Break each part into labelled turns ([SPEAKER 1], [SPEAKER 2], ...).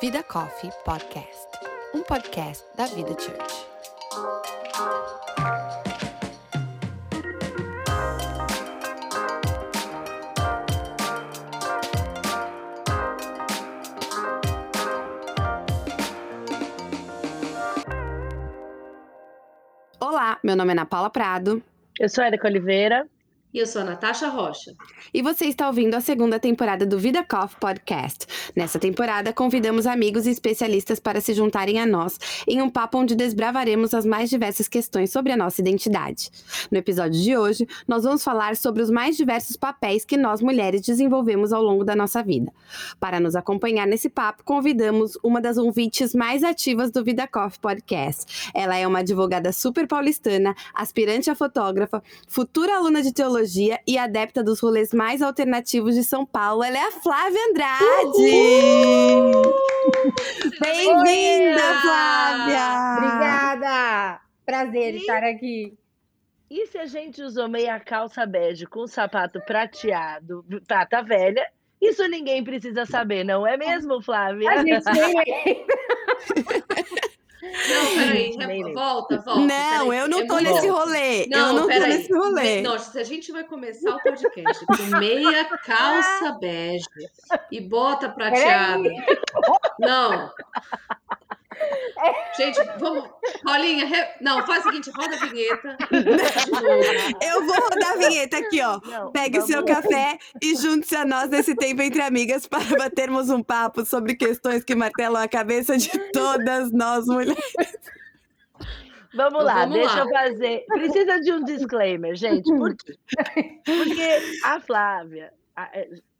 [SPEAKER 1] Vida Coffee Podcast, um podcast da Vida Church. Olá, meu nome é Ana Paula Prado.
[SPEAKER 2] Eu sou Érica Oliveira.
[SPEAKER 3] E eu sou a Natasha Rocha.
[SPEAKER 1] E você está ouvindo a segunda temporada do Vida Coffee Podcast. Nessa temporada, convidamos amigos e especialistas para se juntarem a nós em um papo onde desbravaremos as mais diversas questões sobre a nossa identidade. No episódio de hoje, nós vamos falar sobre os mais diversos papéis que nós mulheres desenvolvemos ao longo da nossa vida. Para nos acompanhar nesse papo, convidamos uma das ouvintes mais ativas do Vida Coffee Podcast. Ela é uma advogada super paulistana, aspirante a fotógrafa, futura aluna de teologia e adepta dos rolês mais alternativos de São Paulo. Ela é a Flávia Andrade! Bem-vinda, Flávia!
[SPEAKER 4] Obrigada! Prazer
[SPEAKER 2] E-
[SPEAKER 4] estar aqui.
[SPEAKER 2] E se a gente usou meia calça bege com sapato prateado, prata velha, isso ninguém precisa saber, não é mesmo, Flávia?
[SPEAKER 4] A gente nem.
[SPEAKER 3] Não, peraí, volta, volta.
[SPEAKER 1] Não,
[SPEAKER 3] peraí,
[SPEAKER 1] eu não
[SPEAKER 3] é
[SPEAKER 1] tô
[SPEAKER 3] muito-
[SPEAKER 1] nesse rolê.
[SPEAKER 3] Não,
[SPEAKER 1] eu não tô
[SPEAKER 3] peraí.
[SPEAKER 1] nesse rolê.
[SPEAKER 3] Não, se a gente vai começar o podcast com meia calça bege e bota prateada. Não. Gente, vamos. Paulinha, re- não, faz o seguinte, roda a vinheta.
[SPEAKER 1] Eu vou rodar a vinheta aqui, ó.
[SPEAKER 2] Não,
[SPEAKER 1] Pegue o seu café e junte-se a nós nesse tempo entre amigas para batermos um papo sobre questões que martelam a cabeça de todas nós mulheres.
[SPEAKER 2] Vamos lá,
[SPEAKER 3] vamos
[SPEAKER 2] deixa
[SPEAKER 3] lá.
[SPEAKER 2] eu fazer. Precisa de um disclaimer, gente. Por quê? Porque a Flávia, a,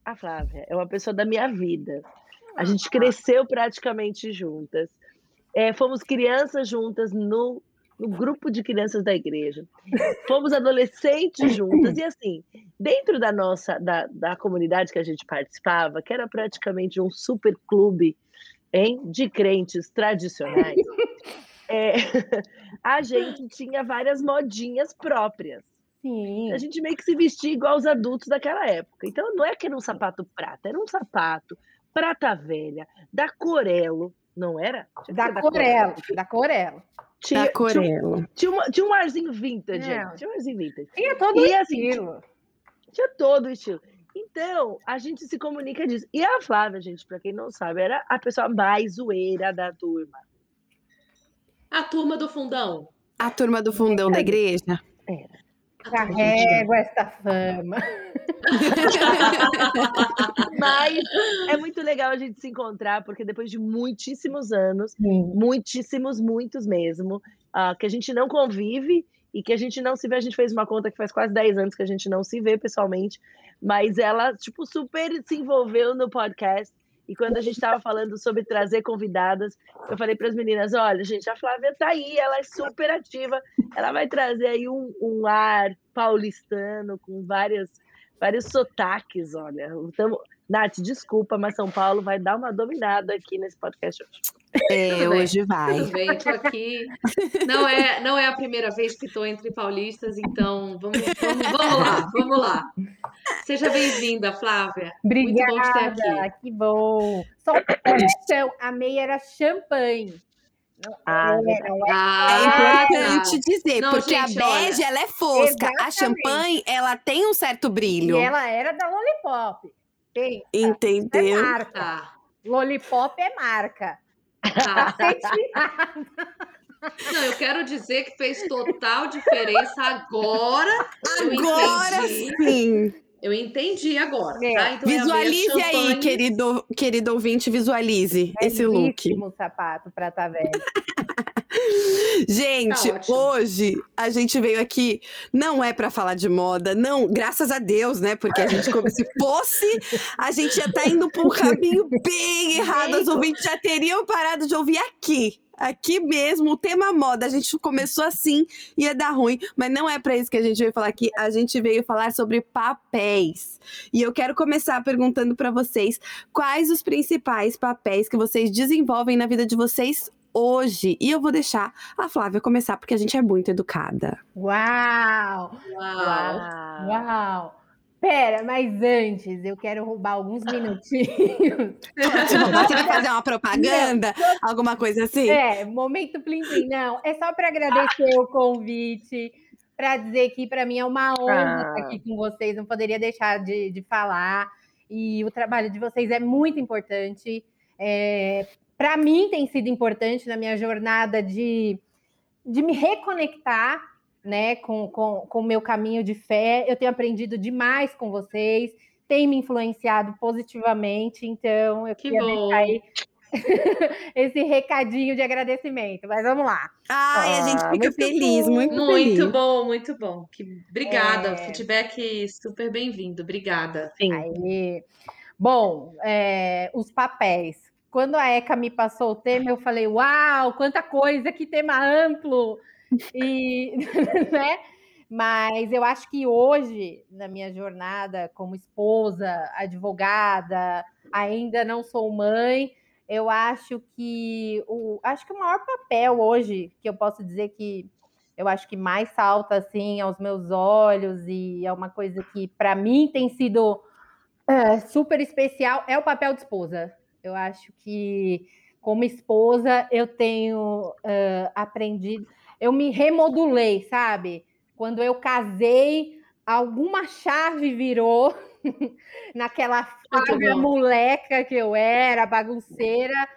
[SPEAKER 2] a Flávia é uma pessoa da minha vida. A gente cresceu praticamente juntas. É, fomos crianças juntas no, no grupo de crianças da igreja. Fomos adolescentes juntas. E assim, dentro da nossa, da, da comunidade que a gente participava, que era praticamente um super clube hein, de crentes tradicionais, é, a gente tinha várias modinhas próprias.
[SPEAKER 4] Sim.
[SPEAKER 2] A gente meio que se vestia igual os adultos daquela época. Então não é que era um sapato prata, era um sapato prata velha, da Corelo, não era?
[SPEAKER 4] Da Corelo. Da Corelo.
[SPEAKER 2] Tinha,
[SPEAKER 1] Da
[SPEAKER 2] tinha,
[SPEAKER 1] Corelo.
[SPEAKER 2] tinha, uma- tinha um arzinho vintage, gente. Tinha um arzinho vintage.
[SPEAKER 4] Tinha todo o
[SPEAKER 2] E assim,
[SPEAKER 4] estilo.
[SPEAKER 2] Tinha todo o estilo. Então, a gente se comunica disso. E a Flávia, gente, pra quem não sabe, era a pessoa mais zoeira da turma.
[SPEAKER 3] A turma do fundão.
[SPEAKER 1] A turma do fundão da igreja.
[SPEAKER 3] A turma do
[SPEAKER 4] Carrego essa fama.
[SPEAKER 2] Mas é muito legal a gente se encontrar, porque depois de muitíssimos anos,
[SPEAKER 4] Sim.
[SPEAKER 2] muitíssimos, muitos mesmo, ah, que a gente não convive e que a gente não se vê. A gente fez uma conta que faz quase 10 anos que a gente não se vê pessoalmente, mas ela, tipo, super se envolveu no podcast. E quando a gente estava falando sobre trazer convidadas, eu falei para as meninas: olha, gente, a Flávia tá aí, ela é super ativa, ela vai trazer aí um, um ar paulistano com várias, vários sotaques. Olha, tamo... Nath, desculpa, mas São Paulo vai dar uma dominada aqui nesse podcast hoje.
[SPEAKER 1] É,
[SPEAKER 3] Tudo bem.
[SPEAKER 1] hoje vai.
[SPEAKER 3] Tudo bem, tô aqui. Não é, não é a primeira vez que estou entre paulistas, então vamos, vamos, vamos lá, vamos lá. Seja bem-vinda, Flávia. Muito bom te ter
[SPEAKER 4] Obrigada,
[SPEAKER 3] aqui.
[SPEAKER 4] que bom. Só correção, a meia era champanhe. Não,
[SPEAKER 2] Ah,
[SPEAKER 4] é, não é.
[SPEAKER 1] É
[SPEAKER 3] Ah,
[SPEAKER 1] importante dizer,
[SPEAKER 3] Não,
[SPEAKER 1] porque
[SPEAKER 3] gente,
[SPEAKER 1] a
[SPEAKER 3] olha.
[SPEAKER 1] bege, ela é fosca. A
[SPEAKER 4] Exatamente.
[SPEAKER 1] champanhe, ela tem um certo
[SPEAKER 4] E
[SPEAKER 1] brilho.
[SPEAKER 4] ela era da Lollipop. Tem, é
[SPEAKER 1] Entendeu?
[SPEAKER 4] marca.
[SPEAKER 3] Tá,
[SPEAKER 4] Lollipop é marca.
[SPEAKER 3] Tá. Não, eu quero dizer que fez total diferença agora.
[SPEAKER 1] Agora sim.
[SPEAKER 3] Eu entendi agora,
[SPEAKER 4] É.
[SPEAKER 3] tá? Então é
[SPEAKER 1] Visualize aí, querido, querido ouvinte, visualize esse look.
[SPEAKER 4] Belíssimo sapato prata velha.
[SPEAKER 1] Gente,
[SPEAKER 3] Tá
[SPEAKER 1] hoje a gente veio aqui, não é pra falar de moda, não, graças a Deus, né? Porque a gente, como se fosse, a gente já tá indo pra um caminho bem errado. Os ouvintes já teriam parado de ouvir aqui. Aqui mesmo, o tema moda. A gente começou assim, ia dar ruim, mas não é pra isso que a gente veio falar aqui. A gente veio falar sobre papéis. E eu quero começar perguntando pra vocês quais os principais papéis que vocês desenvolvem na vida de vocês hoje. E eu vou deixar a Flávia começar, porque a gente é muito educada.
[SPEAKER 4] Uau!
[SPEAKER 3] Uau.
[SPEAKER 4] Uau! Pera, mas antes eu quero roubar alguns minutinhos.
[SPEAKER 1] Você vai fazer uma propaganda? Não. Alguma coisa assim?
[SPEAKER 4] É, momento plim plim. Não, é só para agradecer o convite, para dizer que para mim é uma honra ah. estar aqui com vocês, não poderia deixar de, de falar. E o trabalho de vocês é muito importante. É, para mim tem sido importante na minha jornada de, de me reconectar né, com o com, com meu caminho de fé. Eu tenho aprendido demais com vocês, tem me influenciado positivamente, então eu
[SPEAKER 3] que queria bom. deixar aí
[SPEAKER 4] esse recadinho de agradecimento. Mas vamos lá.
[SPEAKER 1] Ai, ah, a gente fica feliz, bom. muito,
[SPEAKER 3] muito
[SPEAKER 1] feliz.
[SPEAKER 3] Muito bom, muito bom. Que... Obrigada, é... feedback super bem-vindo. Obrigada.
[SPEAKER 4] Sim. Aí. Bom, é, os papéis. Quando a ECA me passou o tema, eu falei: Uau, quanta coisa, que tema amplo! E, né? Mas eu acho que hoje, na minha jornada como esposa, advogada, ainda não sou mãe, eu acho que o acho que o maior papel hoje que eu posso dizer que eu acho que mais salta assim aos meus olhos e é uma coisa que para mim tem sido é, super especial é o papel de esposa. Eu acho que como esposa eu tenho uh, aprendido eu me remodulei, sabe? Quando eu casei, alguma chave virou naquela fábia moleca que eu era, bagunceira,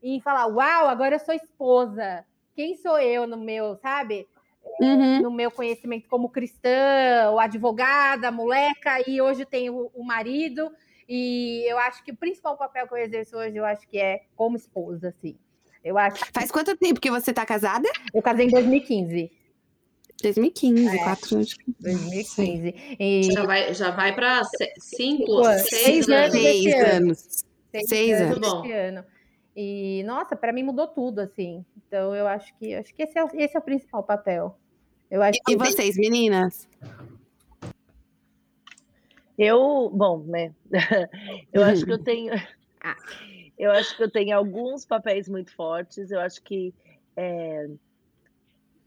[SPEAKER 4] e falar: Uau, agora eu sou esposa. Quem sou eu no meu, sabe? Uhum. No meu conhecimento como cristã, ou advogada, moleca, e hoje tenho o marido. E eu acho que o principal papel que eu exerço hoje, eu acho que é como esposa, assim. Eu acho.
[SPEAKER 1] Faz quanto tempo que você tá casada?
[SPEAKER 4] Eu casei em 2015.
[SPEAKER 1] 2015, é, quatro anos.
[SPEAKER 4] 2015.
[SPEAKER 3] E... Já vai, já vai para cinco, seis, seis anos.
[SPEAKER 1] Seis anos.
[SPEAKER 4] Seis, seis anos. anos. ano. E, nossa, para mim mudou tudo, assim. Então, eu acho que acho que esse é, esse é o principal papel. Eu acho
[SPEAKER 1] e, que... vocês, meninas?
[SPEAKER 2] Eu, bom, né? eu acho que eu tenho. Ah. Eu acho que eu tenho alguns papéis muito fortes. Eu acho que é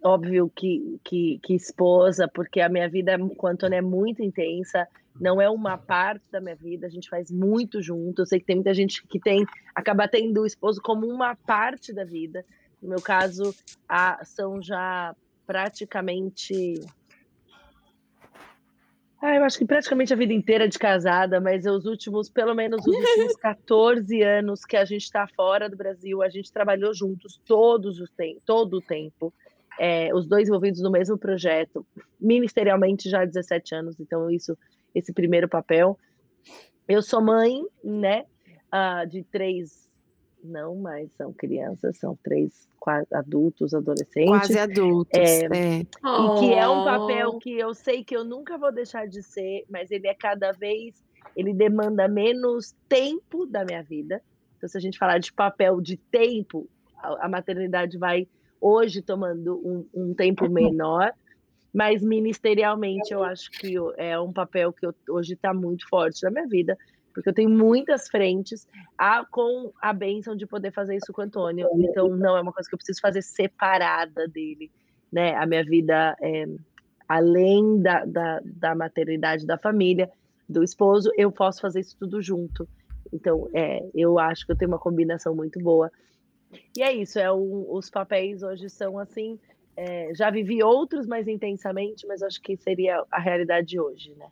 [SPEAKER 2] óbvio que, que, que esposa, porque a minha vida com a Antônia é muito intensa, não é uma parte da minha vida, a gente faz muito junto. Eu sei que tem muita gente que tem acaba tendo o esposo como uma parte da vida. No meu caso, a, são já praticamente ah, eu acho que praticamente a vida inteira de casada, mas os últimos, pelo menos os últimos 14 anos que a gente está fora do Brasil, a gente trabalhou juntos todos os tem todo o tempo, é, os dois envolvidos no mesmo projeto, ministerialmente já há 17 anos, então isso, esse primeiro papel. Eu sou mãe, né, uh, de três, não, mas são crianças, são três quase adultos, adolescentes.
[SPEAKER 1] Quase adultos. É, é.
[SPEAKER 2] E que é um papel que eu sei que eu nunca vou deixar de ser, mas ele é cada vez, ele demanda menos tempo da minha vida. Então, se a gente falar de papel de tempo, a, a maternidade vai hoje tomando um, um tempo menor, mas ministerialmente eu acho que é um papel que eu, hoje está muito forte na minha vida, porque eu tenho muitas frentes a, com a bênção de poder fazer isso com o Antônio. Então, não é uma coisa que eu preciso fazer separada dele. Né? A minha vida, é, além da, da, da maternidade da família, do esposo, eu posso fazer isso tudo junto. Então, é, eu acho que eu tenho uma combinação muito boa. E é isso, é um, os papéis hoje são assim. É, já vivi outros mais intensamente, mas acho que seria a realidade de hoje, né?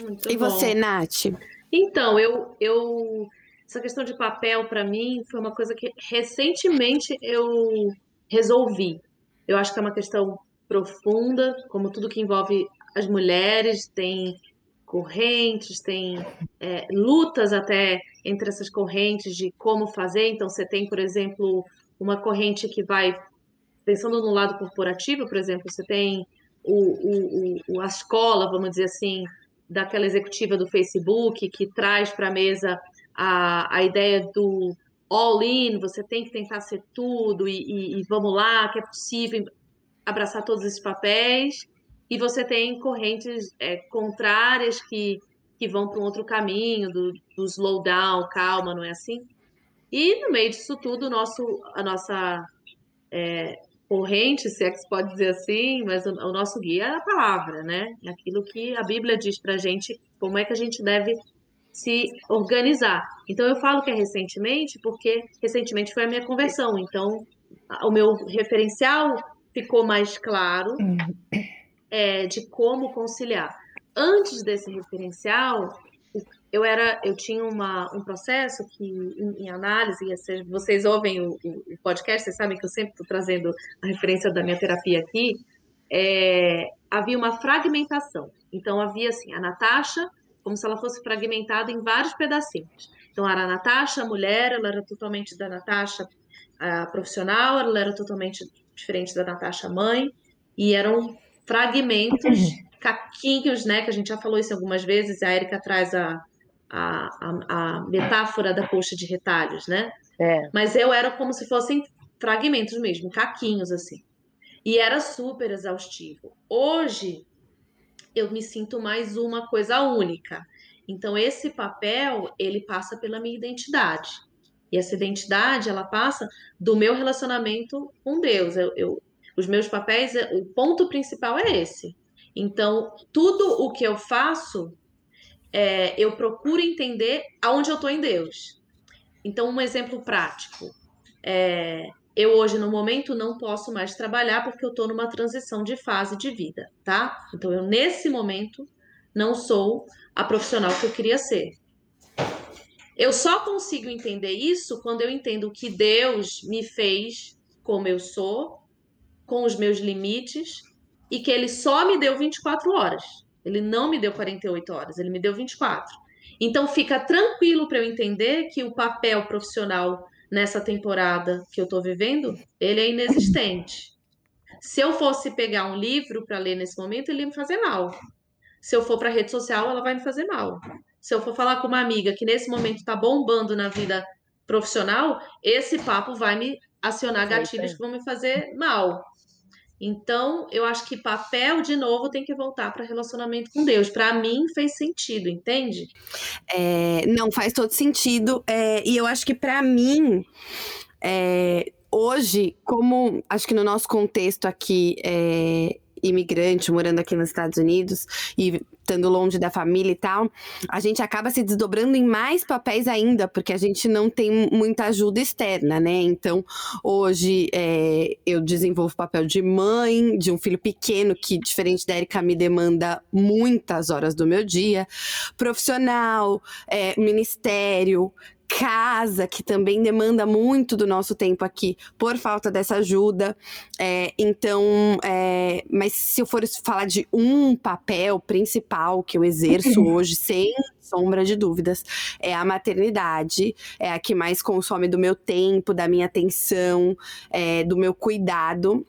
[SPEAKER 1] Muito e bom. você, Nath?
[SPEAKER 3] Então, eu, eu essa questão de papel para mim foi uma coisa que recentemente eu resolvi. Eu acho que é uma questão profunda, como tudo que envolve as mulheres, tem correntes, tem é, lutas até entre essas correntes de como fazer. Então, você tem, por exemplo, uma corrente que vai, pensando no lado corporativo, por exemplo, você tem o, o, o, a escola, vamos dizer assim, daquela executiva do Facebook que traz para a mesa a ideia do all-in, você tem que tentar ser tudo e, e, e, vamos lá, que é possível abraçar todos esses papéis. E você tem correntes é, contrárias que, que vão para um outro caminho, do, do slow down, calma, não é assim? E no meio disso tudo, nosso, a nossa é, corrente, se é que se pode dizer assim, mas o, o nosso guia é a palavra, né? É aquilo que a Bíblia diz pra gente, como é que a gente deve se organizar. Então eu falo que é recentemente, porque recentemente foi a minha conversão. Então o meu referencial ficou mais claro é, de como conciliar. Antes desse referencial, eu era, eu tinha uma, um processo que em, em análise, vocês ouvem o, o, podcast, vocês sabem que eu sempre estou trazendo a referência da minha terapia aqui. É, havia uma fragmentação. Então havia assim a Natasha como se ela fosse fragmentada em vários pedacinhos. Então era a Natasha, a mulher, ela era totalmente da Natasha a profissional, ela era totalmente diferente da Natasha mãe e eram fragmentos, caquinhos, né? Que a gente já falou isso algumas vezes. A Erika traz a a, a, metáfora da coxa de retalhos, né?
[SPEAKER 2] É.
[SPEAKER 3] Mas eu era como se fossem fragmentos mesmo, caquinhos assim. E era super exaustivo. Hoje eu me sinto mais uma coisa única. Então esse papel, ele passa pela minha identidade. E essa identidade, ela passa do meu relacionamento com Deus. Eu, eu, os meus papéis, o ponto principal é esse. Então, tudo o que eu faço é, eu procuro entender aonde eu estou em Deus. Então, um exemplo prático. É, eu hoje, no momento, não posso mais trabalhar porque eu estou numa transição de fase de vida, tá? Então, eu, nesse momento, não sou a profissional que eu queria ser. Eu só consigo entender isso quando eu entendo que Deus me fez como eu sou, com os meus limites, e que Ele só me deu 24 horas. Ele não me deu 48 horas, ele me deu 24. Então fica tranquilo para eu entender que o papel profissional nessa temporada que eu estou vivendo, ele é inexistente. Se eu fosse pegar um livro para ler nesse momento, ele ia me fazer mal. Se eu for para rede social, ela vai me fazer mal. Se eu for falar com uma amiga que nesse momento está bombando na vida profissional, esse papo vai me acionar gatilhos que vão me fazer mal. Então, eu acho que papel, de novo, tem que voltar para relacionamento com Deus. Para mim, fez sentido, entende?
[SPEAKER 1] É, não, faz todo sentido. É, e eu acho que para mim, é, hoje, como acho que no nosso contexto aqui, é, imigrante morando aqui nos Estados Unidos e estando longe da família e tal, a gente acaba se desdobrando em mais papéis ainda, porque a gente não tem muita ajuda externa, né? Então, hoje é, eu desenvolvo o papel de mãe de um filho pequeno que, diferente da Erika, me demanda muitas horas do meu dia, profissional, é, ministério, casa, que também demanda muito do nosso tempo aqui, por falta dessa ajuda. É, então, é, mas se eu for falar de um papel principal que eu exerço hoje, sem sombra de dúvidas, é a maternidade, é a que mais consome do meu tempo, da minha atenção, é, do meu cuidado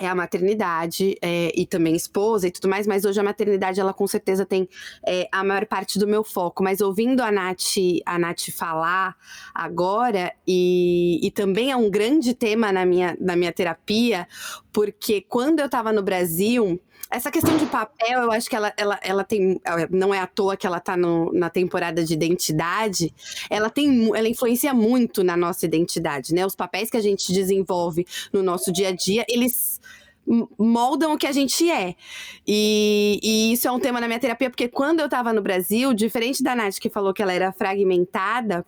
[SPEAKER 1] é a maternidade é, e também esposa e tudo mais, mas hoje a maternidade, ela com certeza tem é, a maior parte do meu foco. Mas ouvindo a Nath, a Nath falar agora, e, e também é um grande tema na minha, na minha terapia, porque quando eu estava no Brasil, essa questão de papel, eu acho que ela, ela, ela tem. Não é à toa que ela tá no, na temporada de identidade. Ela tem. Ela influencia muito na nossa identidade, né? Os papéis que a gente desenvolve no nosso dia a dia, eles moldam o que a gente é. E, e, isso é um tema na minha terapia, porque quando eu estava no Brasil, diferente da Nath que falou que ela era fragmentada,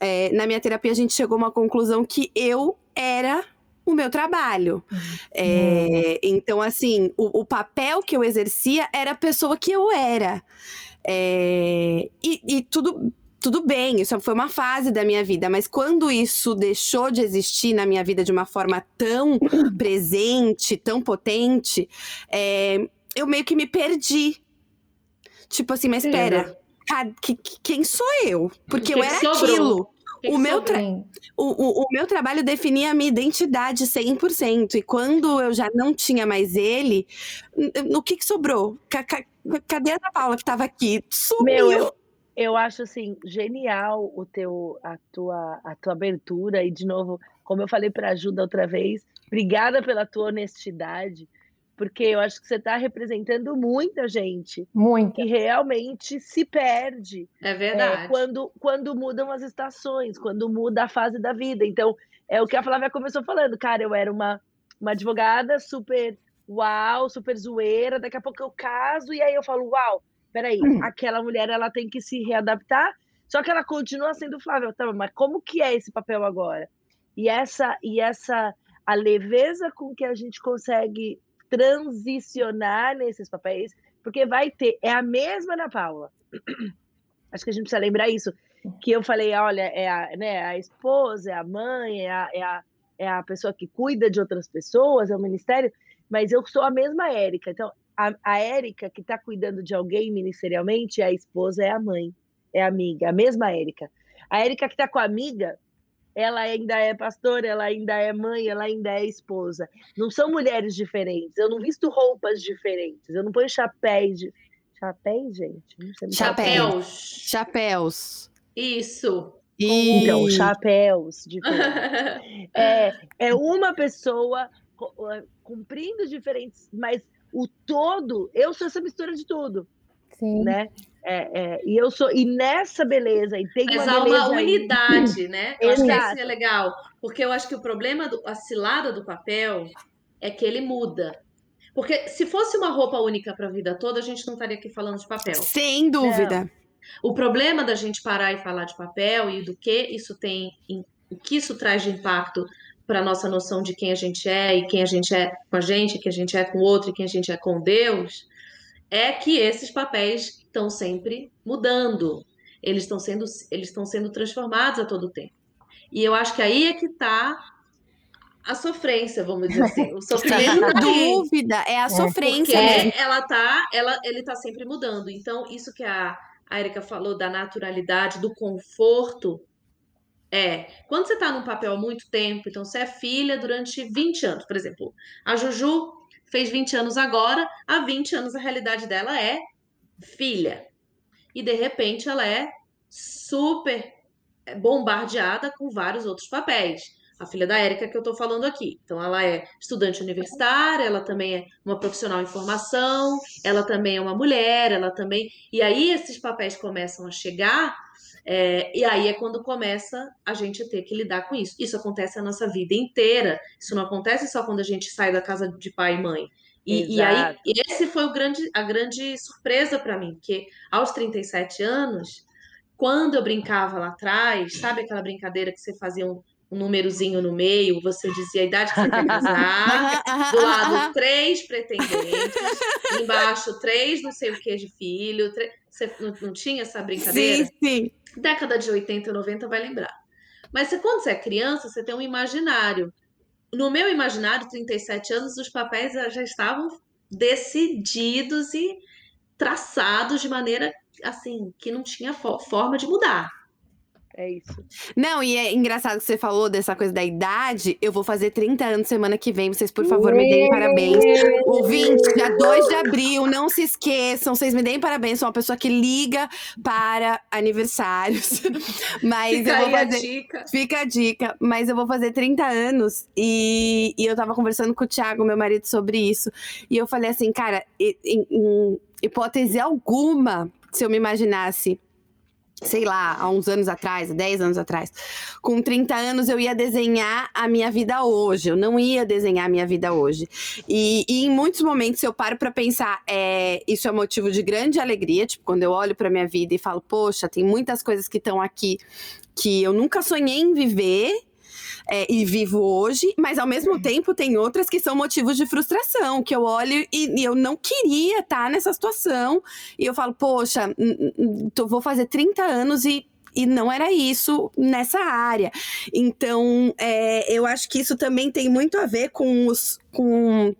[SPEAKER 1] é, na minha terapia a gente chegou a uma conclusão que eu era o meu trabalho. Uhum. É, então, assim, o, o, papel que eu exercia era a pessoa que eu era. É, e, e tudo tudo bem, isso foi uma fase da minha vida, mas quando isso deixou de existir na minha vida de uma forma tão presente, tão potente, é, eu meio que me perdi. Tipo assim, mas espera, quem sou eu? Porque que eu era aquilo o, meu tra... o, o, o, meu trabalho definia a minha identidade 100%. E quando eu já não tinha mais ele, o que, que sobrou? Cadê a Ana Paula que estava aqui? Sumiu! Meu,
[SPEAKER 2] eu, eu acho assim genial o teu, a, tua, a tua abertura. E, de novo, como eu falei para a Ajuda outra vez, obrigada pela tua honestidade porque eu acho que você está representando muita gente
[SPEAKER 4] Muita.
[SPEAKER 2] que realmente se perde.
[SPEAKER 3] É verdade.
[SPEAKER 2] É, quando, quando mudam as estações, quando muda a fase da vida. Então, é o que a Flávia começou falando, cara, eu era uma uma advogada super uau, super zoeira, daqui a pouco eu caso e aí eu falo, uau, peraí, hum. aquela mulher ela tem que se readaptar, só que ela continua sendo Flávia, tá, mas como que é esse papel agora? E essa e essa a leveza com que a gente consegue transicionar nesses papéis, porque vai ter, é a mesma Ana Paula. Acho que a gente precisa lembrar isso, que eu falei, olha, é a, né, a esposa, é a mãe, é a, é, a, é a pessoa que cuida de outras pessoas, é o ministério, mas eu sou a mesma Érica. Então, a, a Érica que está cuidando de alguém ministerialmente, a esposa é a mãe, é a amiga, a mesma Érica. A Érica que está com a amiga, ela ainda é pastora, ela ainda é mãe, ela ainda é esposa. Não são mulheres diferentes. Eu não visto roupas diferentes. Eu não ponho chapéus. De... Chapéus, gente?
[SPEAKER 1] Chapéus. Chapéus.
[SPEAKER 3] Isso.
[SPEAKER 2] Então, chapéus diferentes. é, é uma pessoa cumprindo diferentes, mas o todo, eu sou essa mistura de tudo. Sim. Né? É, é, e eu sou e nessa beleza e tem
[SPEAKER 3] Mas
[SPEAKER 2] uma
[SPEAKER 3] há uma unidade, aí. né? Eu acho que isso é legal, porque eu acho que o problema do a cilada do papel é que ele muda. Porque se fosse uma roupa única para a vida toda, a gente não estaria aqui falando de papel.
[SPEAKER 1] Sem dúvida. Não.
[SPEAKER 3] O problema da gente parar e falar de papel e do que isso tem, o que isso traz de impacto para nossa noção de quem a gente é e quem a gente é com a gente, quem a gente é com o outro e quem a gente é com Deus, é que esses papéis estão sempre mudando. Eles estão sendo, eles estão sendo transformados a todo tempo. E eu acho que aí é que está a sofrência, vamos dizer assim. O sofrimento
[SPEAKER 1] Sem tá dúvida, é a é. sofrência.
[SPEAKER 3] Porque ela tá, ela, ele está sempre mudando. Então, isso que a, a Erika falou da naturalidade, do conforto, é, quando você está num papel há muito tempo, então você é filha durante 20 anos, por exemplo, a Juju fez 20 anos agora, há 20 anos a realidade dela é filha. E de repente ela é super bombardeada com vários outros papéis. A filha da Érica que eu estou falando aqui. Então ela é estudante universitária, ela também é uma profissional em formação, ela também é uma mulher, ela também. E aí esses papéis começam a chegar é, e aí é quando começa a gente ter que lidar com isso. Isso acontece a nossa vida inteira. Isso não acontece só quando a gente sai da casa de pai e mãe. E, e aí, esse foi o grande, a grande surpresa para mim, que aos 37 anos, quando eu brincava lá atrás, sabe aquela brincadeira que você fazia um, um númerozinho no meio, você dizia a idade que você quer casar, do lado três pretendentes, embaixo três não sei o que de filho, três... você não, não, tinha essa brincadeira?
[SPEAKER 1] Sim, sim.
[SPEAKER 3] Década de 80 e 90 vai lembrar. Mas você, quando você é criança, você tem um imaginário. No meu imaginário, 37 anos, os papéis já estavam decididos e traçados de maneira assim que não tinha forma de mudar.
[SPEAKER 2] É isso.
[SPEAKER 1] Não, e é engraçado que você falou dessa coisa da idade. Eu vou fazer 30 anos semana que vem. Vocês, por favor, me deem parabéns. Ouvinte, dia 2 de abril, não se esqueçam. Vocês me deem parabéns. Sou uma pessoa que liga para aniversários. Mas
[SPEAKER 3] fica
[SPEAKER 1] eu vou
[SPEAKER 3] fazer. A dica.
[SPEAKER 1] Fica a dica. Mas eu vou fazer 30 anos. E, e eu tava conversando com o Thiago, meu marido, sobre isso. E eu falei assim, cara, em, em hipótese alguma, se eu me imaginasse sei lá, há uns anos atrás, 10 anos atrás, com 30 anos eu ia desenhar a minha vida hoje, eu não ia desenhar a minha vida hoje. E, e em muitos momentos eu paro para pensar, é, isso é motivo de grande alegria, tipo, quando eu olho para minha vida e falo, poxa, tem muitas coisas que estão aqui que eu nunca sonhei em viver é, e vivo hoje, mas ao mesmo tempo tem outras que são motivos de frustração, que eu olho e, e eu não queria estar nessa situação. E eu falo, poxa, vou fazer 30 anos e e não era isso nessa área. Então, é, eu acho que isso também tem muito a ver com os. Com,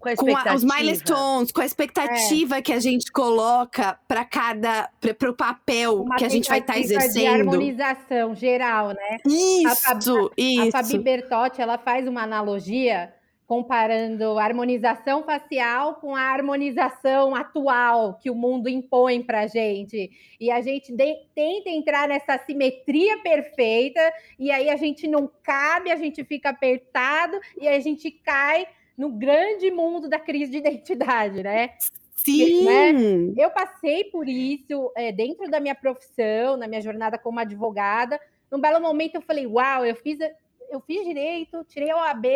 [SPEAKER 2] com, a com a,
[SPEAKER 1] os milestones, com a expectativa é. que a gente coloca para cada para o papel Uma que a gente vai estar tá exercendo. De
[SPEAKER 4] harmonização geral, né?
[SPEAKER 1] Isso, a Fabi, isso.
[SPEAKER 4] A Fabi Bertotti, ela faz uma analogia comparando a harmonização facial com a harmonização atual que o mundo impõe para a gente. E a gente de, tenta entrar nessa simetria perfeita, e aí a gente não cabe, a gente fica apertado, e a gente cai no grande mundo da crise de identidade, né?
[SPEAKER 1] Sim!
[SPEAKER 4] Né? Eu passei por isso é, dentro da minha profissão, na minha jornada como advogada. Num belo momento eu falei, uau, eu fiz, eu fiz direito, tirei a OAB,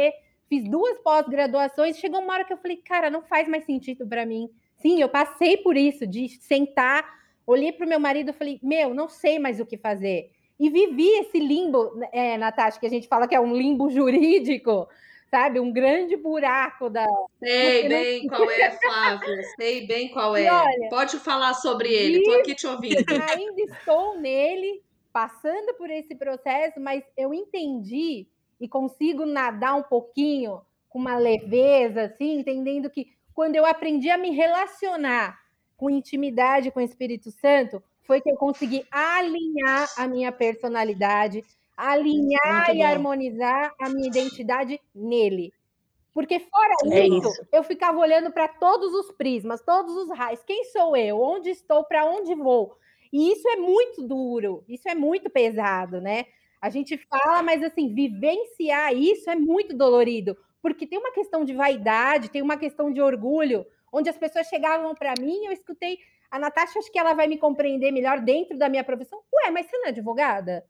[SPEAKER 4] fiz duas pós-graduações. Chegou uma hora que eu falei, cara, não faz mais sentido para mim. Sim, eu passei por isso, de sentar, olhei para o meu marido e falei, meu, não sei mais o que fazer. E vivi esse limbo, é, Natasha, que a gente fala que é um limbo jurídico, sabe? Um grande buraco da.
[SPEAKER 3] Sei bem qual é, Flávia. Sei bem qual é. Olha, Pode falar sobre ele, estou aqui te ouvindo.
[SPEAKER 4] Ainda estou nele, passando por esse processo, mas eu entendi e consigo nadar um pouquinho com uma leveza, assim, entendendo que quando eu aprendi a me relacionar com intimidade com o Espírito Santo, foi que eu consegui alinhar a minha personalidade, alinhar Muito e bom. harmonizar a minha identidade nele. Porque fora é isso, isso, eu ficava olhando para todos os prismas, todos os raios. Quem sou eu? Onde estou? Para onde vou? E isso é muito duro, isso é muito pesado, né? A gente fala, mas assim, vivenciar isso é muito dolorido, porque tem uma questão de vaidade, tem uma questão de orgulho, onde as pessoas chegavam para mim, eu escutei a Natasha, acho que ela vai me compreender melhor dentro da minha profissão. Ué, mas você não é advogada?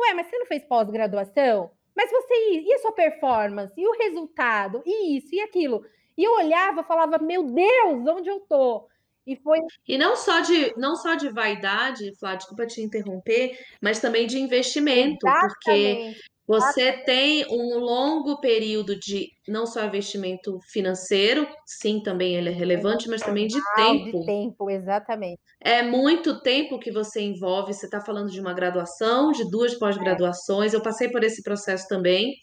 [SPEAKER 4] Ué, mas você não fez pós-graduação? Mas você, e a sua performance? E o resultado? E isso, e aquilo? E eu olhava, falava, meu Deus, onde eu tô?
[SPEAKER 3] E foi. E não só de, não só de vaidade, Flávia, desculpa te interromper, mas também de investimento, Exatamente. porque você tem um longo período de não só investimento financeiro, sim, também ele é relevante, mas também de tempo.
[SPEAKER 4] De tempo, exatamente.
[SPEAKER 3] É muito tempo que você envolve. Você está falando de uma graduação, de duas pós-graduações. Eu passei por esse processo também.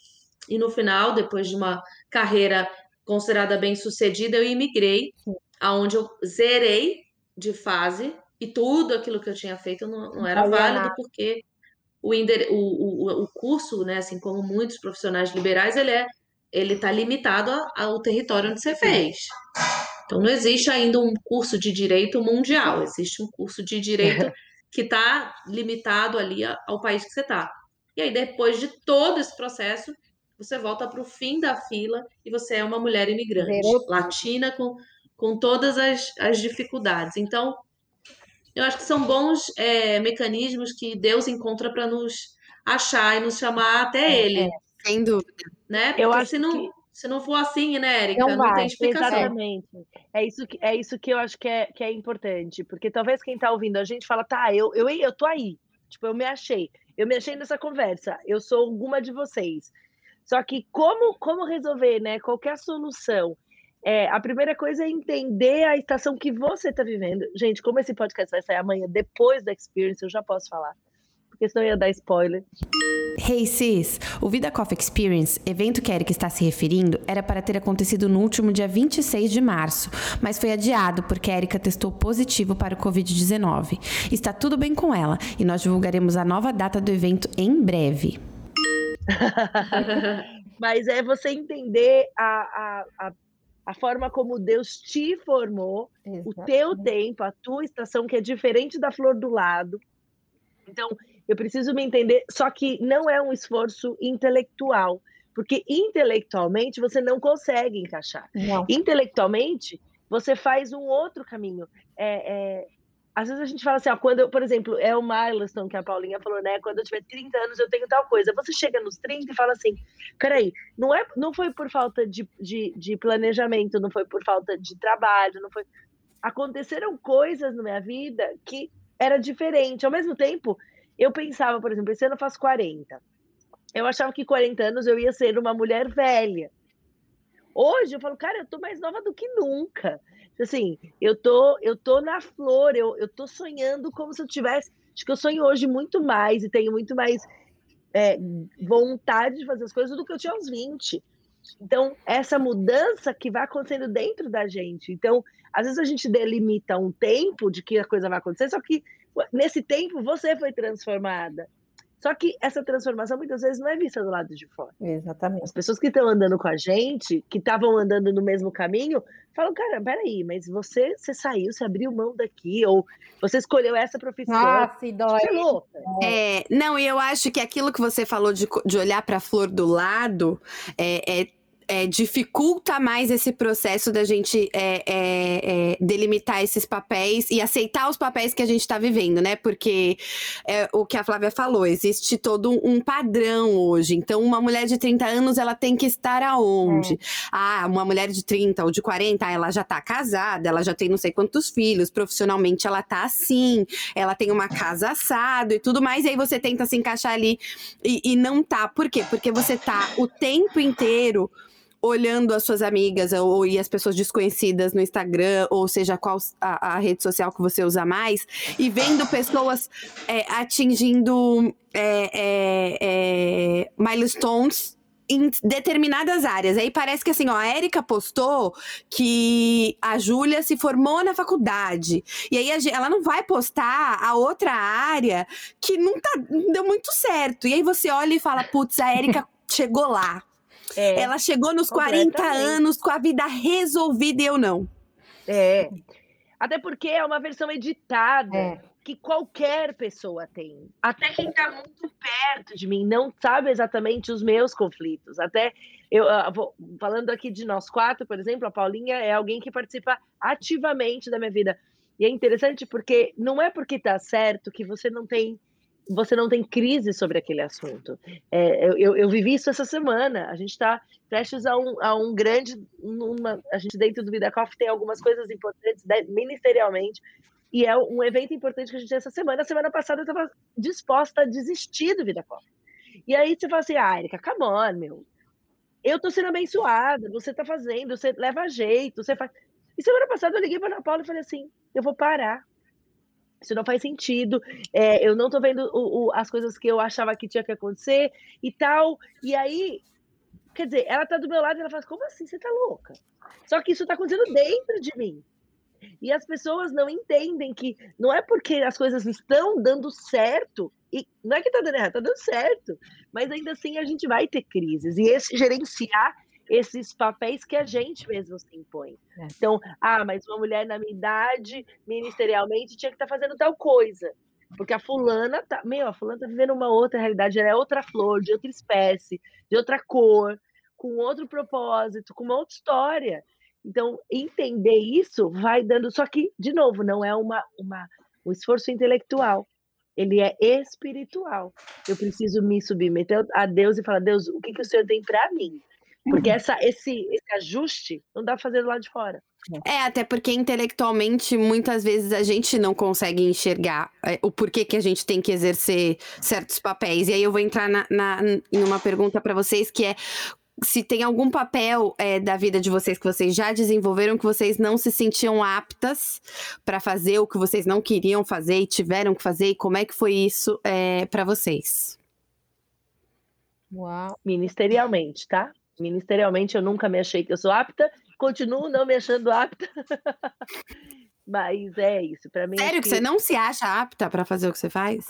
[SPEAKER 3] E no final, depois de uma carreira considerada bem sucedida, eu imigrei, aonde eu zerei de fase e tudo aquilo que eu tinha feito não, não era válido, porque o, o, o, curso, né, assim como muitos profissionais liberais, ele é ele está limitado ao território onde você fez. Então não existe ainda um curso de direito mundial, existe um curso de direito que está limitado ali ao país que você está. E aí depois de todo esse processo, você volta para o fim da fila e você é uma mulher imigrante, latina com, com todas as, as dificuldades. Então eu acho que são bons é, mecanismos que Deus encontra para nos achar e nos chamar até é, Ele. É,
[SPEAKER 1] sem dúvida.
[SPEAKER 3] Né? Porque eu acho se não, que... se não for assim, né, Erika, não, não tem explicação.
[SPEAKER 2] Exatamente. É isso, que, é isso que eu acho que é, que é importante. Porque talvez quem está ouvindo a gente fala, tá, eu, eu, eu tô aí. Tipo, eu me achei. Eu me achei nessa conversa. Eu sou alguma de vocês. Só que como, como resolver, né? Qualquer solução é, a primeira coisa é entender a estação que você está vivendo. Gente, como esse podcast vai sair amanhã, depois da Experience, eu já posso falar. Porque senão ia dar spoiler.
[SPEAKER 1] Hey sis, o Vida Coffee Experience, evento que a Erika está se referindo, era para ter acontecido no último dia 26 de março, mas foi adiado porque a Erika testou positivo para o Covid-19. Está tudo bem com ela e nós divulgaremos a nova data do evento em breve.
[SPEAKER 2] mas é você entender a, a, a a forma como Deus te formou, Exatamente. o teu tempo, a tua estação, que é diferente da flor do lado. Então, eu preciso me entender, só que não é um esforço intelectual, porque intelectualmente você não consegue encaixar. Não. Intelectualmente, você faz um outro caminho. É, é, às vezes a gente fala assim, ó, quando eu, por exemplo, é o milestone que a Paulinha falou, né? Quando eu tiver 30 anos, eu tenho tal coisa. Você chega nos 30 e fala assim, peraí, não, é, não foi por falta de, de, de planejamento, não foi por falta de trabalho, não foi. Aconteceram coisas na minha vida que era diferente. Ao mesmo tempo, eu pensava, por exemplo, esse ano eu faço 40. Eu achava que 40 anos eu ia ser uma mulher velha. Hoje eu falo, cara, eu tô mais nova do que nunca. Assim, eu tô, eu tô na flor, eu, eu tô sonhando como se eu tivesse. Acho que eu sonho hoje muito mais e tenho muito mais é, vontade de fazer as coisas do que eu tinha aos 20. Então, essa mudança que vai acontecendo dentro da gente. Então, às vezes a gente delimita um tempo de que a coisa vai acontecer, só que nesse tempo você foi transformada. Só que essa transformação muitas vezes não é vista do lado de fora.
[SPEAKER 4] Exatamente.
[SPEAKER 2] As pessoas que estão andando com a gente, que estavam andando no mesmo caminho, falam, cara, peraí, mas você, você saiu, você abriu mão daqui, ou você escolheu essa profissão.
[SPEAKER 4] Ah, se dói. Você é
[SPEAKER 1] louca. É, não, e eu acho que aquilo que você falou de, de olhar para a flor do lado é, é é, dificulta mais esse processo da gente é, é, é delimitar esses papéis e aceitar os papéis que a gente está vivendo, né? Porque é o que a Flávia falou, existe todo um padrão hoje. Então, uma mulher de 30 anos, ela tem que estar aonde? É. Ah, uma mulher de 30 ou de 40, ela já está casada, ela já tem não sei quantos filhos, profissionalmente ela tá assim, ela tem uma casa assado e tudo mais, e aí você tenta se encaixar ali e, e não tá. Por quê? Porque você tá o tempo inteiro olhando as suas amigas ou e as pessoas desconhecidas no Instagram, ou seja, qual a, a rede social que você usa mais, e vendo pessoas é, atingindo é, é, é, milestones em determinadas áreas. Aí parece que assim, ó, a Erika postou que a Júlia se formou na faculdade. E aí a, ela não vai postar a outra área que não, tá, não deu muito certo. E aí você olha e fala, putz, a Erika chegou lá. É, ela chegou nos 40 anos com a vida resolvida e eu não.
[SPEAKER 2] É. Até porque é uma versão editada. É que qualquer pessoa tem. Até quem está muito perto de mim não sabe exatamente os meus conflitos. Até eu uh, vou, falando aqui de nós quatro, por exemplo, a Paulinha é alguém que participa ativamente da minha vida. E é interessante porque não é porque está certo que você não tem você não tem crise sobre aquele assunto. É, eu, eu, vivi isso essa semana. A gente está prestes a um, a um grande. Uma, a gente, dentro do VidaCoff, tem algumas coisas importantes né, ministerialmente e é um evento importante que a gente tem essa semana. A semana passada eu estava disposta a desistir do Vida Copa. E aí você fala assim, ah, Erika, come on, meu. Eu tô sendo abençoada, você tá fazendo, você leva jeito, você faz. E semana passada eu liguei para Ana Paula e falei assim: eu vou parar. Isso não faz sentido. É, eu não tô vendo o, o, as coisas que eu achava que tinha que acontecer e tal. E aí, quer dizer, ela tá do meu lado e ela fala: como assim? Você tá louca? Só que isso tá acontecendo dentro de mim. E as pessoas não entendem que não é porque as coisas estão dando certo, e não é que está dando errado, está dando certo, mas ainda assim a gente vai ter crises. E esse gerenciar esses papéis que a gente mesmo se impõe. É. Então, ah, mas uma mulher na minha idade, ministerialmente, tinha que estar tá fazendo tal coisa. Porque a fulana tá. Meu, a fulana tá vivendo uma outra realidade, ela é outra flor, de outra espécie, de outra cor, com outro propósito, com uma outra história. Então, entender isso vai dando. Só que, de novo, não é uma, uma, um esforço intelectual. Ele é espiritual. Eu preciso me submeter a Deus e falar: Deus, o que, que o Senhor tem para mim? Porque essa, esse, esse ajuste não dá pra fazer do lado de fora.
[SPEAKER 1] É, até porque intelectualmente muitas vezes a gente não consegue enxergar é, o porquê que a gente tem que exercer certos papéis. E aí eu vou entrar na, na em uma pergunta para vocês que é se tem algum papel é, da vida de vocês que vocês já desenvolveram que vocês não se sentiam aptas para fazer o que vocês não queriam fazer e tiveram que fazer e como é que foi isso é, para vocês?
[SPEAKER 2] Uau. Ministerialmente, tá? Ministerialmente eu nunca me achei que eu sou apta, continuo não me achando apta. Mas é isso, para mim.
[SPEAKER 1] Sério que... que você não se acha apta para fazer o que você faz?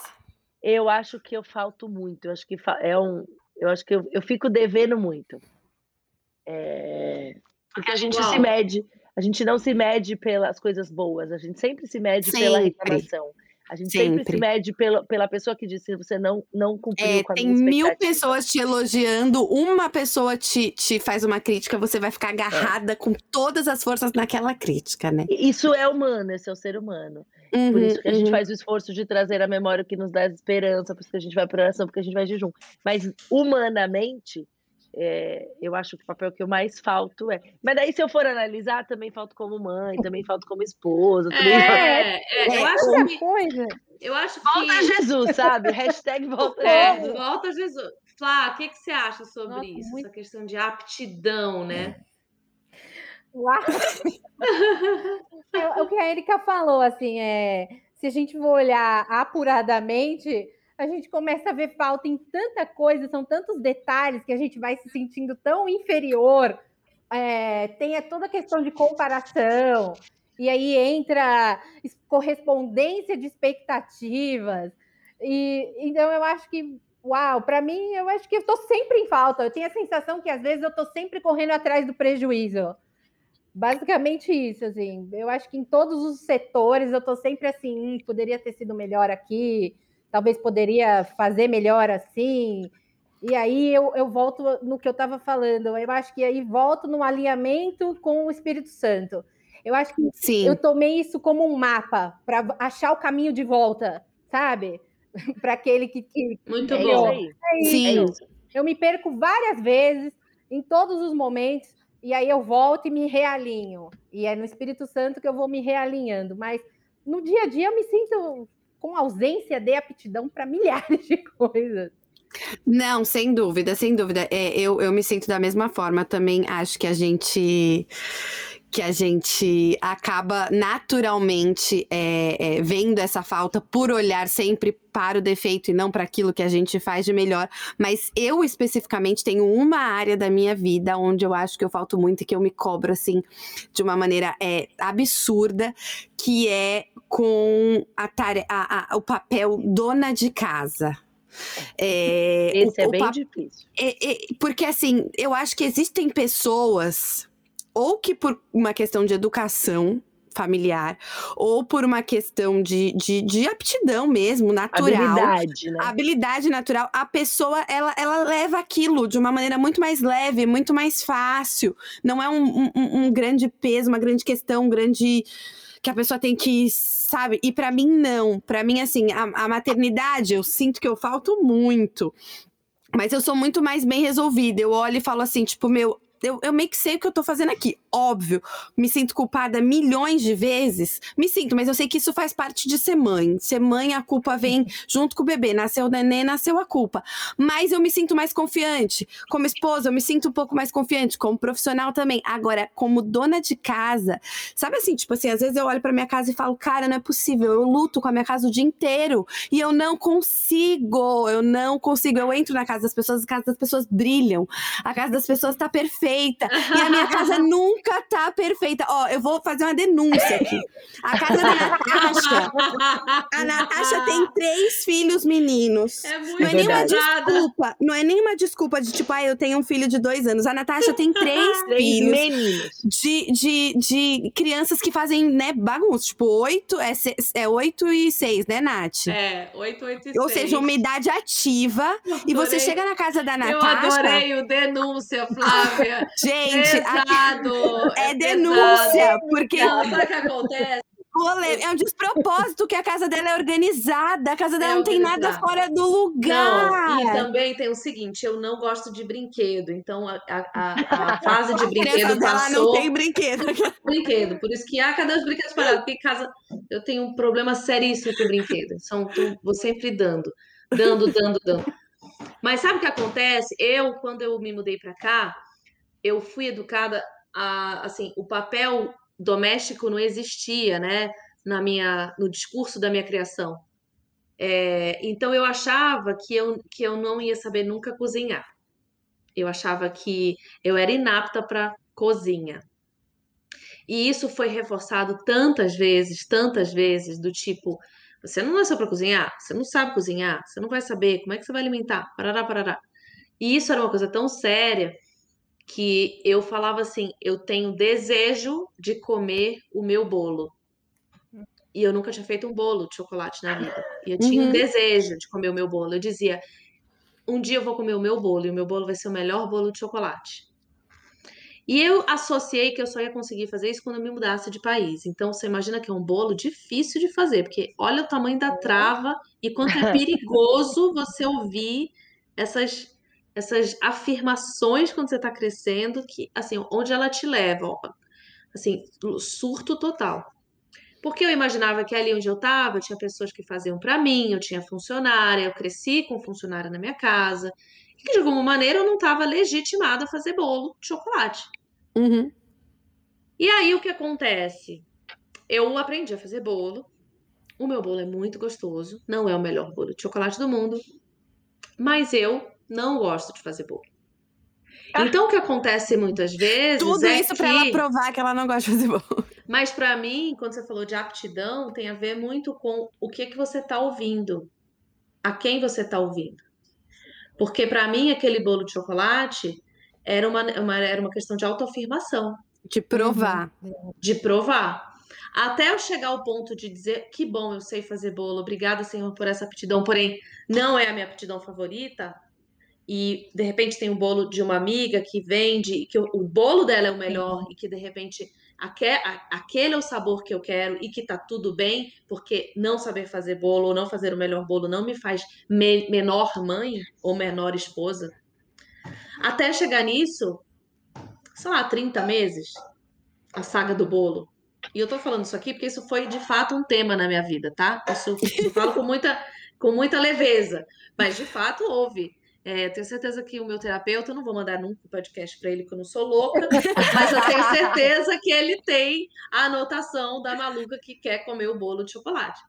[SPEAKER 2] Eu acho que eu falto muito. Eu acho que é um, eu acho que eu, eu fico devendo muito. É... Porque a gente Uau. se mede, a gente não se mede pelas coisas boas, a gente sempre se mede sempre. pela reclamação. A gente sempre, sempre se mede pela, pela pessoa que disse que você não, não cumpriu é, com a
[SPEAKER 1] Tem mil pessoas te elogiando, uma pessoa te, te faz uma crítica, você vai ficar agarrada é. com todas as forças naquela crítica, né?
[SPEAKER 2] Isso é humano, esse é o ser humano. Uhum, por isso que a gente uhum. faz o esforço de trazer a memória que nos dá esperança, por isso que a gente vai para oração, porque a gente vai jejum. Mas humanamente, é, eu acho que o papel que eu mais falto é. Mas daí, se eu for analisar, também falto como mãe, também falto como esposa. Também
[SPEAKER 3] é, é, eu é, acho que. Coisa. Eu acho que...
[SPEAKER 2] Volta Jesus, sabe? Hashtag volta
[SPEAKER 3] é, Jesus. Volta Jesus. Flá, o que, que você acha sobre Nossa, isso? Muito... Essa questão de aptidão, né?
[SPEAKER 4] é, o que a Erika falou, assim, é. Se a gente for olhar apuradamente, a gente começa a ver falta em tanta coisa, são tantos detalhes que a gente vai se sentindo tão inferior. É, tem toda a questão de comparação, e aí entra correspondência de expectativas. E então eu acho que, uau, para mim, eu acho que eu estou sempre em falta. Eu tenho a sensação que às vezes eu estou sempre correndo atrás do prejuízo. Basicamente isso, assim. Eu acho que em todos os setores eu estou sempre assim, hum, poderia ter sido melhor aqui, talvez poderia fazer melhor assim. E aí eu, eu volto no que eu estava falando. Eu acho que aí volto no alinhamento com o Espírito Santo. Eu acho que Sim. eu tomei isso como um mapa para achar o caminho de volta, sabe? para aquele que, que
[SPEAKER 3] muito é bom.
[SPEAKER 4] É Sim. Eu me perco várias vezes em todos os momentos e aí eu volto e me realinho. E é no Espírito Santo que eu vou me realinhando. Mas no dia a dia eu me sinto com ausência de aptidão para milhares de coisas.
[SPEAKER 1] Não, sem dúvida, sem dúvida. É, eu, eu me sinto da mesma forma. Também acho que a gente que a gente acaba naturalmente é, é, vendo essa falta por olhar sempre para o defeito e não para aquilo que a gente faz de melhor. Mas eu especificamente tenho uma área da minha vida onde eu acho que eu falto muito e que eu me cobro assim de uma maneira é, absurda, que é com a, a, a o papel dona de casa.
[SPEAKER 2] É, Esse o, é bem difícil.
[SPEAKER 1] É, é, porque, assim, eu acho que existem pessoas, ou que por uma questão de educação familiar, ou por uma questão de, de, de aptidão mesmo, natural.
[SPEAKER 2] Habilidade, né?
[SPEAKER 1] Habilidade natural. A pessoa, ela, ela leva aquilo de uma maneira muito mais leve, muito mais fácil. Não é um, um, um grande peso, uma grande questão, um grande que a pessoa tem que, sabe? E para mim, não. Para mim, assim, a, a maternidade, eu sinto que eu falto muito. Mas eu sou muito mais bem resolvida. Eu olho e falo assim, tipo, meu, eu, eu meio que sei o que eu tô fazendo aqui. Óbvio, me sinto culpada milhões de vezes. Me sinto, mas eu sei que isso faz parte de ser mãe. Ser mãe, a culpa vem junto com o bebê. Nasceu o neném, nasceu a culpa. Mas eu me sinto mais confiante. Como esposa, eu me sinto um pouco mais confiante. Como profissional também. Agora, como dona de casa, sabe assim, tipo assim, às vezes eu olho pra minha casa e falo, cara, não é possível. Eu luto com a minha casa o dia inteiro. E eu não consigo. Eu não consigo. Eu entro na casa das pessoas, a casa das pessoas brilham. A casa das pessoas tá perfeita perfeita. E a minha casa nunca tá perfeita. Ó, eu vou fazer uma denúncia aqui. A casa da Natasha. A Natasha tem três filhos meninos.
[SPEAKER 3] É muito
[SPEAKER 1] não é nenhuma desculpa. Não é nenhuma desculpa de tipo, ah, eu tenho um filho de dois anos. A Natasha tem três filhos.
[SPEAKER 2] Meninos.
[SPEAKER 1] De, de, de crianças que fazem, né, bagunça. Tipo, oito, é, é oito e seis, né, Nath?
[SPEAKER 3] É, oito, oito e
[SPEAKER 1] Ou seis. seja, uma idade ativa. E você chega na casa da Natasha.
[SPEAKER 3] Eu adorei o denúncia, Flávia.
[SPEAKER 1] Gente,
[SPEAKER 3] pesado,
[SPEAKER 1] é, é denúncia, pesado. porque.
[SPEAKER 3] Não, sabe o que acontece?
[SPEAKER 1] É um despropósito que a casa dela é organizada, a casa dela é não tem nada fora do lugar.
[SPEAKER 3] Não, e também tem o seguinte: eu não gosto de brinquedo, então a, a, a fase de brinquedo passou.
[SPEAKER 1] não tem brinquedo.
[SPEAKER 3] brinquedo, por isso que há cada os brinquedos parados, porque casa eu tenho um problema seríssimo com brinquedo. São, vou sempre dando, dando, dando, dando. Mas sabe o que acontece? Eu, quando eu me mudei para cá, eu fui educada a, assim, o papel doméstico não existia, né, na minha, no discurso da minha criação. É, então eu achava que eu, que eu não ia saber nunca cozinhar. Eu achava que eu era inapta para cozinha. E isso foi reforçado tantas vezes, tantas vezes, do tipo, você não nasceu para cozinhar, você não sabe cozinhar, você não vai saber como é que você vai alimentar, parará, parará. E isso era uma coisa tão séria que eu falava assim: eu tenho desejo de comer o meu bolo. E eu nunca tinha feito um bolo de chocolate na vida. E eu tinha uhum. um desejo de comer o meu bolo. Eu dizia: um dia eu vou comer o meu bolo e o meu bolo vai ser o melhor bolo de chocolate. E eu associei que eu só ia conseguir fazer isso quando eu me mudasse de país. Então você imagina que é um bolo difícil de fazer, porque olha o tamanho da trava e quanto é perigoso você ouvir essas essas afirmações quando você está crescendo, que assim, onde ela te leva, ó, assim, surto total. Porque eu imaginava que ali onde eu estava, tinha pessoas que faziam para mim, eu tinha funcionária, eu cresci com funcionária na minha casa, e que de alguma maneira eu não estava legitimada a fazer bolo de chocolate.
[SPEAKER 1] Uhum.
[SPEAKER 3] E aí o que acontece? Eu aprendi a fazer bolo. O meu bolo é muito gostoso, não é o melhor bolo de chocolate do mundo, mas eu não gosto de fazer bolo. Ah. Então, o que acontece muitas vezes.
[SPEAKER 1] Tudo
[SPEAKER 3] é
[SPEAKER 1] isso
[SPEAKER 3] que...
[SPEAKER 1] para ela provar que ela não gosta de fazer bolo.
[SPEAKER 3] Mas para mim, quando você falou de aptidão, tem a ver muito com o que que você está ouvindo, a quem você está ouvindo. Porque para mim aquele bolo de chocolate era uma, uma, era uma questão de autoafirmação.
[SPEAKER 1] De provar.
[SPEAKER 3] De provar. Até eu chegar ao ponto de dizer que bom, eu sei fazer bolo, obrigada, Senhor, por essa aptidão, porém não é a minha aptidão favorita e de repente tem um bolo de uma amiga que vende, que o, o bolo dela é o melhor e que de repente aque, a, aquele é o sabor que eu quero e que tá tudo bem, porque não saber fazer bolo ou não fazer o melhor bolo não me faz me, menor mãe ou menor esposa. Até chegar nisso, sei lá, 30 meses, a saga do bolo. E eu tô falando isso aqui porque isso foi de fato um tema na minha vida, tá? Isso eu falo com muita, com muita leveza, mas de fato houve. É, eu tenho certeza que o meu terapeuta, eu não vou mandar nunca o podcast para ele, porque eu não sou louca, mas eu tenho certeza que ele tem a anotação da maluca que quer comer o bolo de chocolate.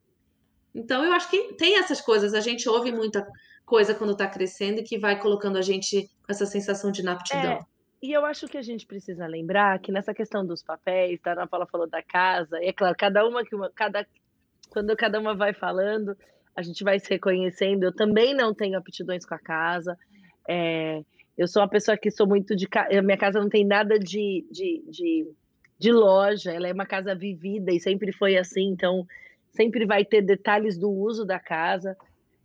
[SPEAKER 3] Então, eu acho que tem essas coisas. A gente ouve muita coisa quando está crescendo e que vai colocando a gente com essa sensação de inaptidão.
[SPEAKER 2] É, e eu acho que a gente precisa lembrar que nessa questão dos papéis, tá? a Ana Paula falou da casa, e é claro, cada uma que uma, cada, quando cada uma vai falando, a gente vai se reconhecendo. Eu também não tenho aptidões com a casa. É, eu sou uma pessoa que sou muito de. Minha casa não tem nada de, de, de, de, loja, ela é uma casa vivida e sempre foi assim, então sempre vai ter detalhes do uso da casa.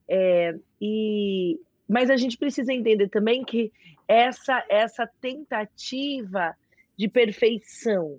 [SPEAKER 2] É, e, mas a gente precisa entender também que essa, essa tentativa de perfeição,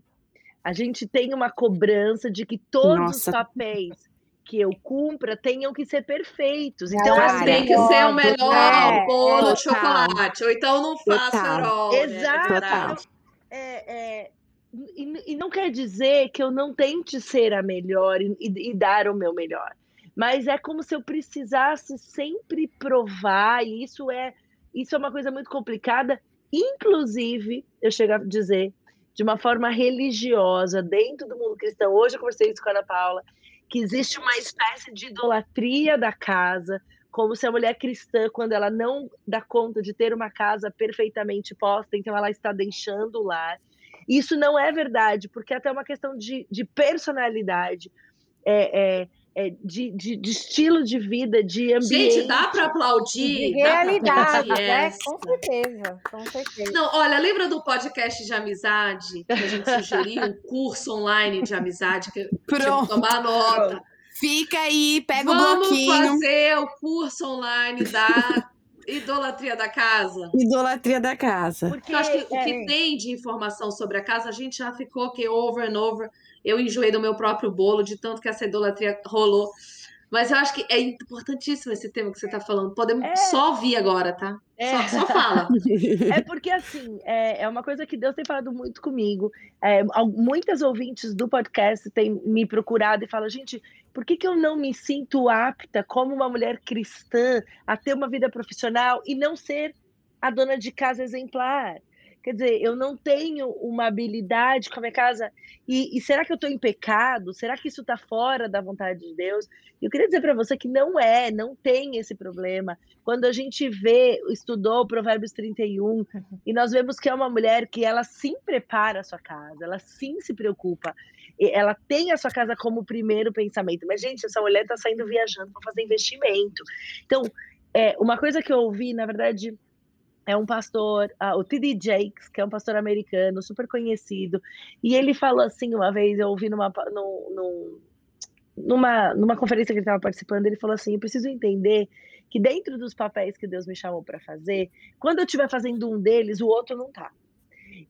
[SPEAKER 2] a gente tem uma cobrança de que todos Nossa. os papéis que eu cumpra tenham que ser perfeitos. Então,
[SPEAKER 3] Cara, assim, tem que ser o melhor é, bolo é, de chocolate, ou então não faço herói.
[SPEAKER 2] Né? Exato. É, é, e, e, não quer dizer que eu não tente ser a melhor e, e, dar o meu melhor. Mas é como se eu precisasse sempre provar, e isso é, isso é uma coisa muito complicada. Inclusive, eu chego a dizer, de uma forma religiosa, dentro do mundo cristão. Hoje eu conversei isso com a Ana Paula que existe uma espécie de idolatria da casa, como se a mulher cristã, quando ela não dá conta de ter uma casa perfeitamente posta, então ela está deixando o lar. Isso não é verdade, porque é até uma questão de, de personalidade. É, é, é, de, de, de, estilo de vida, de ambiente.
[SPEAKER 3] Gente, dá para aplaudir.
[SPEAKER 4] De realidade, né? Com certeza, com certeza.
[SPEAKER 3] Não, olha, lembra do podcast de amizade que a gente sugeriu, um curso online de amizade que Pronto. tomar nota.
[SPEAKER 1] Fica aí, pega
[SPEAKER 3] Vamos
[SPEAKER 1] o bloquinho.
[SPEAKER 3] Vamos fazer o curso online da idolatria da casa.
[SPEAKER 1] Idolatria da casa.
[SPEAKER 3] Porque eu acho que é... o que tem de informação sobre a casa, a gente já ficou que over and over eu enjoei do meu próprio bolo, de tanto que essa idolatria rolou. Mas eu acho que é importantíssimo esse tema que você está falando. Podemos é. só ouvir agora, tá? É. Só, só, fala.
[SPEAKER 2] É porque, assim, é, é, uma coisa que Deus tem falado muito comigo. É, muitas ouvintes do podcast têm me procurado e falam, gente, por que, que eu não me sinto apta, como uma mulher cristã, a ter uma vida profissional e não ser a dona de casa exemplar? Quer dizer, eu não tenho uma habilidade com a minha casa. E, e será que eu estou em pecado? Será que isso está fora da vontade de Deus? E eu queria dizer para você que não é, não tem esse problema. Quando a gente vê, estudou Provérbios 31, e nós vemos que é uma mulher que ela sim prepara a sua casa, ela sim se preocupa. Ela tem a sua casa como primeiro pensamento. Mas, gente, essa mulher está saindo viajando para fazer investimento. Então, é, uma coisa que eu ouvi, na verdade, é um pastor, uh, o T.D. Jakes, que é um pastor americano super conhecido, e ele falou assim uma vez, eu ouvi numa, num, numa, numa conferência que ele estava participando, ele falou assim: eu preciso entender que dentro dos papéis que Deus me chamou para fazer, quando eu estiver fazendo um deles, o outro não tá.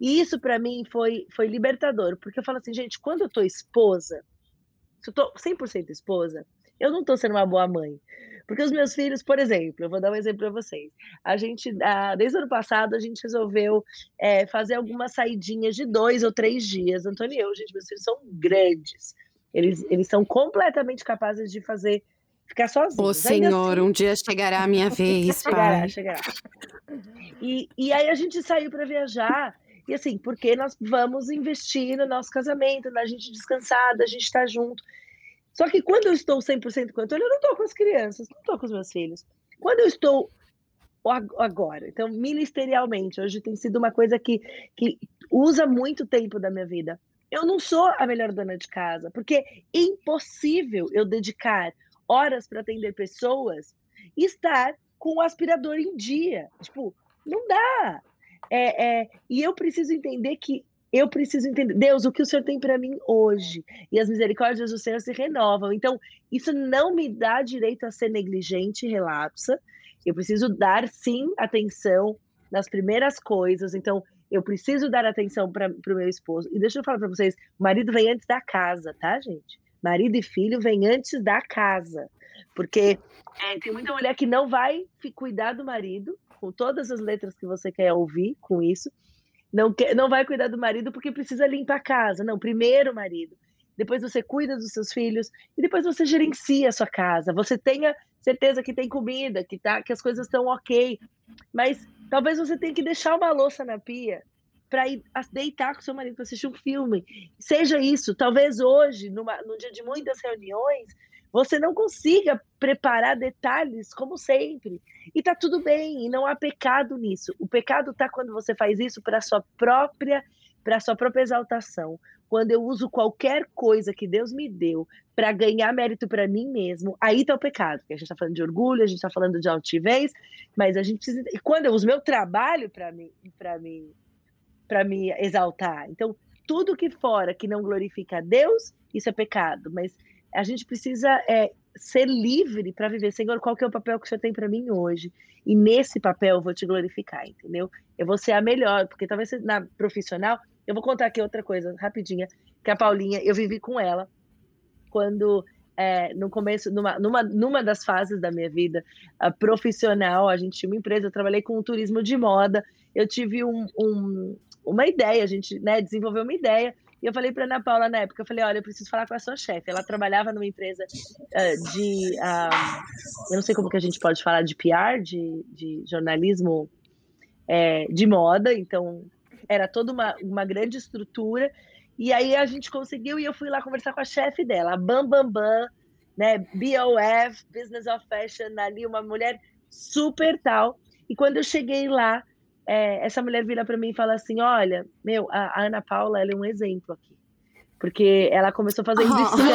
[SPEAKER 2] E isso para mim foi, foi libertador, porque eu falo assim, gente, quando eu tô esposa, se eu tô 100% esposa, eu não tô sendo uma boa mãe. Porque os meus filhos, por exemplo, eu vou dar um exemplo para vocês. A gente, desde o ano passado, a gente resolveu é, fazer algumas saidinhas de dois ou três dias. Antônio e eu, gente, meus filhos são grandes. Eles, eles são completamente capazes de fazer ficar sozinhos.
[SPEAKER 1] Ô, Senhor, assim, um dia chegará a minha vez,
[SPEAKER 2] chegará, pai. Chegará, E, e aí a gente saiu para viajar. E assim, porque nós vamos investir no nosso casamento, na gente descansada, a gente estar tá junto. Só que quando eu estou 100% com o Antônio, eu não estou com as crianças, não estou com os meus filhos. Quando eu estou agora, então, ministerialmente, hoje tem sido uma coisa que, que usa muito tempo da minha vida. Eu não sou a melhor dona de casa, porque é impossível eu dedicar horas para atender pessoas e estar com o aspirador em dia. Tipo, não dá. É, é, e eu preciso entender que eu preciso entender, Deus, o que o Senhor tem para mim hoje? E as misericórdias do Senhor se renovam. Então, isso não me dá direito a ser negligente, relapsa. Eu preciso dar sim atenção nas primeiras coisas. Então, eu preciso dar atenção para o meu esposo. E deixa eu falar para vocês: o marido vem antes da casa, tá, gente? Marido e filho vem antes da casa. Porque é, tem muita mulher que não vai cuidar do marido, com todas as letras que você quer ouvir com isso. Não, quer, não vai cuidar do marido porque precisa limpar a casa. Não, primeiro o marido. Depois você cuida dos seus filhos e depois você gerencia a sua casa. Você tenha certeza que tem comida, que, tá, que as coisas estão ok. Mas talvez você tenha que deixar uma louça na pia para ir deitar com seu marido para assistir um filme. Seja isso, talvez hoje, numa, num dia de muitas reuniões, você não consiga preparar detalhes como sempre. E tá tudo bem, e não há pecado nisso. O pecado tá quando você faz isso para sua própria, para sua própria exaltação. Quando eu uso qualquer coisa que Deus me deu para ganhar mérito para mim mesmo, aí tá o pecado. Porque a gente está falando de orgulho, a gente está falando de altivez, mas a gente precisa. E quando eu uso meu trabalho para mim, para mim, para me exaltar. Então, tudo que fora que não glorifica a Deus, isso é pecado. Mas a gente precisa é, ser livre para viver. Senhor, qual que é o papel que o Senhor tem para mim hoje? E nesse papel eu vou te glorificar, entendeu? Eu vou ser a melhor, porque talvez na profissional, eu vou contar aqui outra coisa rapidinha, que a Paulinha, eu vivi com ela quando é, no começo, numa, numa, numa das fases da minha vida profissional, a gente tinha uma empresa, eu trabalhei com turismo de moda, eu tive um, um, uma ideia, a gente né, desenvolveu uma ideia e eu falei para Ana Paula na época, eu falei, olha, eu preciso falar com a sua chefe. Ela trabalhava numa empresa uh, de, uh, eu não sei como que a gente pode falar de PR, de, de jornalismo é, de moda, então era toda uma, uma grande estrutura. E aí a gente conseguiu e eu fui lá conversar com a chefe dela, a Bam Bam Bam, né, BOF, Business of Fashion, ali uma mulher super tal. E quando eu cheguei lá, é, essa mulher vira para mim e fala assim: Olha, meu, a, a Ana Paula ela é um exemplo aqui. Porque ela começou fazendo oh. esse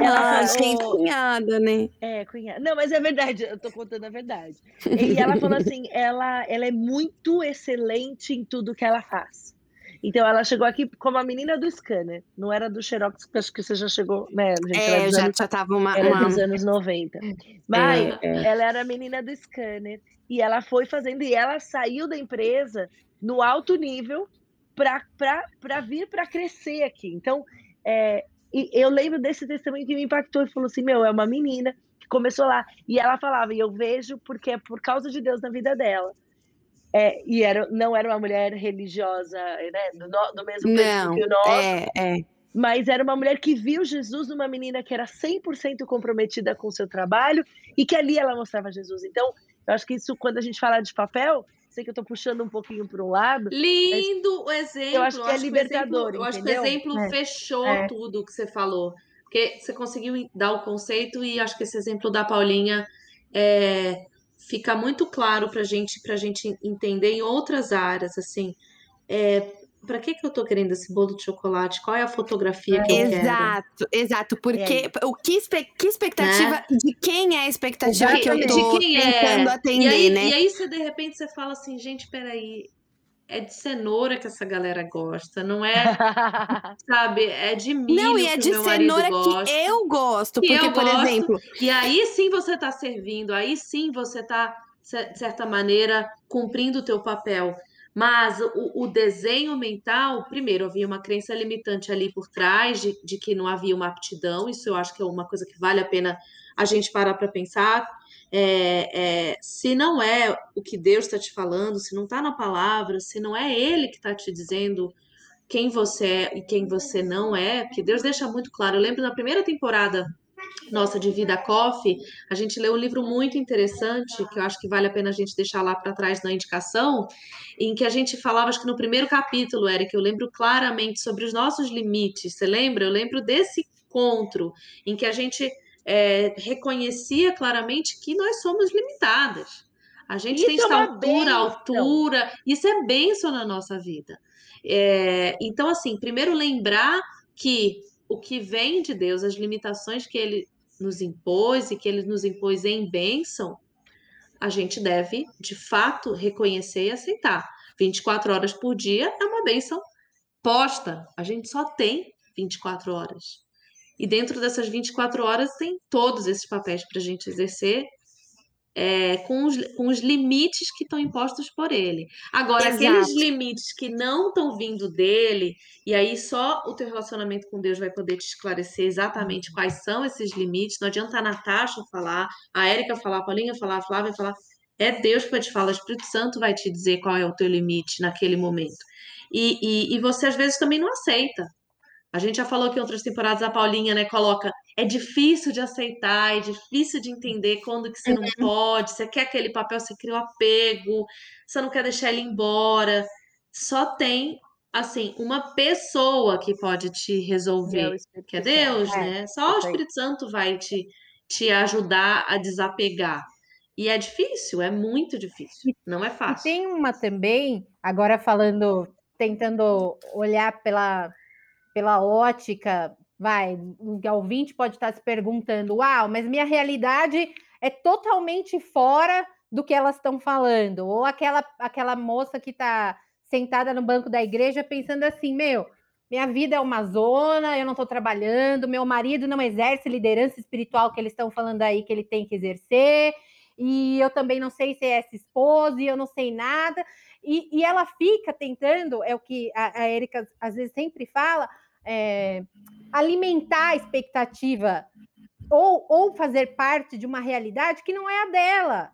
[SPEAKER 1] ela ah, achei cunhada, né?
[SPEAKER 2] É, cunhada. Não, mas é verdade, eu tô contando a verdade. E ela falou assim: ela, ela é muito excelente em tudo que ela faz. Então ela chegou aqui como a menina do scanner, não era do Xerox, que acho que você já chegou, né?
[SPEAKER 1] Gente, é, já, anos, já tava uma.
[SPEAKER 2] Era
[SPEAKER 1] uma...
[SPEAKER 2] dos anos 90. Mas é, é. ela era a menina do scanner e ela foi fazendo, e ela saiu da empresa no alto nível para vir para crescer aqui. Então, é, eu lembro desse testemunho que me impactou e falou assim: meu, é uma menina que começou lá. E ela falava, e eu vejo porque é por causa de Deus na vida dela. É, e era, não era uma mulher religiosa, né, do, do mesmo não, que o nosso. É, é. Mas era uma mulher que viu Jesus numa menina que era 100% comprometida com o seu trabalho e que ali ela mostrava Jesus. Então, eu acho que isso, quando a gente fala de papel, sei que eu estou puxando um pouquinho para um lado.
[SPEAKER 3] Lindo o exemplo. Eu acho que é libertador. Exemplo, eu acho que o exemplo é. fechou é. tudo que você falou. Porque você conseguiu dar o conceito e acho que esse exemplo da Paulinha é, fica muito claro para gente, a gente entender em outras áreas, assim, é, para que que eu tô querendo esse bolo de chocolate? Qual é a fotografia que eu
[SPEAKER 1] exato, quero? Exato, exato, porque o que, que expectativa né? de quem é a expectativa que eu de quem é. tentando é. atender,
[SPEAKER 3] e aí,
[SPEAKER 1] né?
[SPEAKER 3] E aí você de repente você fala assim, gente, peraí, é de cenoura que essa galera gosta, não é, sabe, é de milho Não, e é de cenoura
[SPEAKER 1] que eu gosto, que porque, eu por gosto, exemplo...
[SPEAKER 3] E aí sim você tá servindo, aí sim você tá, de certa maneira, cumprindo o teu papel. Mas o, o, desenho mental, primeiro, havia uma crença limitante ali por trás de, de que não havia uma aptidão, isso eu acho que é uma coisa que vale a pena a gente parar para pensar é, é, se não é o que Deus está te falando, se não está na palavra, se não é Ele que está te dizendo quem você é e quem você não é, porque Deus deixa muito claro. Eu lembro na primeira temporada nossa de Vida Coffee, a gente leu um livro muito interessante, que eu acho que vale a pena a gente deixar lá para trás na indicação, em que a gente falava, acho que no primeiro capítulo, Eric, eu lembro claramente sobre os nossos limites. Você lembra? Eu lembro desse encontro em que a gente é, reconhecia claramente que nós somos limitadas. A gente isso tem é estatura, altura, isso é benção na nossa vida. É, então, assim, primeiro lembrar que o que vem de Deus, as limitações que ele nos impôs e que ele nos impôs em bênção, a gente deve, de fato, reconhecer e aceitar. 24 horas por dia é uma bênção posta. A gente só tem 24 horas. E dentro dessas 24 horas tem todos esses papéis para a gente exercer é, com, os, com os limites que estão impostos por ele. Agora,
[SPEAKER 1] Exato.
[SPEAKER 3] aqueles limites que não estão vindo dele, e aí só o teu relacionamento com Deus vai poder te esclarecer exatamente quais são esses limites. Não adianta a Natasha falar, a Érica falar, a Paulinha falar, a Flávia falar. É Deus que vai te falar, o Espírito Santo vai te dizer qual é o teu limite naquele momento. E, e, e você às vezes também não aceita. A gente já falou que em outras temporadas a Paulinha, né, coloca é difícil de aceitar, é difícil de entender quando que você não pode, você quer aquele papel, você cria o apego, você não quer deixar ele embora. Só tem, assim, uma pessoa que pode te resolver, que é Deus,
[SPEAKER 4] É,
[SPEAKER 3] né? Só o. Espírito Santo vai te, te ajudar a desapegar. E é difícil, é muito difícil. Não é
[SPEAKER 4] E
[SPEAKER 3] fácil.
[SPEAKER 4] tem uma também, agora falando, tentando olhar pela, pela ótica, vai, o ouvinte pode estar se perguntando, uau, mas minha realidade é totalmente fora do que elas estão falando. Ou aquela, aquela moça que está sentada no banco da igreja pensando assim, meu, minha vida é uma zona, eu não estou trabalhando, meu marido não exerce liderança espiritual que eles estão falando aí que ele tem que exercer, e eu também não sei ser essa esposa, e eu não sei nada. E, e ela fica tentando, é o que a, a Erika às vezes sempre fala, é, alimentar a expectativa ou, ou fazer parte de uma realidade que não é a dela.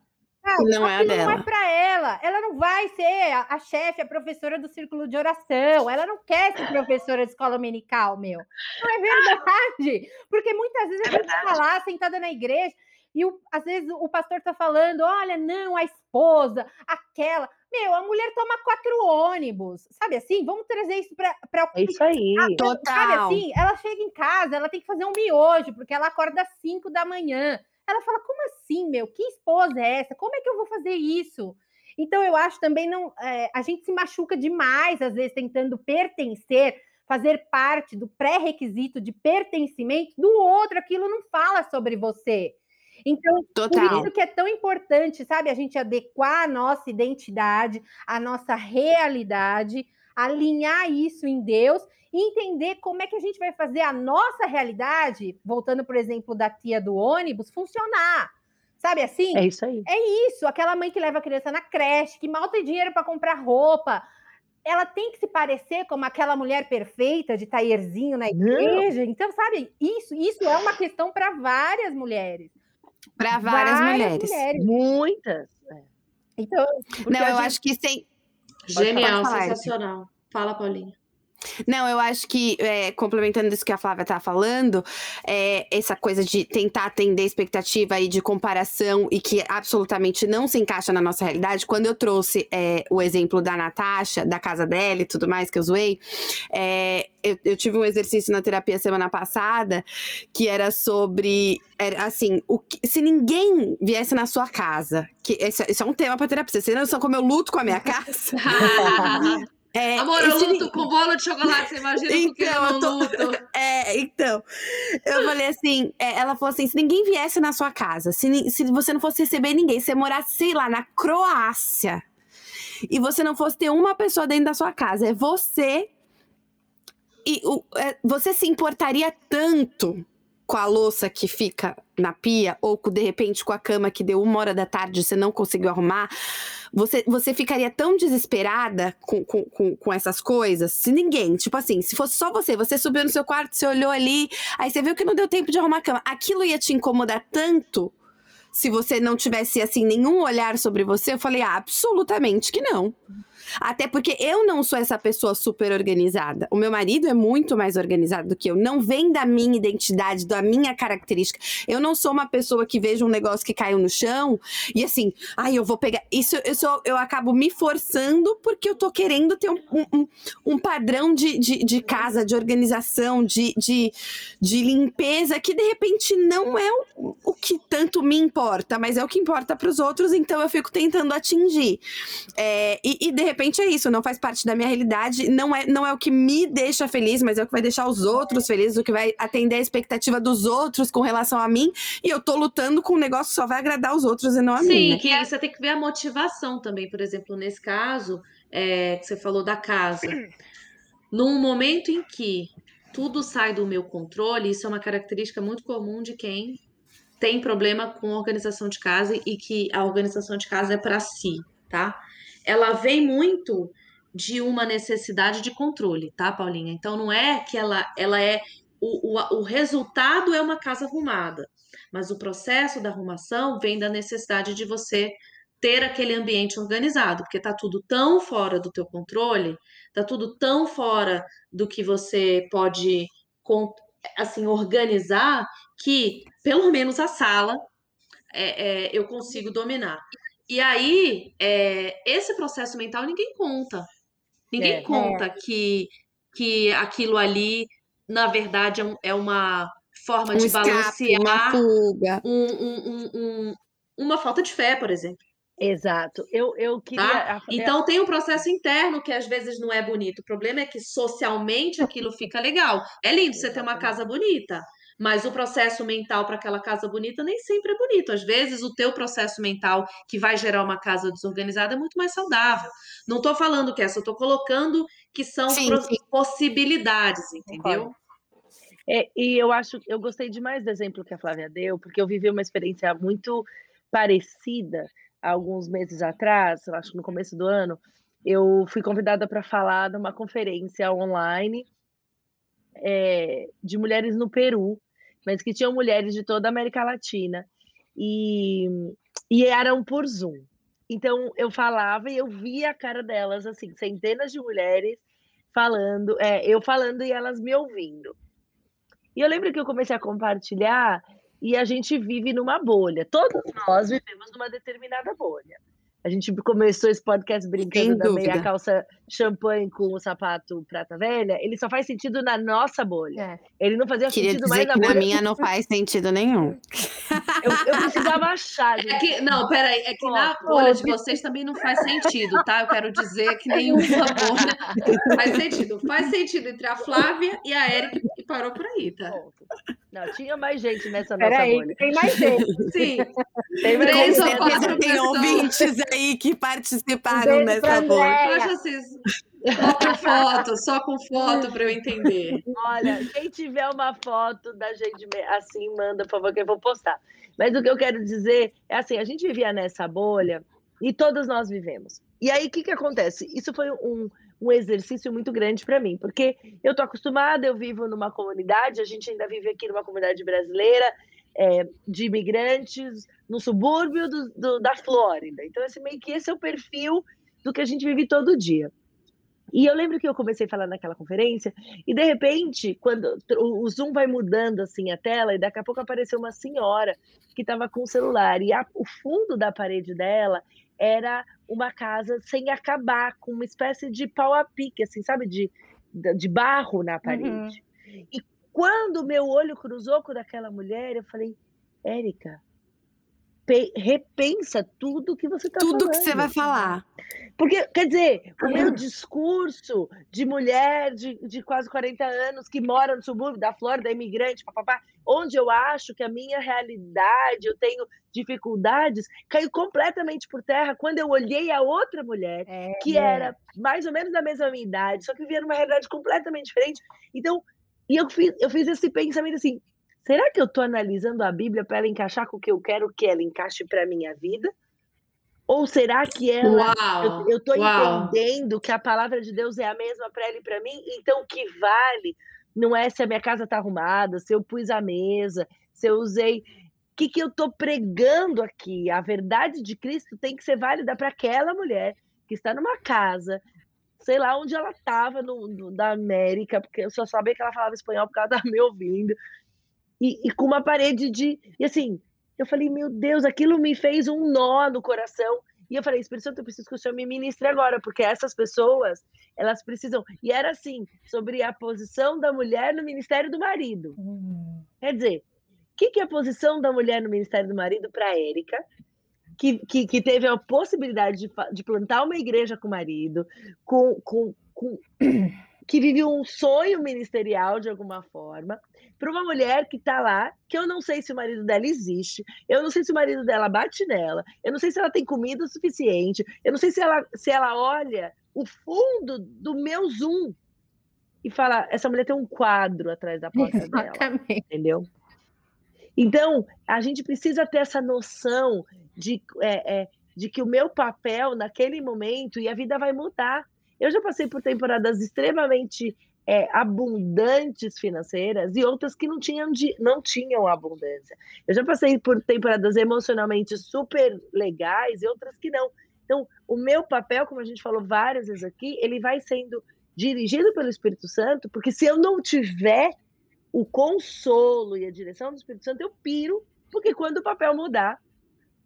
[SPEAKER 1] Que não é a
[SPEAKER 4] não é
[SPEAKER 1] dela.
[SPEAKER 4] para ela. Ela não vai ser a, a chefe, a professora do círculo de oração. Ela não quer ser professora de escola dominical, meu. Não é verdade. Porque muitas vezes a gente está lá sentada na igreja e o- às vezes o pastor está falando: olha, não, a esposa, aquela. Meu, a mulher toma quatro ônibus. Sabe assim? Vamos trazer isso para
[SPEAKER 2] É isso aí.
[SPEAKER 4] Sabe
[SPEAKER 1] Total.
[SPEAKER 4] assim? Ela chega em casa, ela tem que fazer um miojo, porque ela acorda às 5 da manhã. Ela fala: como assim, meu? Que esposa é essa? Como é que eu vou fazer isso? Então, eu acho também não. é, a gente se machuca demais, às vezes, tentando pertencer, fazer parte do pré-requisito de pertencimento do outro. Aquilo não fala sobre você. Então, por
[SPEAKER 1] Total.
[SPEAKER 4] isso que é tão importante, sabe, a gente adequar a nossa identidade, a nossa realidade, alinhar isso em Deus e entender como é que a gente vai fazer a nossa realidade, voltando, por exemplo, da tia do ônibus, funcionar. Sabe assim?
[SPEAKER 2] É isso aí.
[SPEAKER 4] Isso, aquela mãe que leva a criança na creche, que mal tem dinheiro para comprar roupa. Ela tem que se parecer como aquela mulher perfeita de taierzinho na
[SPEAKER 2] Não.
[SPEAKER 4] igreja. Então, sabe, isso, isso é uma questão para várias mulheres.
[SPEAKER 1] Para várias, mulheres.
[SPEAKER 2] Muitas. É.
[SPEAKER 4] Então,
[SPEAKER 1] Não, eu
[SPEAKER 4] gente-
[SPEAKER 1] acho que sem,
[SPEAKER 3] Genial, sensacional. Fala, Paulinha.
[SPEAKER 1] Não, eu acho que, é, complementando isso que a Flávia tá falando, é, essa coisa de tentar atender expectativa e de comparação e que absolutamente não se encaixa na nossa realidade. Quando eu trouxe é, o exemplo da Natasha, da casa dela e tudo mais que eu zoei, é, eu, eu tive um exercício na terapia semana passada que era sobre, era assim, o que- se ninguém viesse na sua casa, que esse, é um tema pra terapia, você não sabe como eu luto com a minha casa? É,
[SPEAKER 3] Amor, eu luto com bolo de chocolate, você imagina com que eu
[SPEAKER 1] Então, eu tô-
[SPEAKER 3] luto.
[SPEAKER 1] É, então, eu falei assim, é, ela falou assim, se ninguém viesse na sua casa, se, se você não fosse receber ninguém, se você morasse, sei lá, na Croácia, e você não fosse ter uma pessoa dentro da sua casa, é você, e o- é, você se importaria tanto com a louça que fica na pia, ou de repente com a cama que deu uma hora da tarde e você não conseguiu arrumar, você, você ficaria tão desesperada com, com, com, com essas coisas? Se ninguém, tipo assim, se fosse só você, você subiu no seu quarto, você olhou ali, aí você viu que não deu tempo de arrumar a cama. Aquilo ia te incomodar tanto se você não tivesse, assim, nenhum olhar sobre você? Eu falei, ah, absolutamente que não. Até porque eu não sou essa pessoa super organizada. O meu marido é muito mais organizado do que eu. Não vem da minha identidade, da minha característica. Eu não sou uma pessoa que veja um negócio que caiu no chão e assim, ai, eu vou pegar. Isso eu, sou, eu acabo me forçando porque eu tô querendo ter um, um, um padrão de, de, de casa, de organização, de, de, de limpeza, que de repente não é o, o que tanto me importa, mas é o que importa para os outros, então eu fico tentando atingir. É, e, e, de repente é isso, não faz parte da minha realidade, não é, não é o que me deixa feliz, mas é o que vai deixar os outros felizes, o que vai atender a expectativa dos outros com relação a mim, e eu tô lutando com um negócio que só vai agradar os outros e não a
[SPEAKER 3] Sim,
[SPEAKER 1] mim. né?
[SPEAKER 3] que você tem que ver a motivação também, por exemplo, nesse caso, é, que você falou da casa. Num momento em que tudo sai do meu controle, isso é uma característica muito comum de quem tem problema com organização de casa e que a organização de casa é para si, tá? Ela vem muito de uma necessidade de controle, tá, Paulinha? Então não é que ela, ela é o, o, o resultado é uma casa arrumada, mas o processo da arrumação vem da necessidade de você ter aquele ambiente organizado, porque tá tudo tão fora do teu controle, tá tudo tão fora do que você pode assim organizar que pelo menos a sala é, é, eu consigo dominar. E aí é, esse processo mental ninguém conta, ninguém
[SPEAKER 2] É.
[SPEAKER 3] conta que que aquilo ali na verdade é, é uma forma
[SPEAKER 1] Um
[SPEAKER 3] de
[SPEAKER 1] escape, uma
[SPEAKER 3] balancear
[SPEAKER 1] fuga.
[SPEAKER 3] um- um- um- um- uma falta de fé, por exemplo.
[SPEAKER 2] Exato. Eu, eu queria.
[SPEAKER 3] Tá? Então tem um processo interno que às vezes não é bonito. O problema é que socialmente aquilo fica legal. É lindo você ter uma casa bonita, mas o processo mental para aquela casa bonita nem sempre é bonito. Às vezes o teu processo mental que vai gerar uma casa desorganizada é muito mais saudável. Não estou falando que essa, estou colocando que são
[SPEAKER 1] Sim, sim.
[SPEAKER 3] possibilidades, entendeu?
[SPEAKER 2] É, e eu acho, eu gostei demais do exemplo que a Flávia deu, porque eu vivi uma experiência muito parecida alguns meses atrás, eu acho que no começo do ano, eu fui convidada para falar numa conferência online é, de mulheres no Peru, mas que tinham mulheres de toda a América Latina e, e eram por Zoom. Então eu falava e eu via a cara delas, assim, centenas de mulheres falando, é, eu falando e elas me ouvindo. E eu lembro que eu comecei a compartilhar e a gente vive numa bolha. Todos nós vivemos numa determinada bolha. A gente começou esse podcast brincando da meia calça champanhe com o sapato prata velha. Ele só faz sentido na nossa bolha.
[SPEAKER 4] É.
[SPEAKER 2] Ele não fazia
[SPEAKER 1] Queria
[SPEAKER 2] sentido
[SPEAKER 1] dizer
[SPEAKER 2] mais na
[SPEAKER 1] que na
[SPEAKER 2] bolha.
[SPEAKER 1] minha não faz sentido nenhum.
[SPEAKER 2] Eu, eu precisava achar,
[SPEAKER 3] É
[SPEAKER 2] gente.
[SPEAKER 3] que, não, peraí, é que na
[SPEAKER 2] Foto.
[SPEAKER 3] bolha de vocês também não faz sentido, tá? Eu quero dizer que nenhuma bolha faz sentido. Faz sentido entre a Flávia e a Érica e parou por aí, tá?
[SPEAKER 2] Não, tinha mais gente nessa nossa
[SPEAKER 4] Peraí,
[SPEAKER 2] bolha.
[SPEAKER 4] tem mais gente.
[SPEAKER 3] Sim,
[SPEAKER 2] Tem mais
[SPEAKER 3] Três ou quatro
[SPEAKER 1] tem
[SPEAKER 3] pessoas.
[SPEAKER 1] ouvintes aí que participaram nessa bolha.
[SPEAKER 3] Acho assim, só com foto, só com foto para eu entender.
[SPEAKER 2] Olha, quem tiver uma foto da gente assim, manda, por favor, que eu vou postar. Mas o que eu quero dizer é assim, a gente vivia nessa bolha e todos nós vivemos. E aí, o que, que acontece? Isso foi um, um exercício muito grande para mim, porque eu tô acostumada, eu vivo numa comunidade, a gente ainda vive aqui numa comunidade brasileira, é, de imigrantes, no subúrbio do- do- da Flórida. Então, assim, meio que esse é o perfil do que a gente vive todo dia. E eu lembro que eu comecei a falar naquela conferência, e de repente, quando o o Zoom vai mudando assim a tela, e daqui a pouco apareceu uma senhora que estava com o celular, e a- o fundo da parede dela era uma casa sem acabar, com uma espécie de pau a pique, assim, sabe, de, de barro na parede. E quando meu olho cruzou com o daquela mulher, eu falei, Érica, repensa tudo que você está falando.
[SPEAKER 1] Tudo que você vai falar.
[SPEAKER 2] Porque, quer dizer, o meu discurso de mulher de, de quase 40 anos que mora no subúrbio da Flórida, imigrante, papapá, onde eu acho que a minha realidade, eu tenho dificuldades, caiu completamente por terra quando eu olhei a outra mulher,
[SPEAKER 4] É,
[SPEAKER 2] que
[SPEAKER 4] né?
[SPEAKER 2] era mais ou menos da mesma minha idade, só que vivia numa realidade completamente diferente. Então, e eu fiz, eu fiz esse pensamento assim: será que eu estou analisando a Bíblia para ela encaixar com o que eu quero que ela encaixe para a minha vida? Ou será que ela
[SPEAKER 3] Uau!
[SPEAKER 2] eu,
[SPEAKER 3] Uau.
[SPEAKER 2] entendendo que a palavra de Deus é a mesma para ela e para mim, então o que vale não é se a minha casa tá arrumada, se eu pus a mesa, se eu usei. O que, que eu tô pregando aqui? A verdade de Cristo tem que ser válida para aquela mulher que está numa casa, sei lá onde ela estava, da América, porque eu só sabia que ela falava espanhol porque ela estava me ouvindo, e, e com uma parede de. E assim, eu falei, meu Deus, aquilo me fez um nó no coração. E eu falei, Espírito Santo, eu preciso que o Senhor me ministre agora, porque essas pessoas, elas precisam. E era assim, sobre a posição da mulher no ministério do marido.
[SPEAKER 4] Hum.
[SPEAKER 2] Quer dizer, o que, que é a posição da mulher no ministério do marido para a Érica, que, que, que teve a possibilidade de, de plantar uma igreja com o marido, com, com, com- que vive um sonho ministerial de alguma forma, para uma mulher que está lá, que eu não sei se o marido dela existe, eu não sei se o marido dela bate nela, eu não sei se ela tem comida o suficiente, eu não sei se ela, se ela olha o fundo do meu Zoom. e falar: essa mulher tem um quadro atrás da porta
[SPEAKER 4] Exatamente.
[SPEAKER 2] dela, entendeu? Então, a gente precisa ter essa noção de, é, é, de que o meu papel naquele momento e a vida vai mudar. Eu já passei por temporadas extremamente é, abundantes financeiras e outras que não tinham, de, não tinham abundância. Eu já passei por temporadas emocionalmente super legais e outras que não. Então, o meu papel, como a gente falou várias vezes aqui, ele vai sendo dirigido pelo Espírito Santo, porque se eu não tiver o consolo e a direção do Espírito Santo, eu piro, porque quando o papel mudar,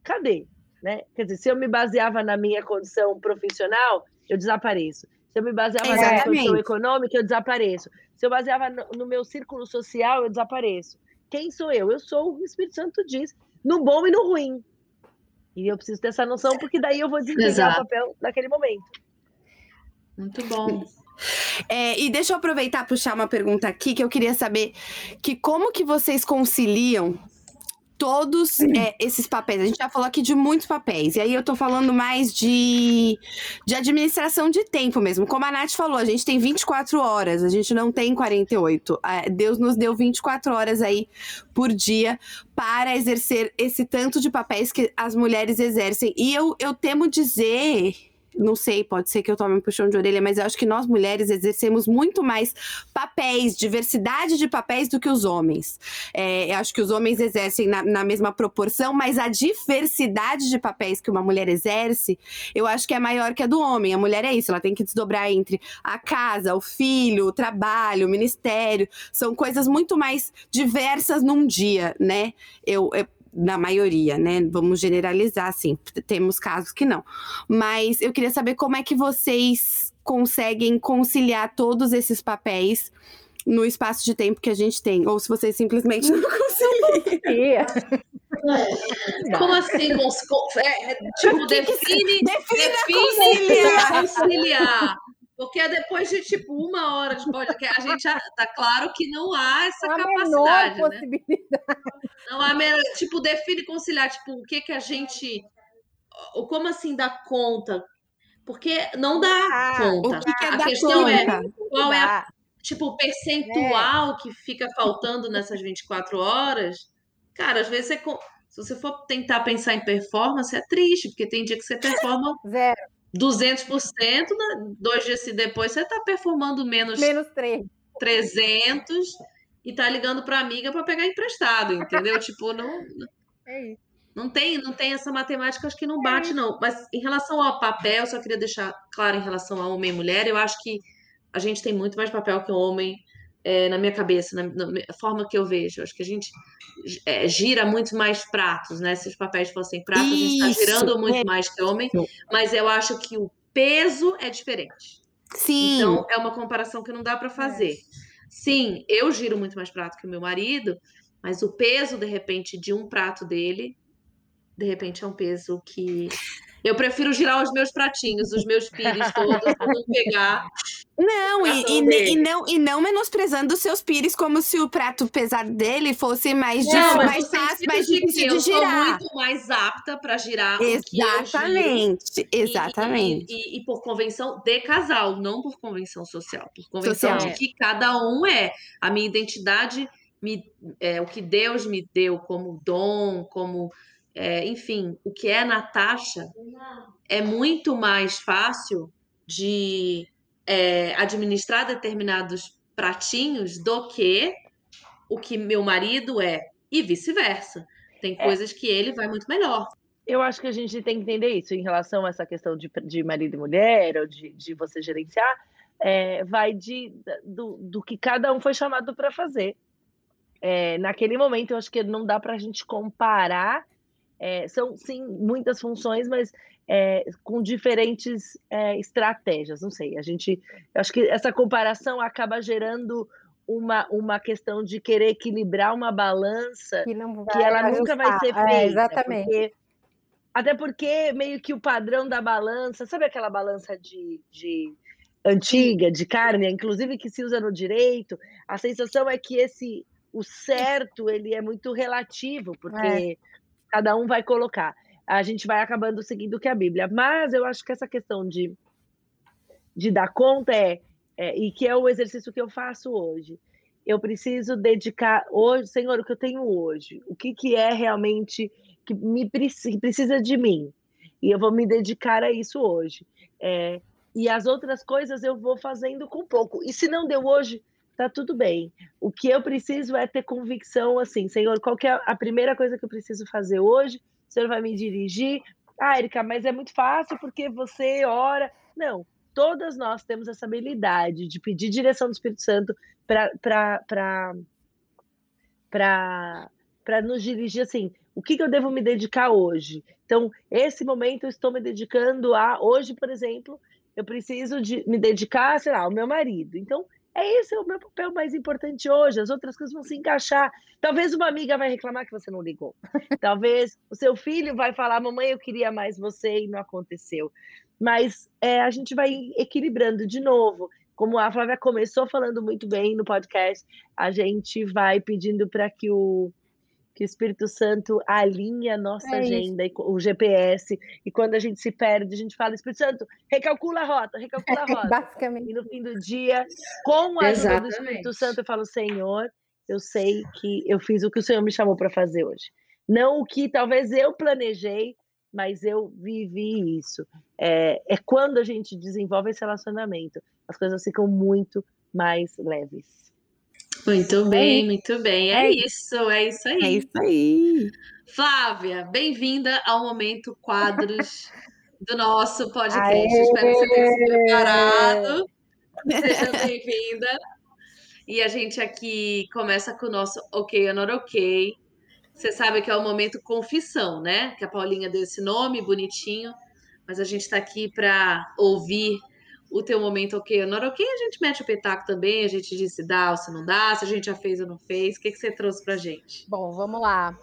[SPEAKER 2] cadê? Né? Quer dizer, se eu me baseava na minha condição profissional, eu desapareço. Se eu me baseava Exatamente. na condição econômica, eu desapareço. Se eu baseava no, no meu círculo social, eu desapareço. Quem sou eu? Eu sou o Espírito Santo diz, no bom e no ruim. E eu preciso ter essa noção, porque daí eu vou desempenhar o papel naquele momento.
[SPEAKER 3] Muito bom.
[SPEAKER 1] É, e deixa eu aproveitar e puxar uma pergunta aqui que eu queria saber que como que vocês conciliam todos é, esses papéis. A gente já falou aqui de muitos papéis. E aí eu tô falando mais de, de administração de tempo mesmo. Como a Nath falou, a gente tem 24 horas, a gente não tem 48. Deus nos deu 24 horas aí por dia para exercer esse tanto de papéis que as mulheres exercem. E eu, eu temo dizer não sei, pode ser que eu tome um puxão de orelha, mas eu acho que nós mulheres exercemos muito mais papéis, diversidade de papéis do que os homens. É, eu acho que os homens exercem na, na, mesma proporção, mas a diversidade de papéis que uma mulher exerce, eu acho que é maior que a do homem. A mulher é isso, ela tem que desdobrar entre a casa, o filho, o trabalho, o ministério. São coisas muito mais diversas num dia, né? Eu, eu na maioria, né? Vamos generalizar assim, temos casos que não. Mas eu queria saber como é que vocês conseguem conciliar todos esses papéis no espaço de tempo que a gente tem, ou se vocês simplesmente não conseguem.
[SPEAKER 3] Como assim? É, tipo, define, define, define conciliar. conciliar. Porque depois de tipo uma hora de podcast, a gente tá claro que não há essa não capacidade. Menor né? possibilidade. Não há menor, tipo, define conciliar, tipo, o que que a gente. Como assim dá conta? Porque não dá ah, conta.
[SPEAKER 1] O que, que é a questão é
[SPEAKER 3] conta? é qual é a, tipo, o percentual é. que fica faltando nessas 24 horas. Cara, às vezes você, se você for tentar pensar em performance, é triste, porque tem dia que você performa
[SPEAKER 4] Zero.
[SPEAKER 3] 200%, né? dois dias depois você está performando menos,
[SPEAKER 4] menos 3.
[SPEAKER 3] 300 e tá ligando para amiga para pegar emprestado, entendeu? tipo, não
[SPEAKER 4] é
[SPEAKER 3] não tem, não tem essa matemática, acho que não bate é não. Mas em relação ao papel, só queria deixar claro em relação a homem e mulher, eu acho que a gente tem muito mais papel que o homem é, na minha cabeça, na, na, forma que eu vejo. Acho que a gente é, gira muito mais pratos, né? Se os papéis fossem pratos, Isso, a gente está girando muito é. mais que homem, mas eu acho que o peso é diferente.
[SPEAKER 1] Sim.
[SPEAKER 3] Então, é uma comparação que não dá para fazer. Sim, eu giro muito mais prato que o meu marido, mas o peso, de repente, de um prato dele, de repente, é um peso que eu prefiro girar os meus pratinhos, os meus pires todos, para não pegar.
[SPEAKER 1] Não e, e, e, não, e não menosprezando os seus pires como se o prato pesado dele fosse mais,
[SPEAKER 3] não,
[SPEAKER 1] de, mais fácil, mais difícil de girar.
[SPEAKER 3] Eu sou muito mais apta para girar
[SPEAKER 1] Exatamente, exatamente.
[SPEAKER 3] E, e, por convenção de casal, não por convenção social. Por convenção social. de que cada um é. A minha identidade, me, é, o que Deus me deu como dom, como é, enfim, o que é Natasha é muito mais fácil de é, administrar determinados pratinhos do que o que meu marido é, e vice-versa. Tem é. coisas que ele vai muito melhor.
[SPEAKER 2] Eu acho que a gente tem que entender isso em relação a essa questão de, de marido e mulher, ou de, de você gerenciar, é, vai de, do, do que cada um foi chamado para fazer. É, naquele momento, eu acho que não dá para a gente comparar é, são, sim, muitas funções, mas é, com diferentes é, estratégias. Não sei, a gente. Acho que essa comparação acaba gerando uma, uma questão de querer equilibrar uma balança que, que ela ajustar. nunca vai ser é, feita.
[SPEAKER 4] exatamente. Porque,
[SPEAKER 2] até porque meio que o padrão da balança, sabe aquela balança de, de antiga, de carne, inclusive que se usa no direito, a sensação é que esse o certo ele é muito relativo, porque é cada um vai colocar. A gente vai acabando seguindo o que é a Bíblia. Mas eu acho que essa questão de, de dar conta é é, e que é o exercício que eu faço hoje. Eu preciso dedicar hoje, Senhor, o que eu tenho hoje, o que, que é realmente que me que precisa de mim, e eu vou me dedicar a isso hoje. É, e as outras coisas eu vou fazendo com pouco. E se não deu hoje, tá tudo bem. O que eu preciso é ter convicção, assim, Senhor, qual é a primeira coisa que eu preciso fazer hoje? Senhor vai me dirigir? Ah, Erika, mas é muito fácil porque você ora. Não, todas nós temos essa habilidade de pedir direção do Espírito Santo para nos dirigir assim. O que, que eu devo me dedicar hoje? Então, esse momento eu estou me dedicando a. Hoje, por exemplo, eu preciso de me dedicar, sei lá, ao meu marido. Então, é esse o meu papel mais importante hoje. As outras coisas vão se encaixar. Talvez uma amiga vai reclamar que você não ligou. Talvez o seu filho vai falar, mamãe, eu queria mais você e não aconteceu. Mas é, a gente vai equilibrando de novo. Como a Flávia começou falando muito bem no podcast, a gente vai pedindo para que o que o Espírito Santo alinhe a nossa é agenda, e o GPS, e quando a gente se perde, a gente fala, Espírito Santo, recalcula a rota, recalcula a rota.
[SPEAKER 4] Basicamente.
[SPEAKER 2] E no fim do dia, com a ajuda do Espírito Santo, eu falo, Senhor, eu sei que eu fiz o que o Senhor me chamou para fazer hoje. Não o que talvez eu planejei, mas eu vivi isso. É, é quando a gente desenvolve esse relacionamento, as coisas ficam muito mais leves.
[SPEAKER 3] Muito é bem, muito bem. É, é isso, é isso aí.
[SPEAKER 1] É isso aí.
[SPEAKER 3] Flávia, bem-vinda ao Momento Quadros do nosso podcast. Aê! Espero que você tenha se preparado. Seja bem-vinda. E a gente aqui começa com o nosso Ok or Not Ok. Você sabe que é o momento confissão, né? Que a Paulinha deu esse nome bonitinho, mas a gente está aqui para ouvir o teu momento ok ou não ok, a gente mete o petaco também, a gente diz se dá ou se não dá, se a gente já fez ou não fez. O que, que você trouxe pra gente?
[SPEAKER 4] Bom, vamos lá.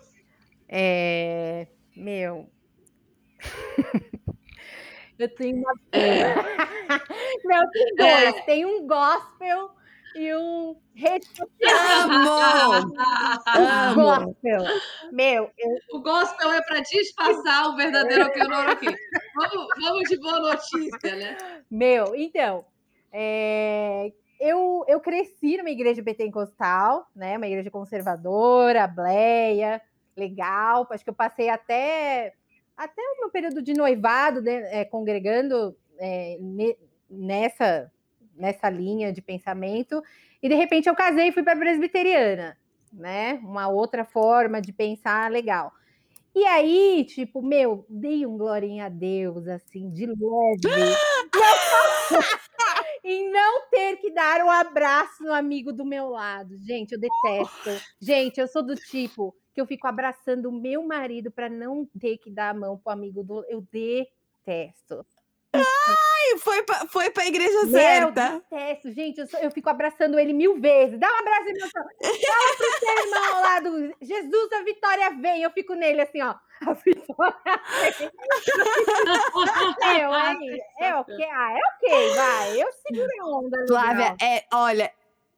[SPEAKER 4] É... Meu. Eu tenho uma. É. Meu, tem dois. É. Tem um gospel e um rede social.
[SPEAKER 1] Amo!
[SPEAKER 4] Amo! Gospel. Meu, eu...
[SPEAKER 3] O gospel é para disfarçar o verdadeiro ok ok. Vamos, vamos de boa notícia, né?
[SPEAKER 4] Meu, então, é... eu, eu cresci numa igreja pentecostal, né? Uma igreja conservadora, bleia, legal. Acho que eu passei até, até o meu período de noivado, né? é, congregando é, nessa nessa linha de pensamento, e de repente eu casei e fui para presbiteriana, né? Uma outra forma de pensar legal. E aí, tipo, meu, dei um glorinha a Deus, assim, de leve. e não ter que dar um abraço no amigo do meu lado. Gente, eu detesto. Gente, eu sou do tipo que eu fico abraçando o meu marido para não ter que dar a mão pro amigo do. Eu detesto.
[SPEAKER 1] Ai, foi pra, foi pra igreja Meu, certa.
[SPEAKER 4] Detesto, gente. Eu, sou, eu, fico abraçando ele mil vezes. Dá um abraço, irmão. Fala pro seu irmão lá do Jesus, a vitória vem. Eu fico nele assim, ó. A vitória vem. eu, aí, é ok. Ah, é ok, vai. Eu seguro a onda.
[SPEAKER 1] Flávia, é, olha,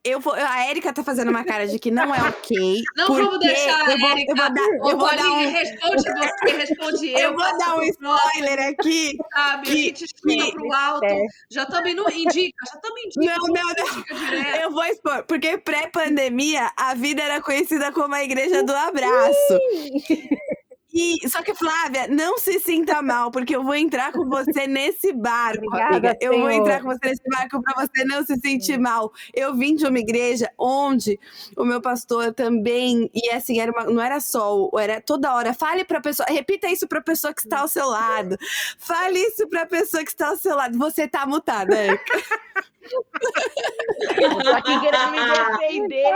[SPEAKER 1] eu vou, a Erika tá fazendo uma cara de que não é ok.
[SPEAKER 3] Não vamos deixar a Erika. Eu vou dar, eu vou dar um... responde você, responde eu.
[SPEAKER 1] Eu vou dar um spoiler aqui.
[SPEAKER 3] Sabe, que, a gente escuta pro alto. É. Já também não indica, já também indica.
[SPEAKER 1] Não, não, não. Eu vou expor, porque pré-pandemia a vida era conhecida como a igreja do abraço. E, só que, Flávia, não se sinta mal, porque eu vou entrar com você nesse barco, Obrigada, amiga. Eu vou entrar com você nesse barco para você não se sentir mal. Eu vim de uma igreja onde o meu pastor também, e assim, era uma, não era só, era toda hora, fale para pessoa, repita isso para a pessoa que está ao seu lado. Fale isso para a pessoa que está ao seu lado. Você tá mutada, Erika.
[SPEAKER 2] eu tô aqui querendo me defender.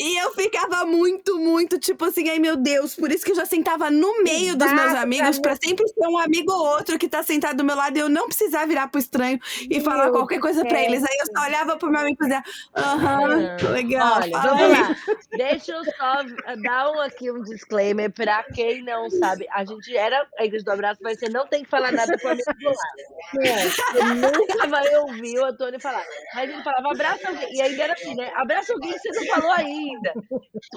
[SPEAKER 1] E eu ficava muito, muito, tipo assim, ai meu Deus, por isso que eu já sentava no meio dos meus amigos, para sempre ter um amigo ou outro que tá sentado do meu lado e eu não precisar virar pro estranho e meu falar qualquer coisa para eles. Aí eu só olhava pro meu amigo e dizia, aham, legal.
[SPEAKER 2] Olha, vamos lá. Deixa eu só dar um, aqui um disclaimer para quem não sabe. A gente era a Igreja do Abraço, mas você não tem que falar nada com o amigo do lado. Você nunca vai ouvir o Antônio falar. Mas ele falava, abraça alguém. E ainda era assim, né? Abraça alguém que você não falou ainda ainda.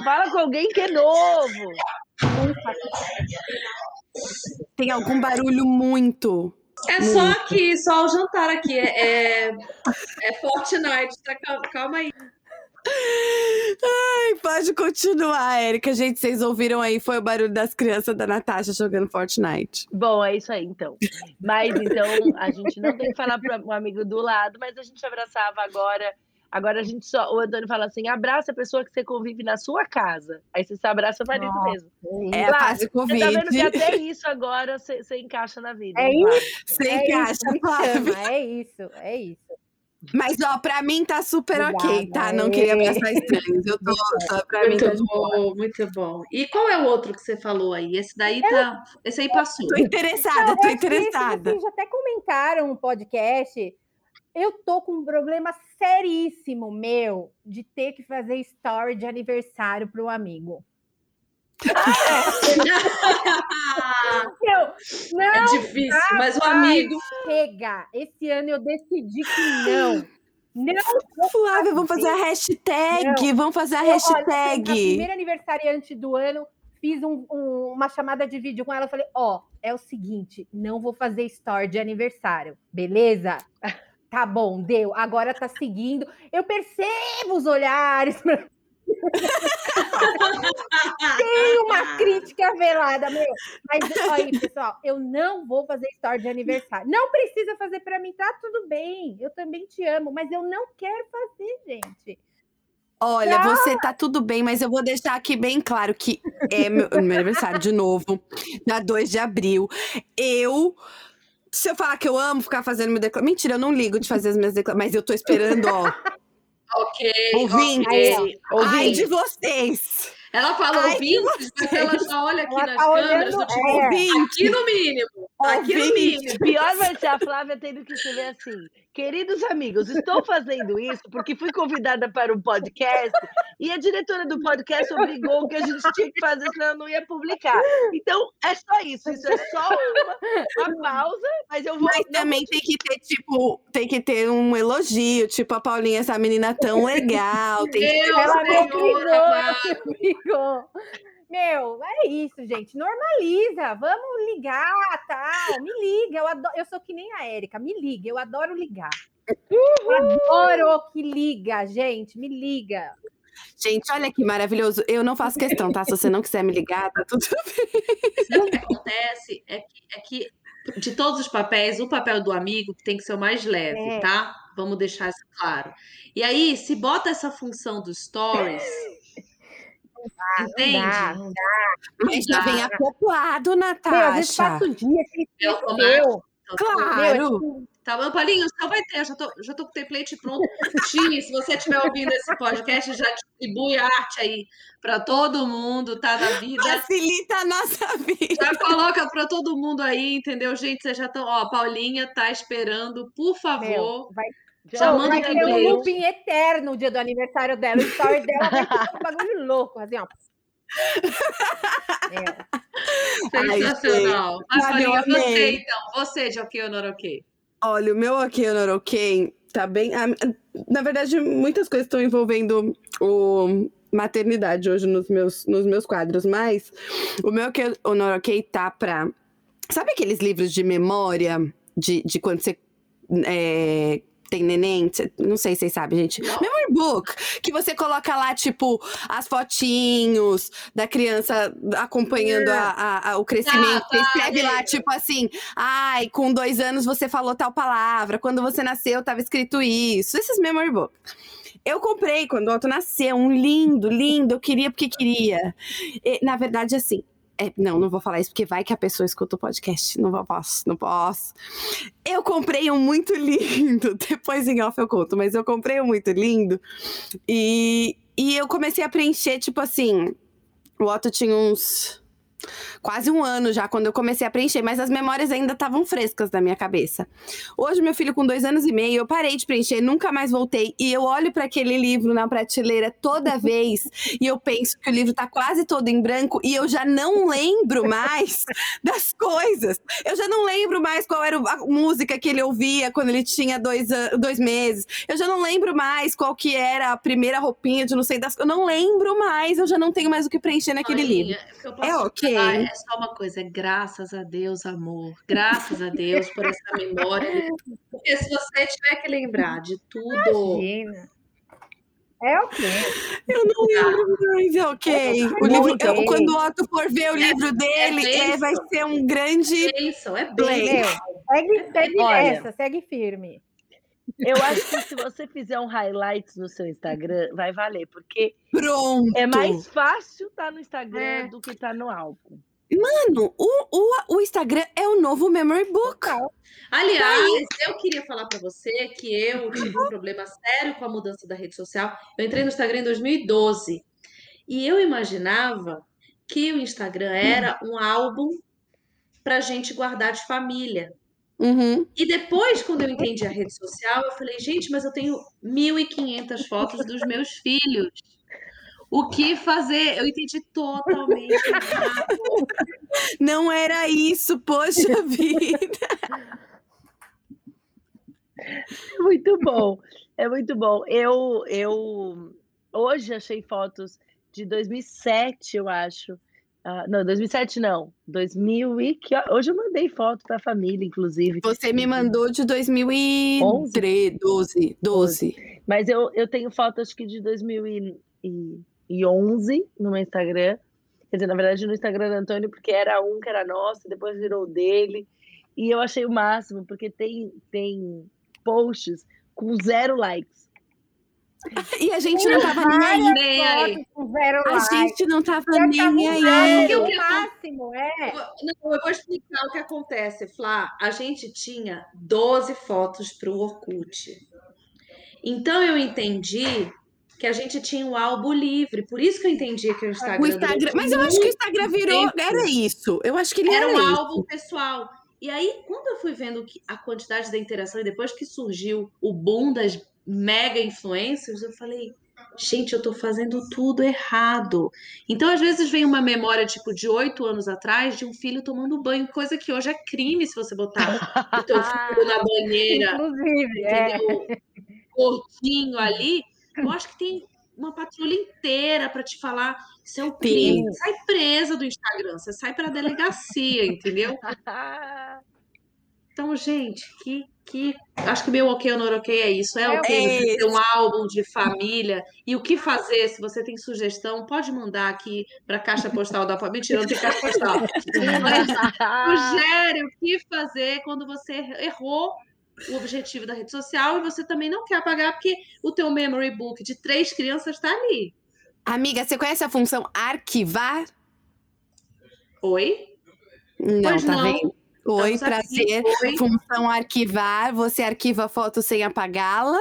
[SPEAKER 2] Fala com alguém que é novo.
[SPEAKER 1] Tem algum barulho muito
[SPEAKER 3] É só aqui, só o jantar aqui. É, é, é Fortnite. Tá, calma, calma aí.
[SPEAKER 1] Ai, pode continuar, Érica. Gente, vocês ouviram aí, foi o barulho das crianças da Natasha jogando Fortnite.
[SPEAKER 2] Bom, é isso aí, então. Mas, então, a gente não tem que falar para o amigo do lado, mas a gente abraçava agora. Agora a gente só. O Antônio fala assim: abraça a pessoa que você convive na sua casa. Aí você se abraça o marido
[SPEAKER 4] Nossa,
[SPEAKER 2] mesmo.
[SPEAKER 1] É a
[SPEAKER 2] Claro,
[SPEAKER 1] fase
[SPEAKER 2] Você
[SPEAKER 1] Covid.
[SPEAKER 2] tá vendo que até isso agora você, você encaixa na vida.
[SPEAKER 4] É
[SPEAKER 2] hein, Flávia?
[SPEAKER 1] Você
[SPEAKER 4] É
[SPEAKER 1] encaixa,
[SPEAKER 4] isso chama, é isso, é isso.
[SPEAKER 1] Mas, ó, pra mim tá super ok,
[SPEAKER 4] Obrigada,
[SPEAKER 1] tá? Não
[SPEAKER 4] é.
[SPEAKER 1] queria abraçar estranhos. Eu tô, pra mim tá
[SPEAKER 3] Muito
[SPEAKER 1] de boa.
[SPEAKER 3] bom, muito bom. E qual é o outro que você falou aí? Esse daí tá. Esse aí passou.
[SPEAKER 1] Tô interessada, tô interessada.
[SPEAKER 4] Vocês já até comentaram no podcast. Eu tô com um problema seríssimo meu de ter que fazer story de aniversário para um amigo. Meu, não
[SPEAKER 3] É difícil, mas o amigo.
[SPEAKER 4] chega. Esse ano eu decidi que não. Não
[SPEAKER 1] Flávia, vamos fazer a hashtag. Vamos fazer a
[SPEAKER 4] Eu, olha, a
[SPEAKER 1] hashtag.
[SPEAKER 4] primeira aniversariante do ano, fiz um- um- uma chamada de vídeo com ela. Falei: Ó, é o seguinte, não vou fazer story de aniversário, beleza? Tá bom, deu. Agora tá seguindo. Eu percebo os olhares. Tem uma crítica velada, meu. Mas olha aí, pessoal, eu não vou fazer story de aniversário. Não precisa fazer pra mim, tá tudo bem. Eu também te amo, mas eu não quero fazer, gente.
[SPEAKER 1] Olha, você tá tudo bem, mas eu vou deixar aqui bem claro que é meu, meu aniversário de novo, dia 2 de abril. Eu. Se eu falar que eu amo ficar fazendo meu declaração. Mentira, eu não ligo de fazer as minhas declarações, mas eu tô esperando, ó.
[SPEAKER 3] Ok.
[SPEAKER 1] Ouvintes.
[SPEAKER 4] Ó.
[SPEAKER 2] Ei,
[SPEAKER 1] Ai
[SPEAKER 2] ouvinte,
[SPEAKER 1] de vocês!
[SPEAKER 3] Ela falou
[SPEAKER 1] Ai,
[SPEAKER 3] ouvintes, mas ela já olha aqui
[SPEAKER 4] Ela
[SPEAKER 3] nas
[SPEAKER 4] tá
[SPEAKER 3] câmeras
[SPEAKER 4] olhando,
[SPEAKER 3] do tipo,
[SPEAKER 4] é.
[SPEAKER 3] aqui no mínimo. Aqui no
[SPEAKER 1] Ouvinte.
[SPEAKER 3] mínimo.
[SPEAKER 2] pior vai ser a Flávia tendo que escrever assim. Queridos amigos, estou fazendo isso porque fui convidada para um podcast e a diretora do podcast obrigou que a gente tinha que fazer, senão eu não ia publicar. Então, é só isso. Isso é só uma, uma pausa, mas eu vou.
[SPEAKER 1] Mas também tem que ter, tipo, tem que ter um elogio, tipo, a Paulinha, essa menina tão legal. Tem que
[SPEAKER 3] Deus,
[SPEAKER 4] Ela me obrigou. Meu, é isso, gente. Normaliza. Vamos ligar, tal. Me liga. Eu, adoro, eu sou que nem a Érica. Me liga. Eu adoro ligar. Eu adoro que liga, gente. Me liga.
[SPEAKER 1] Gente, olha que maravilhoso. Eu não faço questão, tá? Se você não quiser me ligar, tá tudo
[SPEAKER 3] O que acontece é que, é que, de todos os papéis, o papel do amigo tem que ser o mais leve,
[SPEAKER 4] É.
[SPEAKER 3] tá? Vamos deixar isso claro. E aí, se bota essa função dos stories, entende?
[SPEAKER 4] dá.
[SPEAKER 1] Mas já vem acoplado,
[SPEAKER 4] Meu, às vezes
[SPEAKER 1] Natasha.
[SPEAKER 4] passa o dia, você
[SPEAKER 3] É.
[SPEAKER 1] Claro.
[SPEAKER 4] Meu, tipo,
[SPEAKER 3] Tá bom, Paulinho, só vai ter, eu já tô, já tô com o template pronto. Tim, se você estiver ouvindo esse podcast, já distribui a arte aí para todo mundo, tá? Da vida.
[SPEAKER 1] Facilita a nossa vida.
[SPEAKER 3] Já coloca para todo mundo aí, entendeu, gente? Vocês já estão. Ó, a Paulinha tá esperando, por favor.
[SPEAKER 4] meu, vai,
[SPEAKER 3] Já
[SPEAKER 4] Não,
[SPEAKER 3] manda
[SPEAKER 4] vai
[SPEAKER 3] o
[SPEAKER 4] ter um looping eterno o dia do aniversário dela. O story dela vai ser um bagulho louco, assim, ó. É.
[SPEAKER 3] Sensacional. Mas, Paulinha, você então. Você de ok ou not ok?
[SPEAKER 1] Olha, o meu ok ou not ok tá bem. ah, Na verdade, muitas coisas estão envolvendo o maternidade hoje nos meus, nos meus quadros, mas o meu ou not ok tá pra. Sabe aqueles livros de memória de, de quando você. é, tem neném, Cê- não sei se vocês sabem, gente.
[SPEAKER 3] Não.
[SPEAKER 1] Memory book, que você coloca lá, tipo, as fotinhos da criança acompanhando a- a- a- o crescimento.
[SPEAKER 3] tá,
[SPEAKER 1] Escreve lá, tipo assim, ai, com dois anos você falou tal palavra, quando você nasceu tava escrito isso. Esses memory book. Eu comprei quando o Otto nasceu, um lindo, lindo, eu queria porque queria. E, na verdade, assim, é, não, não vou falar isso porque vai que a pessoa escuta o podcast. Não posso, não posso. Eu comprei um muito lindo. Depois em off eu conto, mas eu comprei um muito lindo. E, e eu comecei a preencher, tipo assim. O Otto tinha uns. Quase um ano já quando eu comecei a preencher, mas as memórias ainda estavam frescas na minha cabeça. Hoje, meu filho com dois anos e meio, eu parei de preencher, nunca mais voltei. E eu olho para aquele livro na prateleira toda vez e eu penso que o livro tá quase todo em branco e eu já não lembro mais das coisas. Eu já não lembro mais qual era a música que ele ouvia quando ele tinha dois, dois meses. Eu já não lembro mais qual que era a primeira roupinha de não sei das. Eu não lembro mais, eu já não tenho mais o que preencher naquele livro.
[SPEAKER 3] Posso
[SPEAKER 1] É ok?
[SPEAKER 3] Ah, é só uma coisa, é graças a Deus, amor. Graças a Deus por essa memória. Porque se você tiver que lembrar de tudo.
[SPEAKER 4] Imagina. É o quê?
[SPEAKER 1] Eu não lembro mais, é ok. O livro, eu- quando o Otto for ver o livro dele,
[SPEAKER 3] é
[SPEAKER 1] é, vai ser um grande.
[SPEAKER 3] É
[SPEAKER 1] Play.
[SPEAKER 3] bênção.
[SPEAKER 4] Segue, segue
[SPEAKER 2] Olha.
[SPEAKER 4] essa, segue firme.
[SPEAKER 2] Eu acho que se você fizer um highlights no seu Instagram, vai valer, porque
[SPEAKER 1] Pronto.
[SPEAKER 2] é mais fácil estar no Instagram
[SPEAKER 4] É.
[SPEAKER 2] do que estar no álbum.
[SPEAKER 1] Mano, o, o, o Instagram é o novo Memory Book.
[SPEAKER 3] Aliás, eu queria falar para você que eu tive um problema sério com a mudança da rede social. Eu entrei no Instagram em 2012 e eu imaginava que o Instagram era um álbum para gente guardar de família.
[SPEAKER 1] Uhum.
[SPEAKER 3] E depois, quando eu entendi a rede social, eu falei, gente, mas eu tenho 1.500 fotos dos meus filhos. O que fazer? Eu entendi totalmente.
[SPEAKER 1] Não era isso, poxa vida.
[SPEAKER 2] É muito bom, é muito bom. Eu, eu hoje achei fotos de 2007, eu acho. Ah, não, 2007 não, 2000 e que hoje eu mandei foto para a família, inclusive.
[SPEAKER 1] Você me mandou de 2013, 12, 12.
[SPEAKER 2] Mas eu, eu tenho foto, acho que de 2011 no meu Instagram. Quer dizer, na verdade, no Instagram do Antônio, porque era um que era nosso, depois virou dele. E eu achei o máximo, porque tem, tem posts com zero likes.
[SPEAKER 1] E a gente não tava nem aí.
[SPEAKER 3] Nem
[SPEAKER 1] A gente não tava
[SPEAKER 4] Já
[SPEAKER 1] nem aí.
[SPEAKER 3] O
[SPEAKER 4] máximo, é.
[SPEAKER 3] Não, eu vou explicar o que acontece, Flá. A gente tinha 12 fotos para o Orkut. Então eu entendi que a gente tinha um álbum livre. Por isso que eu entendi que o Instagram.
[SPEAKER 1] O Instagram, mas eu acho que o Instagram virou.
[SPEAKER 3] tempo
[SPEAKER 1] Era isso. Eu acho que ele
[SPEAKER 3] Era
[SPEAKER 1] era,
[SPEAKER 3] um
[SPEAKER 1] isso.
[SPEAKER 3] álbum pessoal. E aí, quando eu fui vendo que- a quantidade da interação, e depois que surgiu o boom das mega influencers, eu falei, gente, eu tô fazendo tudo errado. Então, às vezes, vem uma memória, tipo, de oito anos atrás, de um filho tomando banho, coisa que hoje é crime se você botar o teu filho na banheira,
[SPEAKER 4] Inclusive, é.
[SPEAKER 3] entendeu? Gordinho ali. Eu acho que tem uma patrulha inteira para te falar isso é um crime. Sai presa do Instagram, você sai para delegacia, entendeu? Então, gente, que, que. Acho que meu ok ou não ok é isso. É
[SPEAKER 4] É
[SPEAKER 3] ok ter um álbum de família. E o que fazer? Se você tem sugestão, pode mandar aqui para a caixa postal da família. Mentira, não tem caixa postal. Mas sugere o que fazer quando você errou o objetivo da rede social e você também não quer apagar, porque o teu memory book de três crianças está ali.
[SPEAKER 1] Amiga, você conhece a função arquivar?
[SPEAKER 3] Oi?
[SPEAKER 1] Não,
[SPEAKER 3] Pois
[SPEAKER 1] tá
[SPEAKER 3] não.
[SPEAKER 1] vendo? Oi,
[SPEAKER 3] Estamos aqui.
[SPEAKER 1] prazer.
[SPEAKER 3] Oi.
[SPEAKER 1] Função arquivar. Você arquiva a foto sem apagá-la.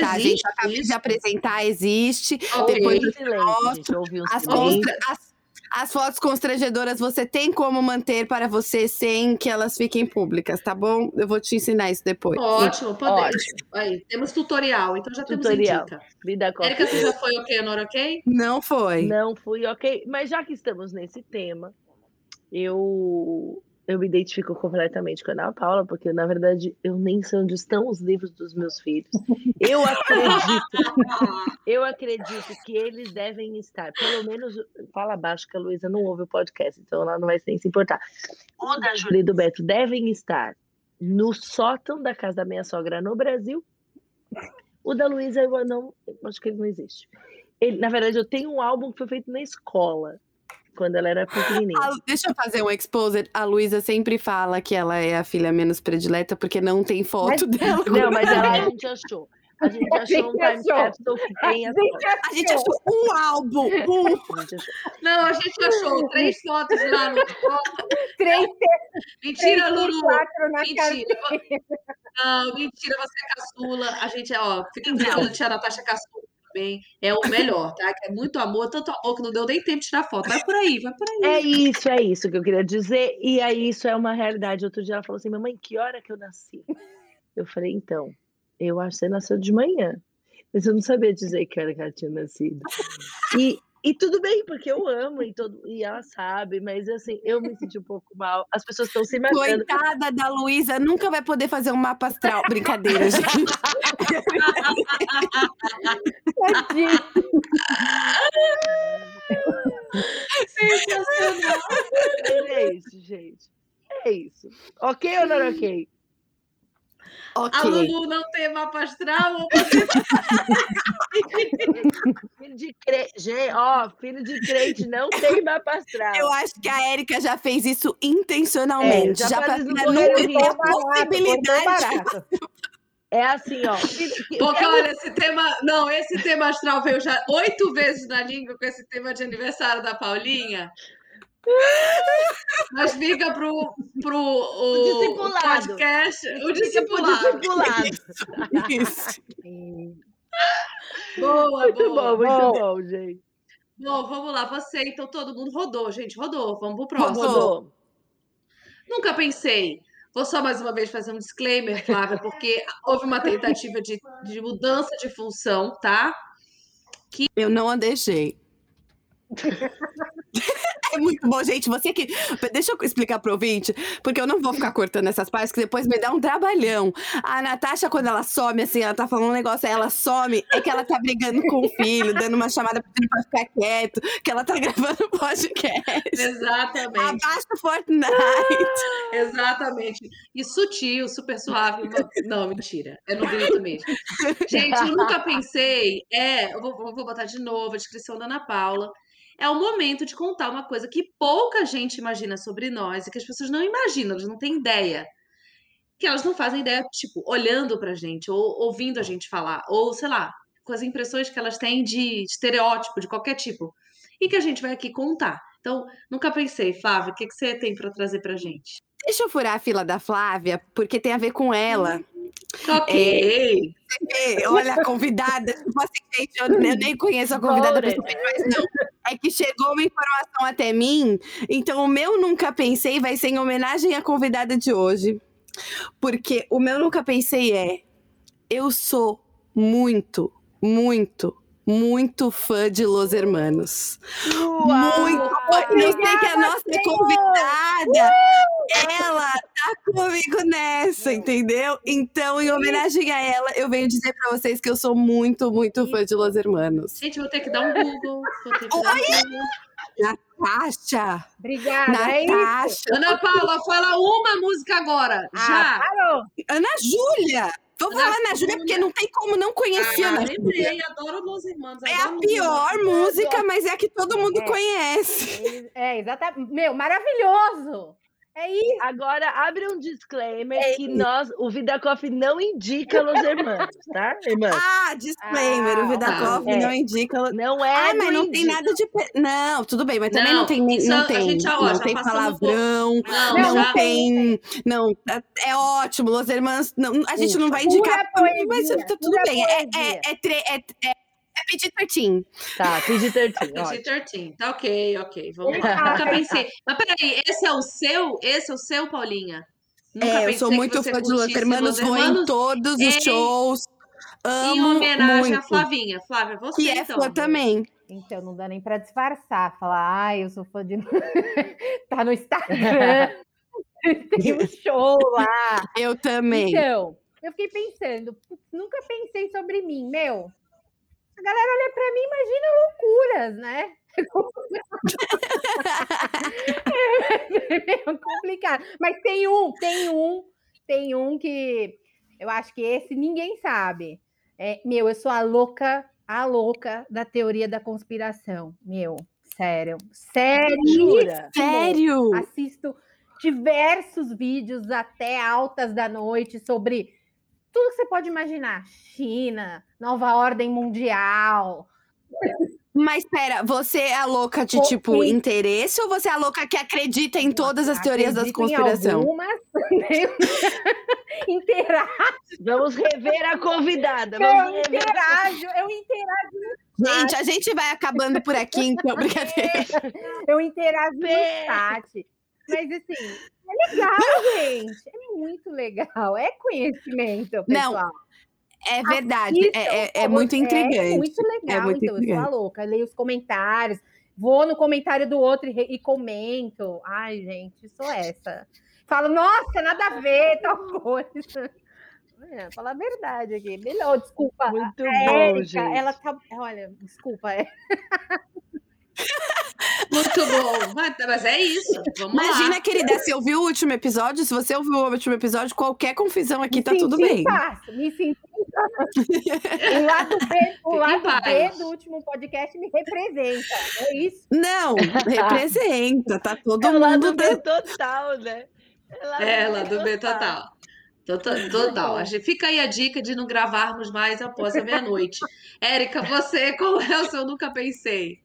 [SPEAKER 1] Tá, a gente
[SPEAKER 3] Existe
[SPEAKER 1] acabou de apresentar, existe.
[SPEAKER 3] Ok.
[SPEAKER 1] Depois
[SPEAKER 2] um
[SPEAKER 1] As, constra- as- as fotos constrangedoras você tem como manter para você sem que elas fiquem públicas, tá bom? Eu vou te ensinar isso depois.
[SPEAKER 3] Ótimo, podemos.
[SPEAKER 2] Ótimo.
[SPEAKER 3] Aí, temos tutorial, então já temos
[SPEAKER 2] Tutorial.
[SPEAKER 3] indica.
[SPEAKER 2] Vida com
[SPEAKER 3] Érica, você já foi ok ou não ok?
[SPEAKER 1] Não foi.
[SPEAKER 2] Não fui, ok. Mas já que estamos nesse tema, eu, eu me identifico completamente com a Ana Paula, porque na verdade eu nem sei onde estão os livros dos meus filhos. Eu acredito, eu acredito que eles devem estar, pelo menos, fala baixo que a Luísa não ouve o podcast, então ela não vai nem se importar. O da Júlia e do Beto devem estar no sótão da casa da minha sogra no Brasil. O da Luísa eu não, acho que ele não existe. Ele, na verdade, eu tenho um álbum que foi feito na escola, quando ela era pequenininha.
[SPEAKER 1] A- deixa eu fazer um exposer. A Luísa sempre fala que ela é a filha menos predileta porque não tem foto dela.
[SPEAKER 2] Não, mas ela, a gente achou. A gente achou um time capsule que tem.
[SPEAKER 1] A gente achou um álbum. Um.
[SPEAKER 3] Não, a gente achou três fotos lá no.
[SPEAKER 4] Três,
[SPEAKER 3] Mentira,
[SPEAKER 4] três
[SPEAKER 3] Lulu! Mentira. Não, mentira, você é caçula. A gente, ó, fica brincando, tia Natasha caçula também. É o melhor, tá? Que é muito amor, tanto amor que não deu nem tempo de tirar foto. Vai por aí, vai por aí.
[SPEAKER 2] É isso, é isso que eu queria dizer. E aí, isso é uma realidade. Outro dia ela falou assim: Mamãe, que hora que eu nasci? Eu falei: Então, eu acho que você nasceu de manhã. Mas eu não sabia dizer que hora que ela tinha nascido. E, e tudo bem, porque eu amo e, todo, e ela sabe, mas assim, eu me senti um pouco mal. As pessoas estão se matando.
[SPEAKER 1] Coitada da Luísa, nunca vai poder fazer um mapa astral. Brincadeira, gente.
[SPEAKER 4] Sensacional. É isso, gente. É isso.
[SPEAKER 2] Ok ou não ok?
[SPEAKER 1] Okay.
[SPEAKER 3] A Lulu não tem mapa astral ou
[SPEAKER 2] filho de crente, ó, filho de crente não tem mapa astral.
[SPEAKER 1] Eu acho que a Érica já fez isso intencionalmente,
[SPEAKER 2] é, já,
[SPEAKER 1] já
[SPEAKER 2] para
[SPEAKER 1] nunca ter a possibilidade.
[SPEAKER 2] É assim, ó. filho-
[SPEAKER 3] Porque olha, esse tema. Não, esse tema astral veio já oito vezes na língua com esse tema de aniversário da Paulinha. Mas fica pro, pro o,
[SPEAKER 2] O discipulado.
[SPEAKER 3] podcast. O
[SPEAKER 2] Fica pro
[SPEAKER 3] discipulado.
[SPEAKER 2] discipulado.
[SPEAKER 1] Isso.
[SPEAKER 3] Boa,
[SPEAKER 2] Muito
[SPEAKER 3] boa.
[SPEAKER 2] bom, muito
[SPEAKER 4] Bom.
[SPEAKER 2] bom, gente.
[SPEAKER 3] Bom, vamos lá. Você, então todo mundo rodou, gente. Rodou. Vamos pro próximo.
[SPEAKER 2] Rodou.
[SPEAKER 3] Nunca pensei. Vou só mais uma vez fazer um disclaimer, Flávia, porque houve uma tentativa de, de mudança de função, tá?
[SPEAKER 1] Eu não a deixei. É muito bom, gente. Você que. Deixa eu explicar pro ouvinte, porque eu não vou ficar cortando essas partes, que depois me dá um trabalhão. A Natasha, quando ela some, assim, ela tá falando um negócio, aí ela some, é que ela tá brigando com o filho, dando uma chamada pedindo pra ficar quieto, que ela tá gravando podcast.
[SPEAKER 3] Exatamente.
[SPEAKER 1] Abaixa o Fortnite.
[SPEAKER 3] Exatamente. E sutil, super suave. Não, mentira. É no grito mesmo. Gente, eu nunca pensei. É, eu vou, vou botar de novo a descrição da Ana Paula. É o momento de contar uma coisa que pouca gente imagina sobre nós e que as pessoas não imaginam, elas não têm ideia. Que elas não fazem ideia, tipo, olhando pra gente, ou ouvindo a gente falar, ou sei lá, com as impressões que elas têm de estereótipo, de qualquer tipo. E que a gente vai aqui contar. Então, nunca pensei, Flávia, o que, que você tem pra trazer pra gente?
[SPEAKER 1] Deixa eu furar a fila da Flávia, porque tem a ver com ela.
[SPEAKER 3] Ok.
[SPEAKER 1] É, olha, a convidada, tipo assim, gente, eu, eu nem conheço a convidada pessoalmente, mas não. É que chegou uma informação até mim, então o meu nunca pensei vai ser em homenagem à convidada de hoje. Porque o meu nunca pensei é: eu sou muito, muito, muito fã de Los Hermanos. Muito fã. E eu sei que a nossa convidada, ela tá comigo nessa, entendeu? Então, em homenagem a ela, eu venho dizer pra vocês que eu sou muito, muito fã de Los Hermanos.
[SPEAKER 3] Gente, vou ter que dar um Google. Vou ter que dar um Google.
[SPEAKER 1] Natasha!
[SPEAKER 4] Obrigada. É.
[SPEAKER 1] Natasha!
[SPEAKER 3] Ana Paula, fala uma música agora.
[SPEAKER 4] Ah,
[SPEAKER 3] Já.
[SPEAKER 4] parou.
[SPEAKER 1] Ana Júlia! Vou
[SPEAKER 3] Ana
[SPEAKER 1] falar Ana Júlia porque não tem como não conhecer a
[SPEAKER 3] Ah,
[SPEAKER 1] Ana Júlia.
[SPEAKER 3] lembrei, adoro Los Irmãos.
[SPEAKER 1] É a pior música, mas é a que todo mundo
[SPEAKER 4] É.
[SPEAKER 1] conhece.
[SPEAKER 4] É, exatamente. Meu, maravilhoso. É isso.
[SPEAKER 2] Agora, abre um disclaimer que nós, o Vida Coffee não indica Los Hermanos, tá, irmã?
[SPEAKER 1] Ah, disclaimer, o Vida
[SPEAKER 3] Ah,
[SPEAKER 1] Coffee
[SPEAKER 2] é.
[SPEAKER 1] não indica.
[SPEAKER 2] Não é
[SPEAKER 1] Ah, mas
[SPEAKER 2] do
[SPEAKER 1] não tem nada de. pe- Não, tudo bem, mas também
[SPEAKER 3] Não,
[SPEAKER 1] não tem. Não
[SPEAKER 3] a
[SPEAKER 1] tem,
[SPEAKER 3] gente já- ó,
[SPEAKER 1] não tem palavrão.
[SPEAKER 3] Não,
[SPEAKER 1] Não, tem, não, é- é ótimo, Los Hermanos, não, a gente não vai indicar, mas tá tudo
[SPEAKER 4] pura
[SPEAKER 1] bem, é,
[SPEAKER 4] poesia.
[SPEAKER 1] é, é, tre- é, é, pedir pertinho.
[SPEAKER 2] Tá, PG-13, ó.
[SPEAKER 3] PG-13. Tá ok, ok. Vamos lá.
[SPEAKER 4] Ah,
[SPEAKER 3] Nunca pensei. Mas peraí, esse é o seu? Esse é o seu, Paulinha? Nunca
[SPEAKER 1] É, eu sou muito fã de Los Hermanos, vou em todos os
[SPEAKER 3] em-
[SPEAKER 1] shows,
[SPEAKER 3] Em
[SPEAKER 1] amo
[SPEAKER 3] homenagem
[SPEAKER 1] muito,
[SPEAKER 3] à Flavinha. Flávia, você
[SPEAKER 1] que é
[SPEAKER 3] então.
[SPEAKER 1] fã também.
[SPEAKER 4] Então, não dá nem para disfarçar. Falar, ai, eu sou fã de. tá no Instagram. Tem um show lá.
[SPEAKER 1] Eu também.
[SPEAKER 4] Então, eu fiquei pensando, "Putz, nunca pensei sobre mim, meu. A galera olha pra mim, imagina loucuras, né? é meio complicado. Mas tem um, tem um, tem um que eu acho que esse ninguém sabe. É, meu, eu sou a louca, a louca da teoria da conspiração. Meu, sério. Sério.
[SPEAKER 2] Jura?
[SPEAKER 1] Sério?
[SPEAKER 4] Assisto diversos vídeos até altas da noite sobre tudo que você pode imaginar. China, nova ordem mundial.
[SPEAKER 1] Mas pera, você é a louca de, tipo,
[SPEAKER 4] sim.
[SPEAKER 1] interesse ou você é a louca que acredita em todas as teorias da
[SPEAKER 4] Acredito em
[SPEAKER 1] conspiração?
[SPEAKER 4] Algumas, interajo,
[SPEAKER 2] Vamos rever a convidada.
[SPEAKER 4] eu
[SPEAKER 2] Vamos rever.
[SPEAKER 4] interajo, eu interajo,
[SPEAKER 1] Gente, a gente vai acabando por aqui, então, brincadeira.
[SPEAKER 4] eu interajo no chat. Mas assim, é legal, gente. É muito legal. É conhecimento,
[SPEAKER 1] Não,
[SPEAKER 4] pessoal.
[SPEAKER 1] É verdade, é, é- é
[SPEAKER 4] por
[SPEAKER 1] muito intrigante.
[SPEAKER 4] É muito legal,
[SPEAKER 1] muito
[SPEAKER 4] então. Eu sou a
[SPEAKER 1] intrigante.
[SPEAKER 4] louca. Leio os comentários, vou no comentário do outro e, e comento. Ai, gente, sou essa. Falo, nossa, nada a ver, tal coisa. É, falar a verdade aqui. Melhor, desculpa.
[SPEAKER 2] Muito
[SPEAKER 4] a
[SPEAKER 2] bom,
[SPEAKER 4] Érica,
[SPEAKER 2] gente.
[SPEAKER 4] ela tá. Olha, desculpa. É.
[SPEAKER 3] Muito bom. Mas, mas é isso. Vamos
[SPEAKER 1] Imagina,
[SPEAKER 3] lá.
[SPEAKER 1] querida, se ouviu o último episódio, se você ouviu o último episódio, qualquer confusão aqui
[SPEAKER 4] Me
[SPEAKER 1] tá tudo bem.
[SPEAKER 4] em paz, me senti. O lado B, o lado B do último podcast me representa. É isso.
[SPEAKER 1] Não, representa, tá todo
[SPEAKER 2] É o lado
[SPEAKER 1] mundo.
[SPEAKER 2] B total, né?
[SPEAKER 3] É, lá do B total. Total. total. A gente- Fica aí a dica de não gravarmos mais após a meia-noite. Érica, você, qual é o seu Nunca Pensei?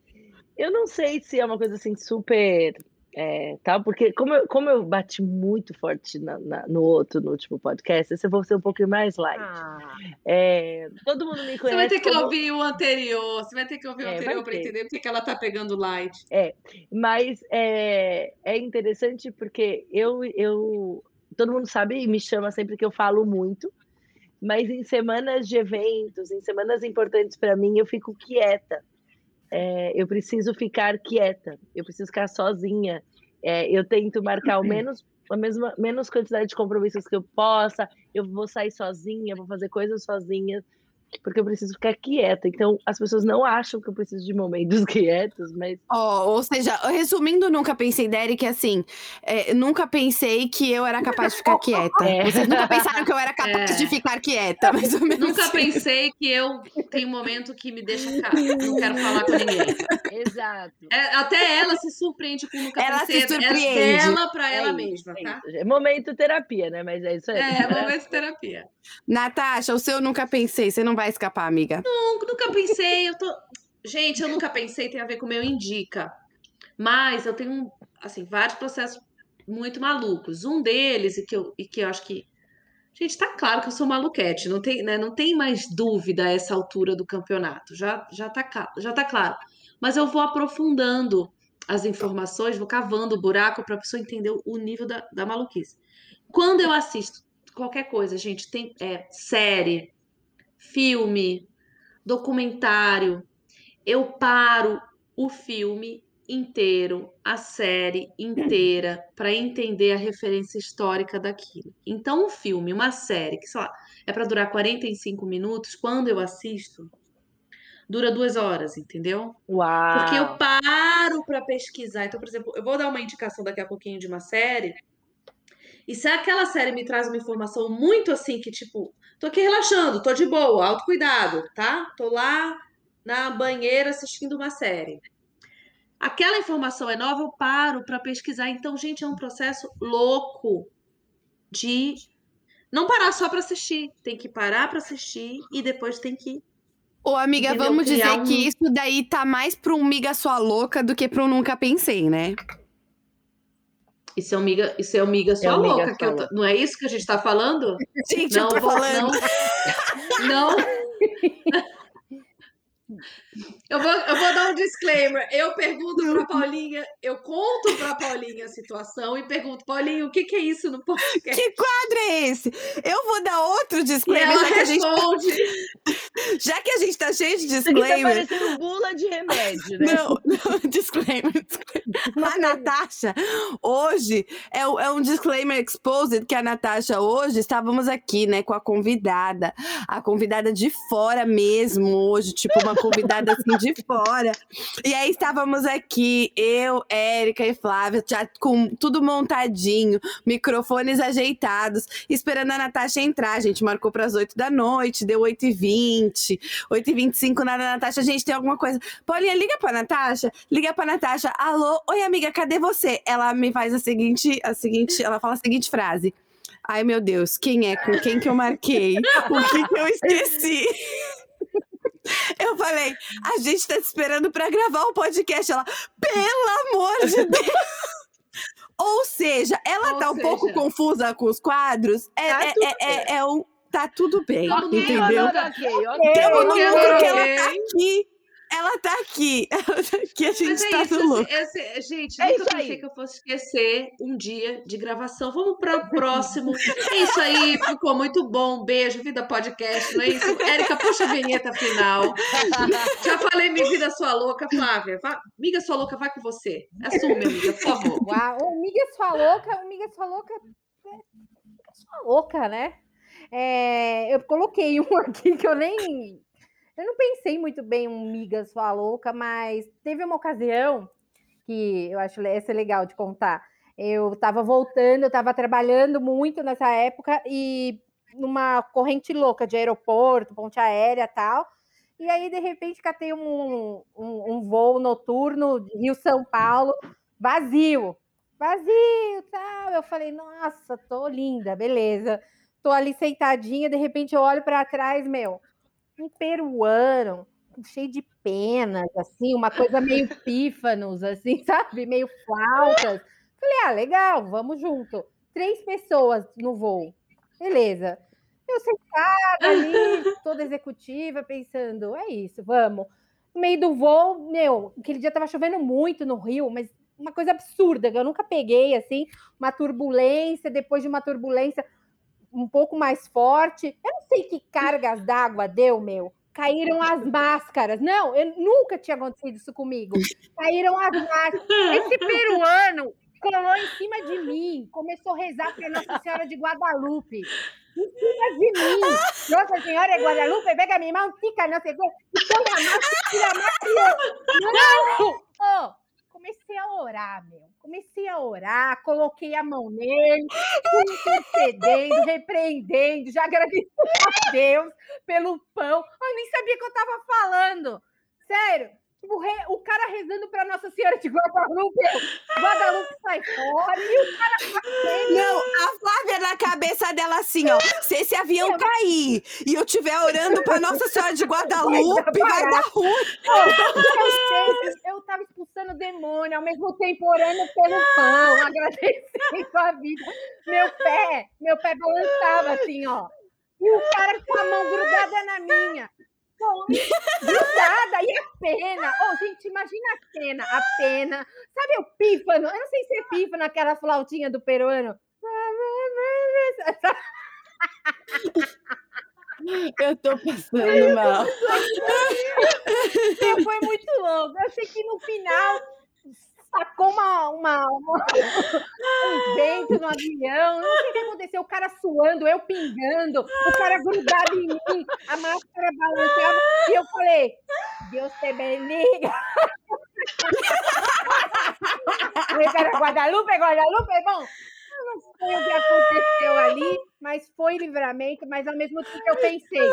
[SPEAKER 2] Eu não sei se é uma coisa assim super. É, tal, porque como eu, como eu bati muito forte na- na- no outro, no último podcast, esse eu vou ser um pouquinho mais light.
[SPEAKER 4] Ah,
[SPEAKER 2] É, todo mundo me conhece.
[SPEAKER 3] Você vai ter que
[SPEAKER 2] como-
[SPEAKER 3] ouvir o anterior. Você vai ter que ouvir o
[SPEAKER 2] É,
[SPEAKER 3] anterior
[SPEAKER 2] vai
[SPEAKER 3] para entender porque que ela tá pegando light.
[SPEAKER 2] Mas é, é interessante porque eu, eu. Todo mundo sabe e me chama sempre que eu falo muito, mas em semanas de eventos, em semanas importantes para mim, eu fico quieta. É, eu preciso ficar quieta, eu preciso ficar sozinha. É, eu tento marcar o menos, a mesma, menos quantidade de compromissos que eu possa, eu vou sair sozinha, vou fazer coisas sozinha, porque eu preciso ficar quieta. Então, as pessoas não acham que eu preciso de momentos quietos, mas
[SPEAKER 1] Ó, ou seja, resumindo, nunca pensei, Derek, assim, é, nunca pensei que eu era capaz de ficar quieta.
[SPEAKER 2] É.
[SPEAKER 1] Vocês nunca pensaram que eu era capaz
[SPEAKER 3] É.
[SPEAKER 1] de ficar quieta, mais ou menos.
[SPEAKER 3] Nunca
[SPEAKER 1] assim.
[SPEAKER 3] pensei que eu tenho um momento que me deixa ficar. Não quero falar com ninguém.
[SPEAKER 2] exato.
[SPEAKER 3] É, até ela se surpreende com nunca
[SPEAKER 1] Ela
[SPEAKER 3] pensei.
[SPEAKER 1] se
[SPEAKER 3] É
[SPEAKER 1] surpreende.
[SPEAKER 3] pra
[SPEAKER 2] É
[SPEAKER 3] ela
[SPEAKER 2] isso,
[SPEAKER 3] mesma,
[SPEAKER 2] é
[SPEAKER 3] tá?
[SPEAKER 2] É momento terapia, né? Mas é isso aí.
[SPEAKER 3] É, momento terapia.
[SPEAKER 1] Natasha, o seu nunca pensei, você não vai escapar, amiga.
[SPEAKER 3] Nunca, nunca pensei, eu tô. Gente, eu nunca pensei tem a ver com o meu indica. Mas eu tenho, assim, vários processos muito malucos. Um deles, e que eu, e que eu acho que. Gente, tá claro que eu sou maluquete, não tem, né, não tem mais dúvida a essa altura do campeonato. Já, já, tá, já tá claro. Mas eu vou aprofundando as informações, vou cavando o buraco para a pessoa entender o nível da, da maluquice. Quando eu assisto qualquer coisa, gente, tem é, série, filme, documentário, eu paro o filme inteiro, a série inteira, para entender a referência histórica daquilo. Então, um filme, uma série, que sei lá, é para durar 45 minutos, quando eu assisto, dura duas horas, entendeu?
[SPEAKER 2] Uau!
[SPEAKER 3] Porque eu paro para pesquisar. Então, por exemplo, eu vou dar uma indicação daqui a pouquinho de uma série. E se aquela série me traz uma informação muito assim, que tipo, tô aqui relaxando, tô de boa, autocuidado, tá? Tô lá na banheira assistindo uma série. Aquela informação é nova, eu paro para pesquisar. Então, gente, é um processo louco de não parar só para assistir. Tem que parar para assistir e depois tem que
[SPEAKER 1] Ô, amiga,
[SPEAKER 3] Entendeu?
[SPEAKER 1] vamos dizer
[SPEAKER 3] um-
[SPEAKER 1] que isso daí tá mais pra um miga sua louca do que pra um nunca pensei, né?
[SPEAKER 3] Isso é um miga, isso é um miga sua
[SPEAKER 2] um miga
[SPEAKER 3] louca, que tô- não é isso que a gente tá falando?
[SPEAKER 1] Gente,
[SPEAKER 3] Não,
[SPEAKER 1] eu tô
[SPEAKER 3] vou-
[SPEAKER 1] falando.
[SPEAKER 3] Não. não. Eu vou, eu vou dar um disclaimer. Eu pergunto pra Paulinha, eu conto pra Paulinha a situação e pergunto, Paulinha, o que, que é isso no podcast?
[SPEAKER 1] Que quadro é esse? Eu vou dar outro
[SPEAKER 3] E
[SPEAKER 1] disclaimer,
[SPEAKER 3] ela
[SPEAKER 1] já que, a gente,
[SPEAKER 3] responde.
[SPEAKER 1] já que a gente tá cheio de
[SPEAKER 2] tá
[SPEAKER 1] disclaimer.
[SPEAKER 2] parecendo bula de remédio, né?
[SPEAKER 1] Não, não, disclaimer, disclaimer. A Natasha, hoje, é, é um disclaimer exposed que a Natasha, hoje, estávamos aqui, né, com a convidada. A convidada de fora mesmo, hoje, tipo, uma convidada assim de fora. E aí estávamos aqui, eu, Érica e Flávia, já com tudo montadinho, microfones ajeitados, esperando a Natasha entrar. A gente marcou para as 8 da noite, deu 8h20, 8h25, nada, Natasha, gente, tem alguma coisa. Paulinha, liga pra Natasha, liga pra Natasha. Alô, oi amiga, cadê você? Ela me faz a seguinte, a seguinte, ela fala a seguinte frase. Ai, meu Deus, quem é? Com quem que eu marquei? O que que eu esqueci? Eu falei, a gente tá te esperando pra gravar o podcast. Ela, pelo amor de Deus! Ou seja, ela
[SPEAKER 3] Ou
[SPEAKER 1] tá um pouco
[SPEAKER 3] seja-
[SPEAKER 1] confusa com os quadros. É,
[SPEAKER 2] Tá
[SPEAKER 1] é, é, é, é um. Tá tudo bem,
[SPEAKER 2] Ok,
[SPEAKER 1] entendeu?
[SPEAKER 2] ok, ok.
[SPEAKER 1] Temos no lucro que ela tá aqui. Ela tá aqui. Ela tá aqui, a gente
[SPEAKER 3] Mas é
[SPEAKER 1] tá
[SPEAKER 3] isso,
[SPEAKER 1] no lucro.
[SPEAKER 3] esse- esse- gente,
[SPEAKER 2] É
[SPEAKER 3] nunca
[SPEAKER 2] isso
[SPEAKER 3] pensei
[SPEAKER 2] aí.
[SPEAKER 3] que eu fosse esquecer um dia de gravação. Vamos para o próximo. É isso aí, ficou muito bom. Beijo, vida podcast, não é isso? Érica, puxa a vinheta final. Já falei, minha vida sua louca, Flávia. Vá, amiga sua louca, vai com você. Assume, amiga, por favor.
[SPEAKER 4] Uau, o Miga sua louca, o Miga sua louca, é Miga sua louca, né? É, eu coloquei um aqui que eu nem, eu não pensei muito bem um Miga sua louca, mas teve uma ocasião que eu acho essa é legal de contar. Eu estava voltando, eu estava trabalhando muito nessa época e numa corrente louca de aeroporto, ponte aérea tal. E aí, de repente, catei um, um, um voo noturno de Rio-São Paulo, vazio. Vazio, tal. Eu falei, nossa, tô linda, beleza. Tô ali sentadinha, de repente eu olho para trás, meu, um peruano, cheio de penas, assim, uma coisa meio pífanos, assim, sabe? Meio flautas. Falei, ah, legal, vamos junto. Três pessoas no voo. Beleza. Eu sentada ali, toda executiva, pensando, é isso, vamos. No meio do voo, meu, aquele dia tava chovendo muito no Rio, mas uma coisa absurda, que eu nunca peguei, assim, uma turbulência, depois de uma turbulência um pouco mais forte. Eu não sei que cargas d'água deu, meu. Caíram as máscaras. Não, eu nunca tinha acontecido isso comigo. Caíram as máscaras. Esse peruano colou em cima de mim, começou a rezar para Nossa Senhora de Guadalupe. Em cima de mim. Nossa Senhora de Guadalupe, pega minha mão, fica, não sei o quê. E põe a máscara, tira a máscara. Não! Oh, comecei a orar, meu. Comecei a orar, coloquei a mão nele, intercedendo, repreendendo, já agradeci a Deus pelo pão. Eu nem sabia que eu estava falando. Sério, Tipo, re... o cara rezando pra Nossa Senhora de Guadalupe, Guadalupe sai fora e o cara.
[SPEAKER 1] Não, a Flávia na cabeça dela assim, ó. Se esse avião cair e eu estiver orando pra Nossa Senhora de Guadalupe, vai dar, vai dar ruim.
[SPEAKER 4] Eu, eu tava expulsando o demônio, ao mesmo tempo orando pelo pão, agradecendo a vida. Meu pé, meu pé balançava assim, ó. E o cara com a mão grudada na minha. Grudada, e a pena. Oh, gente, imagina a cena, a pena. Sabe o pífano? Eu não sei se é pífano, aquela flautinha do peruano.
[SPEAKER 1] Eu tô passando mal.
[SPEAKER 4] Foi muito louco. Eu sei que no final sacou uma, uma, uma, um vento no avião, não sei o que aconteceu, o cara suando, eu pingando, o cara grudado em mim, a máscara balançava, e eu falei, Deus te bendiga. o cara, Guadalupe, Guadalupe, bom, eu não sei o que aconteceu ali, mas foi livramento, mas ao mesmo tempo eu pensei,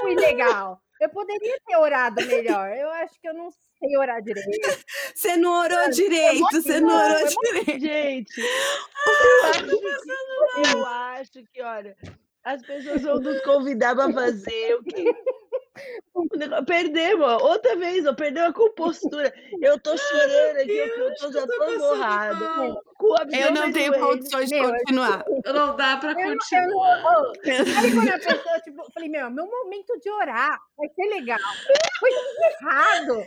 [SPEAKER 4] foi legal. Eu poderia ter orado melhor. Eu acho que eu não sei orar direito.
[SPEAKER 1] Você não orou direito, você não orou direito.
[SPEAKER 2] Gente, eu acho, que, eu acho que, olha, as pessoas vão nos convidar para fazer o quê? Perdemos, outra vez, eu perdeu a compostura. Eu tô chorando aqui, eu tô, já tô borrada.
[SPEAKER 1] Eu não tenho condições de continuar.
[SPEAKER 3] Não dá pra continuar.
[SPEAKER 4] Sabe quando a pessoa, tipo, falei, meu, meu momento de orar vai ser legal. Foi errado.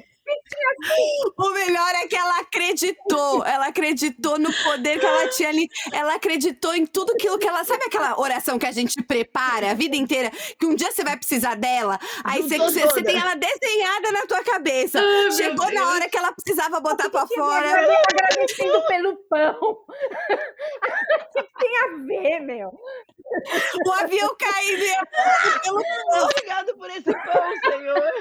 [SPEAKER 1] O melhor é que ela acreditou. Ela acreditou no poder que ela tinha ali. Ela acreditou em tudo aquilo que ela. Sabe aquela oração que a gente prepara a vida inteira? Que um dia você vai precisar dela. Aí você, você, você tem ela desenhada na tua cabeça. Ai, Chegou na hora que ela precisava botar pra fora.
[SPEAKER 4] Agradecendo pelo pão. O que tem a ver, meu?
[SPEAKER 1] O avião caiu
[SPEAKER 2] pelo. Obrigado por esse pão, Senhor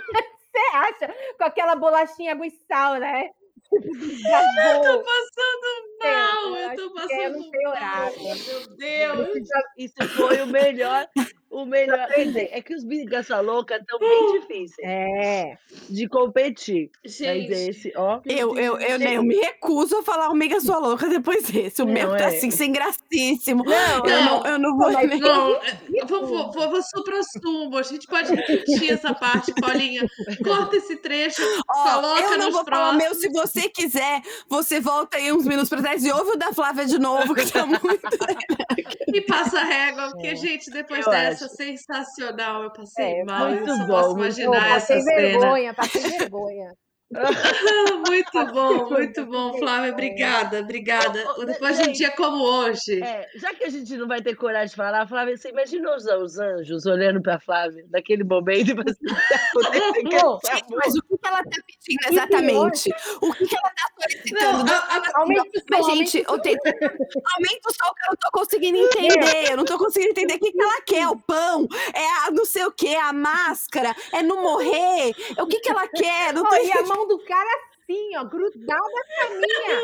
[SPEAKER 4] acha? Com aquela bolachinha água e sal, né?
[SPEAKER 3] eu tô passando mal, eu, eu tô passando mal. Meu Deus.
[SPEAKER 2] Isso foi o melhor o melhor é que os Bigaça Louca estão bem difíceis
[SPEAKER 4] é.
[SPEAKER 2] de competir. Gente, Mas esse, ó.
[SPEAKER 1] Eu, eu, eu, eu, me recuso a falar o Mega Sua Louca depois desse. O não, meu tá é. assim, sem gracíssimo. Não, eu não, eu não vou.
[SPEAKER 3] Mas, não, vou, vou, vou supra-sumo. A gente pode repetir essa parte, Paulinha. Corta esse trecho, ó, coloca
[SPEAKER 1] Eu
[SPEAKER 3] não
[SPEAKER 1] vou
[SPEAKER 3] próximos. falar
[SPEAKER 1] o meu. Se você quiser, você volta aí uns minutos pra trás e ouve o da Flávia de novo, que tá muito.
[SPEAKER 3] e passa a régua, porque, é. gente, depois eu dessa acho. sensacional. Eu passei é, mal. Eu bom, posso imaginar essa
[SPEAKER 4] passei
[SPEAKER 3] cena.
[SPEAKER 4] vergonha, passei vergonha.
[SPEAKER 3] muito bom, muito bom, Flávia. Obrigada, obrigada. Depois de um dia como hoje.
[SPEAKER 2] É, já que a gente não vai ter coragem de falar, Flávia, você imaginou os, os anjos olhando para a Flávia naquele momento e
[SPEAKER 1] pensando, mas o que ela está pedindo exatamente? O que ela está solicitando? Não, a, a, aumenta o som, gente, aumenta o som que eu não estou conseguindo entender. Eu não estou conseguindo entender o que, que ela quer. O pão, é a não sei o que, a máscara, é não morrer. O que, que ela quer? Não
[SPEAKER 4] tô... E a mão do cara assim, ó, grudada na minha.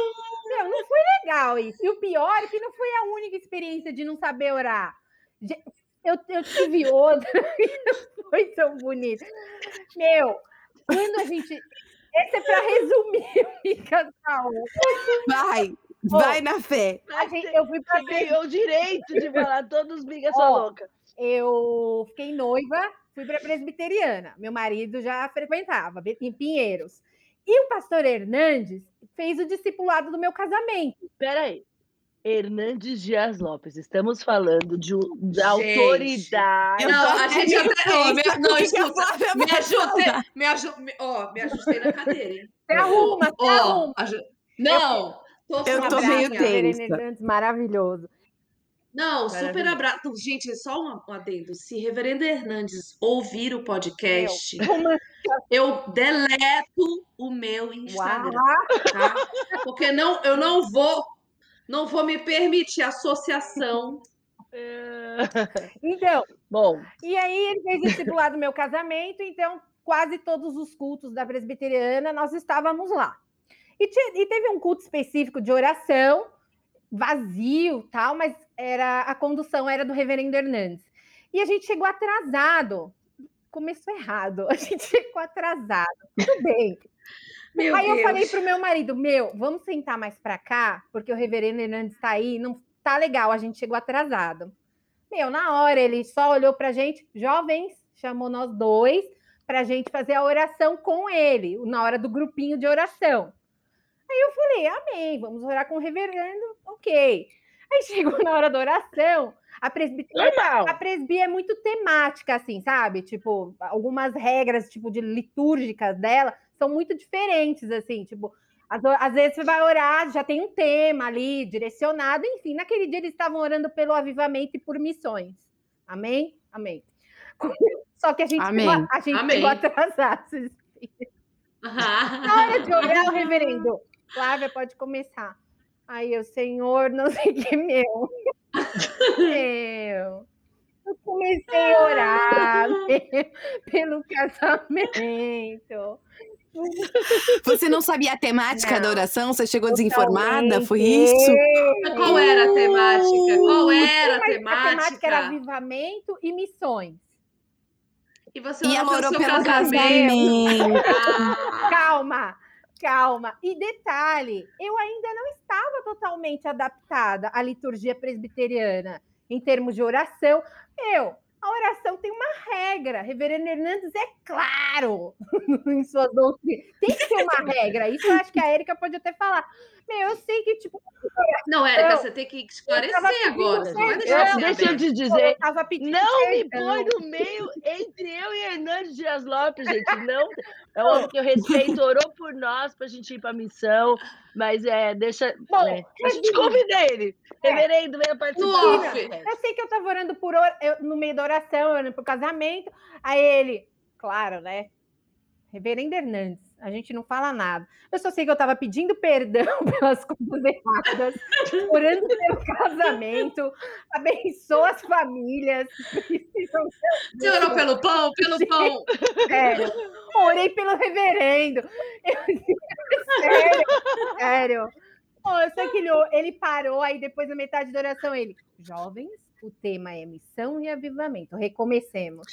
[SPEAKER 4] Meu, não foi legal isso. E o pior é que não foi a única experiência de não saber orar. Eu, eu tive outra foi tão bonito. Meu, quando a gente. Esse é para resumir o casal.
[SPEAKER 1] Vai, vai na fé.
[SPEAKER 2] Gente, eu fui pra ganhou o direito de falar todos os migas são louca.
[SPEAKER 4] Eu fiquei noiva, fui para presbiteriana. Meu marido já frequentava em Pinheiros. E o pastor Hernandes fez o discipulado do meu casamento.
[SPEAKER 2] Peraí. Hernandes Dias Lopes, estamos falando de, de autoridade.
[SPEAKER 3] Não, a gente até. Ó, me, não, escuta, me ajustei, me, aju, me, ó, me ajustei na cadeira, hein?
[SPEAKER 4] Se arruma, se arruma.
[SPEAKER 3] Não, tô
[SPEAKER 1] eu tô meio tensa.
[SPEAKER 4] Hernandes, maravilhoso.
[SPEAKER 3] Não, super abraço. Gente, só um adendo. Se Reverendo Hernandes ouvir o podcast, Meu, eu deleto o meu Instagram, tá? Porque não, eu não vou não vou me permitir associação.
[SPEAKER 4] Então, bom. E aí ele fez discipulado do meu casamento, então quase todos os cultos da presbiteriana nós estávamos lá. E, e, teve um culto específico de oração, vazio, tal, mas era a condução era do reverendo Hernandes. E a gente chegou atrasado. Começou errado. A gente chegou atrasado. Tudo bem. Meu aí Deus. eu falei pro meu marido, meu, vamos sentar mais para cá, porque o reverendo Hernandes está aí, não tá legal, a gente chegou atrasado. Meu, na hora ele só olhou pra gente, jovens, chamou nós dois pra gente fazer a oração com ele, na hora do grupinho de oração. Aí eu falei, amém, vamos orar com o reverendo, ok. Aí chegou na hora da oração, a presbítera, a presbi é muito temática, assim, sabe? Tipo, algumas regras, tipo, de litúrgicas dela são muito diferentes, assim, tipo, às, às, vezes você vai orar, já tem um tema ali direcionado, enfim, naquele dia eles estavam orando pelo avivamento e por missões. Amém? Amém. Só que a gente,
[SPEAKER 1] Amém.
[SPEAKER 4] Pegou, a gente Amém. pegou atrasado. Na hora de orar, o reverendo, Flávia, pode começar. Aí o Senhor, não sei o que, meu. meu. Eu comecei a orar pelo casamento.
[SPEAKER 1] Você não sabia a temática não. da oração? Você chegou desinformada? Foi isso?
[SPEAKER 3] Qual era a temática? Qual era a temática? A temática
[SPEAKER 4] era avivamento e missões.
[SPEAKER 3] E você e ela orou pelo casamento.
[SPEAKER 4] Ah. Calma, calma. E detalhe, eu ainda não estava totalmente adaptada à liturgia presbiteriana em termos de oração. Eu, a oração tem uma regra. Reverendo Hernandes é claro em sua doutrina. Tem que ter uma regra. Isso eu acho que a Érica pode até falar. Meu, eu sei que, tipo.
[SPEAKER 3] Não, Érica, você tem que esclarecer agora. Não vai deixar
[SPEAKER 2] eu, deixa eu te dizer. não me põe no meio entre eu e Hernandes Dias Lopes, gente. Não. É um homem que eu respeito, orou por nós para a gente ir para a missão. Mas é, deixa. Bom, é, a gente convida ele. É. Reverendo, venha participar.
[SPEAKER 4] Eu sei que eu estava orando por eu, no meio da oração, orando por casamento. Aí ele, claro, né? Reverendo Hernandes, a gente não fala nada. Eu só sei que eu estava pedindo perdão pelas coisas erradas, orando pelo casamento, abençoa as famílias.
[SPEAKER 3] Você orou pelo pão? Pelo Sim, pão.
[SPEAKER 4] Sério. Orei pelo reverendo. Eu, sério, sério. Oh, eu sei que ele, ele parou, aí depois da metade da oração, ele, jovens, o tema é missão e avivamento. Recomecemos.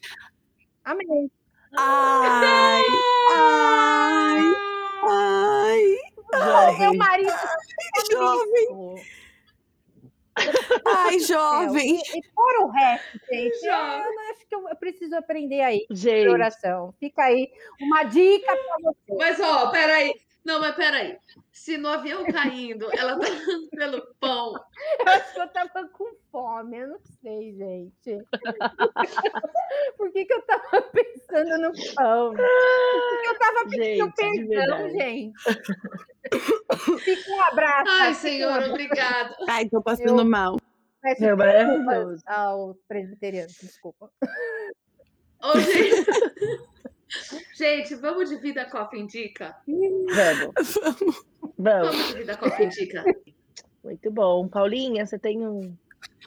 [SPEAKER 4] Amém.
[SPEAKER 1] Ai, ai, ai.
[SPEAKER 4] ai meu marido.
[SPEAKER 1] Ai, jovem. Ai, jovem.
[SPEAKER 4] E, e fora o resto, gente, eu acho que eu, eu preciso aprender aí. Gente. Oração. Fica aí uma dica para você.
[SPEAKER 3] Mas, ó, peraí. Não, mas peraí. Se no avião caindo, ela tá dando pelo pão.
[SPEAKER 4] Eu acho que eu tava com fome, eu não sei, gente. Por que, que eu tava pensando no pão? Por que eu tava pedindo gente, perdão, gente? Fica um abraço.
[SPEAKER 3] Ai, senhor, obrigado.
[SPEAKER 1] Ai, tô passando eu... mal.
[SPEAKER 4] Meu maravilhoso. Ao presbiteriano, desculpa.
[SPEAKER 3] Ô, gente. Gente, vamos de Vida Coffee Indica?
[SPEAKER 2] Vamos.
[SPEAKER 3] Vamos. Vamos de Vida Coffee Indica.
[SPEAKER 2] Muito bom. Paulinha, você tem um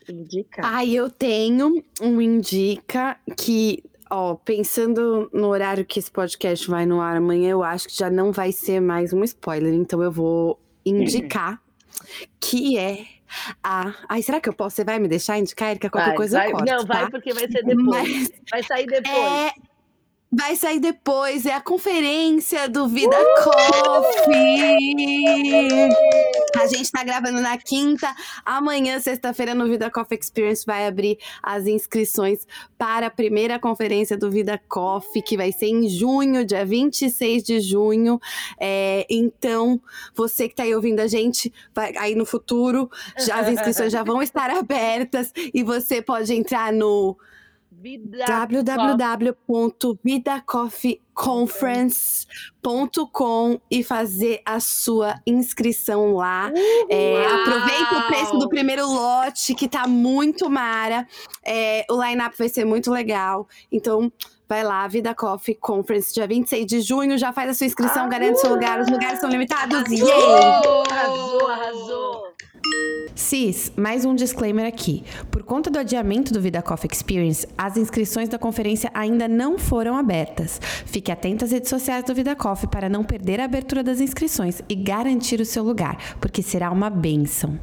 [SPEAKER 2] indica?
[SPEAKER 1] Ah, eu tenho um indica que Ó, pensando no horário que esse podcast vai no ar amanhã, eu acho que já não vai ser mais um spoiler, então eu vou indicar que é a. Ai, será que eu posso? Você vai me deixar indicar, Erika? Qualquer
[SPEAKER 2] Vai,
[SPEAKER 1] coisa
[SPEAKER 2] vai.
[SPEAKER 1] eu corto,
[SPEAKER 2] Não, vai
[SPEAKER 1] tá?
[SPEAKER 2] porque vai ser depois.
[SPEAKER 1] Mas
[SPEAKER 2] Vai sair depois.
[SPEAKER 1] é. Vai sair depois, é a conferência do Vida Coffee! A gente tá gravando na quinta, amanhã, sexta-feira, no Vida Coffee Experience vai abrir as inscrições para a primeira conferência do Vida Coffee, que vai ser em junho, dia 26 de junho. É, então, você que tá aí ouvindo a gente, vai, aí no futuro, já, as inscrições já vão estar abertas e você pode entrar no www.vidacoffeeconference.com e fazer a sua inscrição lá. É, aproveita o preço do primeiro lote, que tá muito mara. É, o line-up vai ser muito legal. Então, vai lá, Vida Coffee Conference, dia 26 de junho. Já faz a sua inscrição, garante seu lugar. Os lugares são limitados. Yay!
[SPEAKER 2] Arrasou, arrasou.
[SPEAKER 1] Cis, mais um disclaimer aqui. Por conta do adiamento do Vida Coffee Experience, as inscrições da conferência ainda não foram abertas. Fique atento às redes sociais do Vida Coffee para não perder a abertura das inscrições e garantir o seu lugar, porque será uma bênção.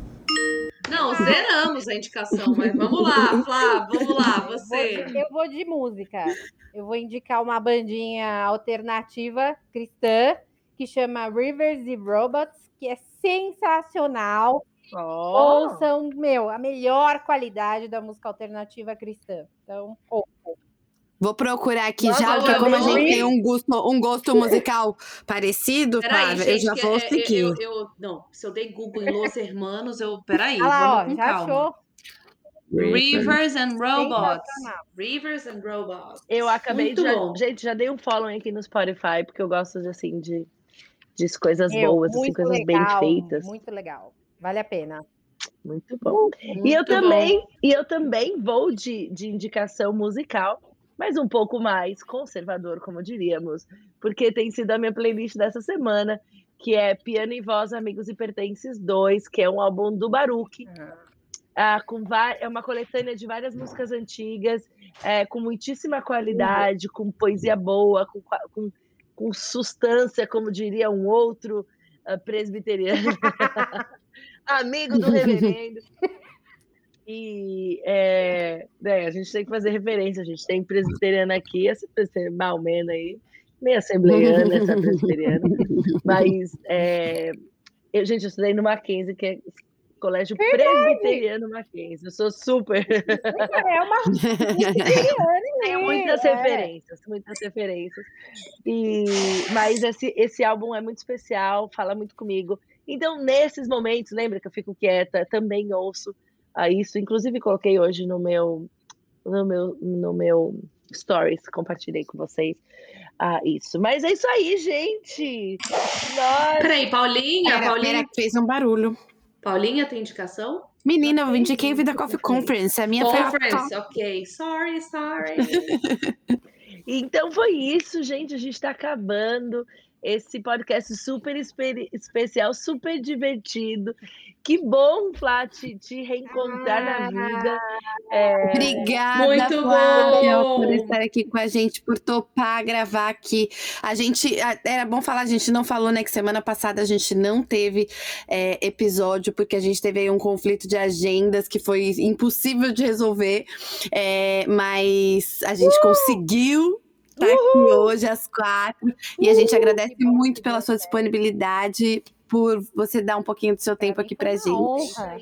[SPEAKER 3] Não, zeramos a indicação, mas vamos lá, Flá, vamos lá, você.
[SPEAKER 4] eu vou de música. Eu vou indicar uma bandinha alternativa cristã que chama Rivers e Robots, que é sensacional.
[SPEAKER 2] Ó.
[SPEAKER 4] Ouçam, meu, a melhor qualidade da música alternativa cristã. Então, ouçam.
[SPEAKER 1] Vou procurar aqui
[SPEAKER 2] Nossa,
[SPEAKER 1] já, porque como a gente tem um gosto, um gosto musical parecido,
[SPEAKER 3] Peraí,
[SPEAKER 1] Flávia,
[SPEAKER 3] gente,
[SPEAKER 1] eu já vou
[SPEAKER 3] é-
[SPEAKER 1] seguir.
[SPEAKER 3] eu, eu- não, se eu dei Google em Los Hermanos, eu. Peraí,
[SPEAKER 4] Olha lá, ó,
[SPEAKER 3] com
[SPEAKER 4] já
[SPEAKER 3] calma.
[SPEAKER 4] achou?
[SPEAKER 3] Rivers and Robots. Rivers and Robots.
[SPEAKER 2] Eu acabei de.
[SPEAKER 3] Muito
[SPEAKER 2] Já,
[SPEAKER 3] bom.
[SPEAKER 2] gente, já dei um follow aqui no Spotify, porque eu gosto de, assim, de, de coisas
[SPEAKER 4] Meu,
[SPEAKER 2] boas, assim, coisas
[SPEAKER 4] legal,
[SPEAKER 2] bem feitas.
[SPEAKER 4] Muito legal. Vale a pena.
[SPEAKER 2] Muito bom. E eu
[SPEAKER 3] Muito
[SPEAKER 2] também, e eu também vou de, de indicação musical, mas um pouco mais conservador, como diríamos, porque tem sido a minha playlist dessa semana, que é Piano e Voz, Amigos e Pertences 2, que é um álbum do Baruch. Ah, com va- é uma coletânea de várias músicas antigas, é, com muitíssima qualidade, com poesia boa, com, com, com substância, como diria um outro ah, presbiteriano, amigo do reverendo. E é, né, a gente tem que fazer referência, a gente tem presbiteriana aqui, essa presbiteriana malmena aí, meio assembleiana, essa presbiteriana. Mas, é, eu, gente, eu estudei no Mackenzie, que é colégio presbiteriano Mackenzie. Eu sou super.
[SPEAKER 4] É uma.
[SPEAKER 2] Tenho muitas
[SPEAKER 4] É.
[SPEAKER 2] referências, muitas referências. E, mas esse, esse álbum é muito especial, fala muito comigo. Então, nesses momentos, lembra que eu fico quieta, também ouço a isso. Inclusive, coloquei hoje no meu, no meu, no meu stories, compartilhei com vocês ah, isso. Mas é isso aí, gente. Nós
[SPEAKER 3] Peraí, Paulinha,
[SPEAKER 1] Pera,
[SPEAKER 3] Paulinha,
[SPEAKER 1] pera, fez um barulho.
[SPEAKER 3] Paulinha tem indicação?
[SPEAKER 1] Menina, eu indiquei Vida Coffee Conference. A minha
[SPEAKER 3] Conference,
[SPEAKER 1] foi a
[SPEAKER 3] ok. Sorry, sorry.
[SPEAKER 2] Então foi isso, gente. A gente está acabando esse podcast super espe- especial, super divertido. Que bom, Flá, te, te reencontrar na vida. É,
[SPEAKER 1] Obrigada,
[SPEAKER 3] Muito
[SPEAKER 1] Flávia,
[SPEAKER 3] bom!
[SPEAKER 1] por estar aqui com a gente, por topar gravar aqui. A gente, era bom falar, a gente não falou, né, que semana passada a gente não teve é, episódio, porque a gente teve aí um conflito de agendas que foi impossível de resolver, é, mas a gente conseguiu estar aqui hoje às quatro, e a gente agradece muito pela sua disponibilidade, por você dar um pouquinho do seu tempo aqui pra gente.
[SPEAKER 4] honra.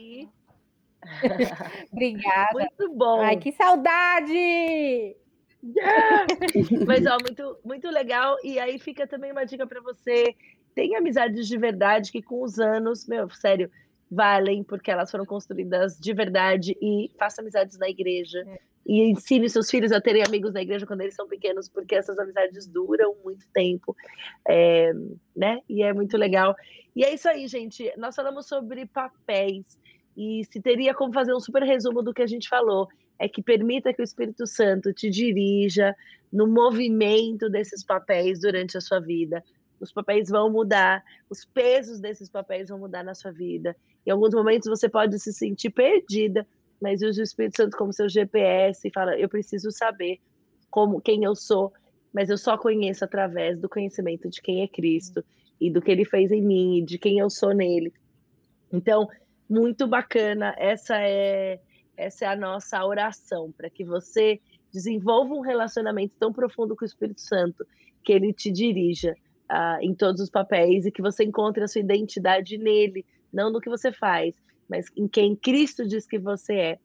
[SPEAKER 4] Obrigada.
[SPEAKER 2] Muito bom.
[SPEAKER 4] Ai, que saudade!
[SPEAKER 2] Mas, ó, muito, muito legal. E aí fica também uma dica para você. Tem amizades de verdade que com os anos, meu, sério, valem, porque elas foram construídas de verdade. E faça amizades na igreja. E ensine seus filhos a terem amigos na igreja quando eles são pequenos, porque essas amizades duram muito tempo. É, né? E é muito legal. E é isso aí, gente. Nós falamos sobre papéis. E se teria como fazer um super resumo do que a gente falou, é que permita que o Espírito Santo te dirija no movimento desses papéis durante a sua vida. Os papéis vão mudar, os pesos desses papéis vão mudar na sua vida. Em alguns momentos você pode se sentir perdida, mas use o Espírito Santo como seu GPS e fala: Eu preciso saber como quem eu sou, mas eu só conheço através do conhecimento de quem é Cristo e do que ele fez em mim e de quem eu sou nele. Então, muito bacana, essa é essa é a nossa oração para que você desenvolva um relacionamento tão profundo com o Espírito Santo que ele te dirija uh, em todos os papéis e que você encontre a sua identidade nele, não no que você faz, mas em quem Cristo diz que você é.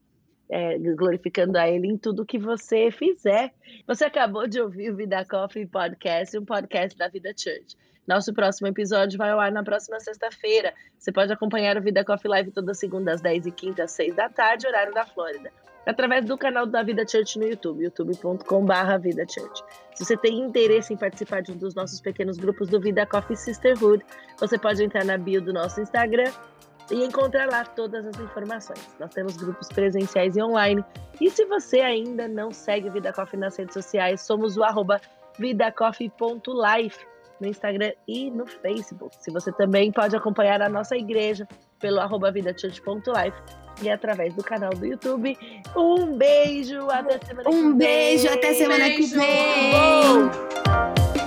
[SPEAKER 2] É, glorificando a Ele em tudo que você fizer. Você acabou de ouvir o Vida Coffee Podcast, um podcast da Vida Church. Nosso próximo episódio vai ao ar na próxima sexta-feira. Você pode acompanhar o Vida Coffee Live toda segunda às 10 e quinta às 6 da tarde, horário da Flórida através do canal da Vida Church no YouTube, youtube.com.br Vida Church. Se você tem interesse em participar de um dos nossos pequenos grupos do Vida Coffee Sisterhood, você pode entrar na bio do nosso Instagram e encontrar lá todas as informações. Nós temos grupos presenciais e online. E se você ainda não segue Vida Coffee nas redes sociais, somos o arroba vidacoffee.life no Instagram e no Facebook. Se você também pode acompanhar a nossa igreja pelo arroba vidachurch.life e através do canal do YouTube. Um beijo, até semana
[SPEAKER 1] um
[SPEAKER 2] que vem.
[SPEAKER 1] Um beijo, até semana
[SPEAKER 3] beijo.
[SPEAKER 1] que vem.